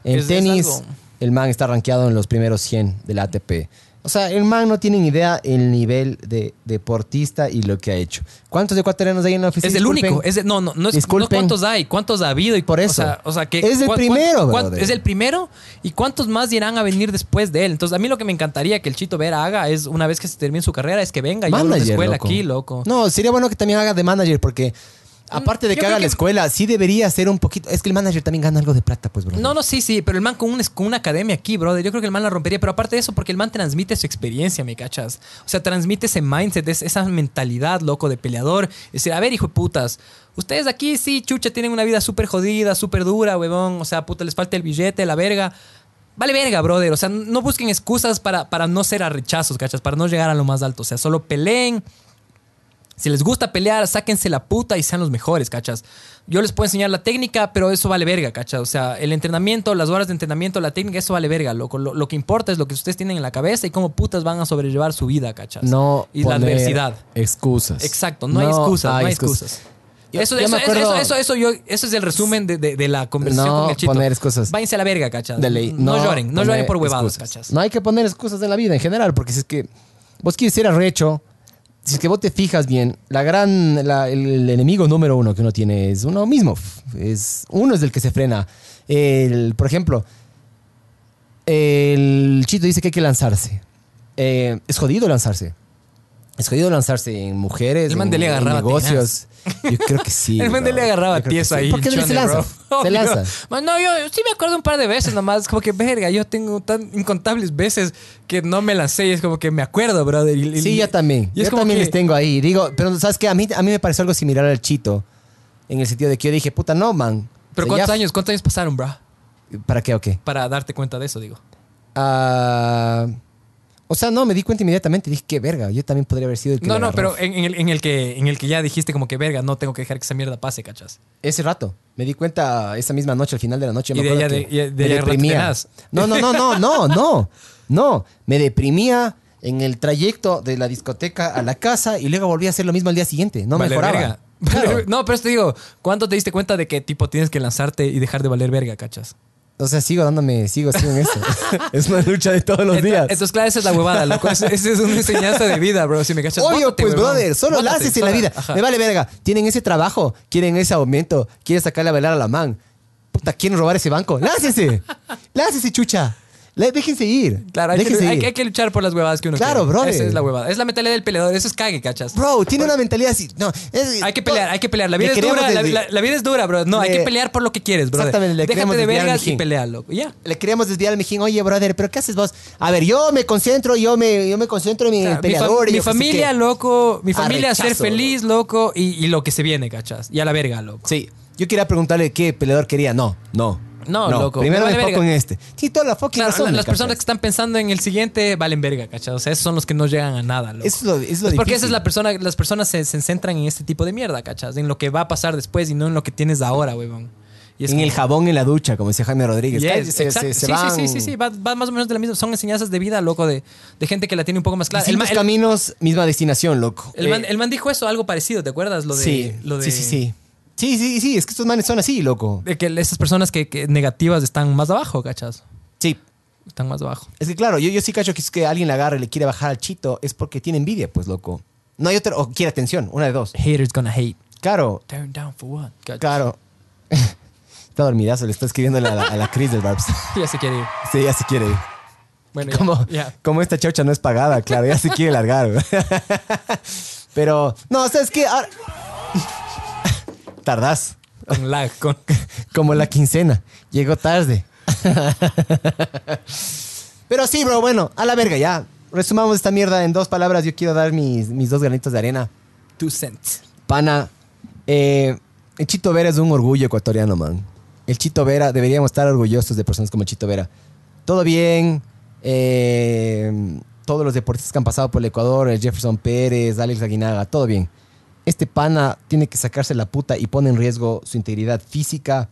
En tenis, algo- el man está rankeado en los primeros 100 del ATP. O sea, el man no tiene ni idea el nivel de deportista y lo que ha hecho. ¿Cuántos ecuatorianos hay en la oficina? Es el Disculpen. único. Es el- no, no, no es no cuántos hay, cuántos ha habido y Por o eso. sea, o sea, que Es el primero, brother. Es el primero y cuántos más irán a venir después de él. Entonces, a mí lo que me encantaría que el Chito Vera haga es una vez que se termine su carrera es que venga y abra una Manager, escuela loco. aquí, loco. No, sería bueno que también haga de manager porque Aparte de que haga la escuela, sí debería ser un poquito. Es que el manager también gana algo de plata, pues, bro. No, no, sí, sí, pero el man con, un, con una academia aquí, brother, yo creo que el man la rompería, pero aparte de eso, porque el man transmite su experiencia, ¿me cachas? O sea, transmite ese mindset, es- esa mentalidad, loco, de peleador. Es decir, a ver, hijo de putas, ustedes aquí sí, chucha, tienen una vida súper jodida, súper dura, huevón, o sea, puta, les falta el billete, la verga. Vale verga, brother, o sea, no busquen excusas para, para no ser a rechazos, cachas, para no llegar a lo más alto, o sea, solo peleen, si les gusta pelear, sáquense la puta y sean los mejores, ¿cachas? Yo les puedo enseñar la técnica, pero eso vale verga, ¿cachas? O sea, el entrenamiento, las horas de entrenamiento, la técnica, eso vale verga. Lo, lo que importa es lo que ustedes tienen en la cabeza y cómo putas van a sobrellevar su vida, ¿cachas? No. Y la adversidad. Excusas. Exacto, no, hay excusas, no hay excusas. Yo- eso, yo eso, me acuerdo- eso, eso, eso, yo, eso es el resumen de, de- de la conversación No con el chito. poner excusas. Váyanse a la verga, ¿cachas? De ley. No, lloren, no lloren por huevadas, excusas. ¿cachas? No hay que poner excusas en la vida en general, porque si es que vos quieres ser arrecho, si es que vos te fijas bien, la gran, la- el, el enemigo número uno que uno tiene es uno mismo. Es, uno es el que se frena. El, por ejemplo, el chito dice que hay que lanzarse. Eh, es jodido lanzarse. Es jodido lanzarse en mujeres, El man en, negocios. Yo creo que sí. El man de bro. le agarraba sí. ahí. ¿Por qué no se lanza? Se lanza. Man, no, yo sí me acuerdo un par de veces nomás. Como que, verga, yo tengo tan incontables veces que no me lancé y es como que me acuerdo, brother. Y- y- Sí, yo también. y es yo como también que- les tengo ahí. Digo, pero ¿sabes qué? A mí, a mí me pareció algo similar al Chito. En el sentido de que yo dije, puta, no, man. Pero O sea, ¿cuántos ya- años, cuántos años pasaron, bro? ¿Para qué o qué? Para darte cuenta de eso, digo. Ah, o sea, no, me di cuenta inmediatamente. Dije, qué verga. Yo también podría haber sido el que No, no, pero en, en el, en, el que, en el que ya dijiste como que, verga, no tengo que dejar que esa mierda pase, ¿cachas? Ese rato. Me di cuenta esa misma noche, al final de la noche. Y me de me deprimía. No, no, no, no, no, no. No. Me deprimía en el trayecto de la discoteca a la casa y luego volví a hacer lo mismo al día siguiente. No Valer mejoraba. verga. Claro. No, pero te digo, ¿cuándo te diste cuenta de que tipo tienes que lanzarte y dejar de valer verga, cachas? O sea, sigo dándome, sigo, sigo en esto. es una lucha de todos los Entonces- días. Entonces, claro, esa es la huevada, loco. Esa es una enseñanza de vida, bro. Si me cachas. Obvio, bótate, pues, huevón. brother, solo Bótate, la haces en la sola. vida. Ajá. Me vale verga. Tienen ese trabajo, quieren ese aumento, quieren sacarle a bailar a la man. Puta, quieren robar ese banco. ¡Lácese! ¡Lácese, chucha! La- déjense ir. Claro, hay que, déjense hay, ir. que- hay que luchar por las huevadas que uno Claro, quiere. brother. Esa es la huevada. Es la mentalidad del peleador. Eso es cague, cachas. Bro, tiene una mentalidad así. No, es- Hay que pelear, hay que pelear. La Le vida es dura, la, desvi- la- la vida es dura, bro. No, hay Le- que pelear por lo que quieres, bro. Exactamente, le Déjate de vergas y pelea, loco. Ya. Le queríamos desviar al mijín. Oye, brother, ¿pero qué haces vos? A ver, yo me concentro, yo me, yo me concentro en mi mi, peleador. mi qué sé familia, loco. Mi familia, ser feliz, loco. Y, y lo que se viene, cachas. Y a la verga, loco. Sí. Yo quería preguntarle qué peleador quería. No, no. No, loco, Primero me en este. Sí, toda la fucking Claro, razón, las personas que están pensando en el siguiente valen verga, ¿cachai? O sea, esos son los que no llegan a nada, loco. Es lo, es lo Es porque esa es la persona, las personas se, se centran en este tipo de mierda, ¿cachas? En lo que va a pasar después y no en lo que tienes ahora. Y es en como- el jabón en la ducha, como decía Jaime Rodríguez. Yes, se- se- sí, van- sí, sí, sí, sí, va, va más o menos de la misma. Son enseñanzas de vida, loco, de, de gente que la tiene un poco más clara. El, el- caminos, misma destinación, loco. el man, Eh, el man dijo eso, algo parecido, ¿te acuerdas? Lo de, sí, lo de, sí, sí, sí. Sí, sí, sí, es que estos manes son así, loco. De que esas personas que, que negativas están más abajo, ¿cachas? Sí. Están más abajo. Es que claro, yo, yo sí cacho que es que alguien le agarra y le quiere bajar al chito, es porque tiene envidia, pues, loco. No hay otra, o quiere atención, una de dos. Haters gonna hate. Claro, Turn down for what? ¿cachas? claro. está dormidazo, le está escribiendo a la, a la Cris del Barbs. Ya se quiere ir. Sí, ya se quiere ir. Bueno, Como, ya. como esta chaucha no es pagada, claro, ya se quiere largar. Pero, no, ¿sabes qué? Ahora- Tardás. Con lag, con... Como la quincena. Llegó tarde. Pero sí, bro, bueno, a la verga, ya. Resumamos esta mierda en dos palabras. Yo quiero dar mis, mis dos granitos de arena. Two cents. Pana, eh, el Chito Vera es un orgullo ecuatoriano, man. El Chito Vera, deberíamos estar orgullosos de personas como el Chito Vera. Todo bien. eh, todos los deportistas que han pasado por el Ecuador, el Jefferson Pérez, Alex Aguinaga, todo bien. Este pana tiene que sacarse la puta y pone en riesgo su integridad física,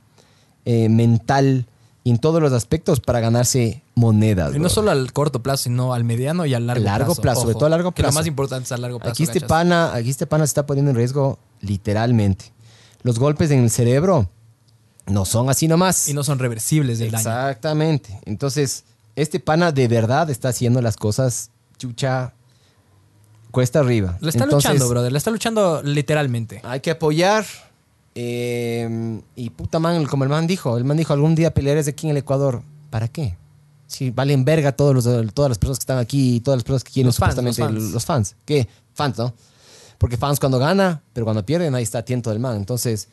eh, mental y en todos los aspectos para ganarse monedas. Y no bro. solo al corto plazo, sino al mediano y al largo, Largo plazo. plazo, sobre todo a largo Que plazo. lo más importante es a largo plazo. Aquí este pana, aquí este pana se está poniendo en riesgo literalmente. Los golpes en el cerebro no son así nomás. Y no son reversibles del daño. Exactamente. Entonces, este pana de verdad está haciendo las cosas chucha cuesta arriba. Le está Entonces, luchando, brother. Le está luchando literalmente. Hay que apoyar. eh, y puta man, como el man dijo, el man dijo, algún día pelearé aquí en el Ecuador. ¿Para qué? Si valen verga todos los, todas las personas que están aquí y todas las personas que quieren Los fans, supuestamente los fans. los fans. ¿Qué? Fans, ¿no? Porque fans cuando gana, pero cuando pierden, ahí está atento del man. Entonces,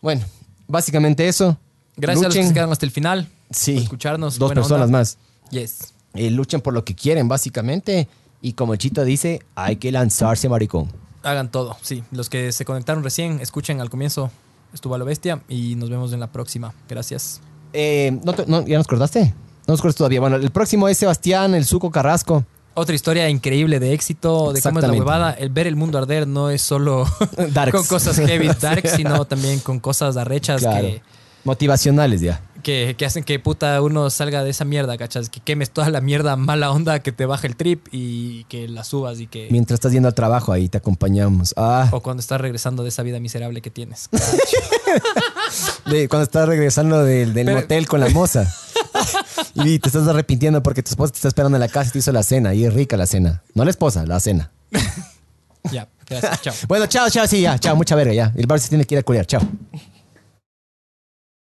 bueno, básicamente eso. Gracias a los que se quedaron hasta el final. Sí. Por escucharnos. Dos personas onda. más. Yes. Eh, luchen por lo que quieren, básicamente. Y como Chito dice, hay que lanzarse, maricón. Hagan todo, sí. Los que se conectaron recién, escuchen al comienzo. Estuvo a lo bestia y nos vemos en la próxima. Gracias. Eh, ¿no te- no, ¿Ya nos cortaste? No nos cortaste todavía. Bueno, el próximo es Sebastián, el Suco Carrasco. Otra historia increíble de éxito, de cómo es la huevada. El ver el mundo arder no es solo con cosas heavy, dark, sino también con cosas arrechas Claro. que, Motivacionales ya. Que, que hacen que puta uno salga de esa mierda, ¿cachas? Que quemes toda la mierda mala onda que te baja el trip y que la subas y que... Mientras estás yendo al trabajo, ahí te acompañamos. Ah, O cuando estás regresando de esa vida miserable que tienes. de- cuando estás regresando del, del Pero- motel con la moza. y te estás arrepintiendo porque tu esposa te está esperando en la casa y te hizo la cena. Y es rica la cena. No la esposa, la cena. ya, gracias, chao. Bueno, chao, chao, sí, ya. Chao, mucha verga, ya. El bar se tiene que ir a culiar. Chao.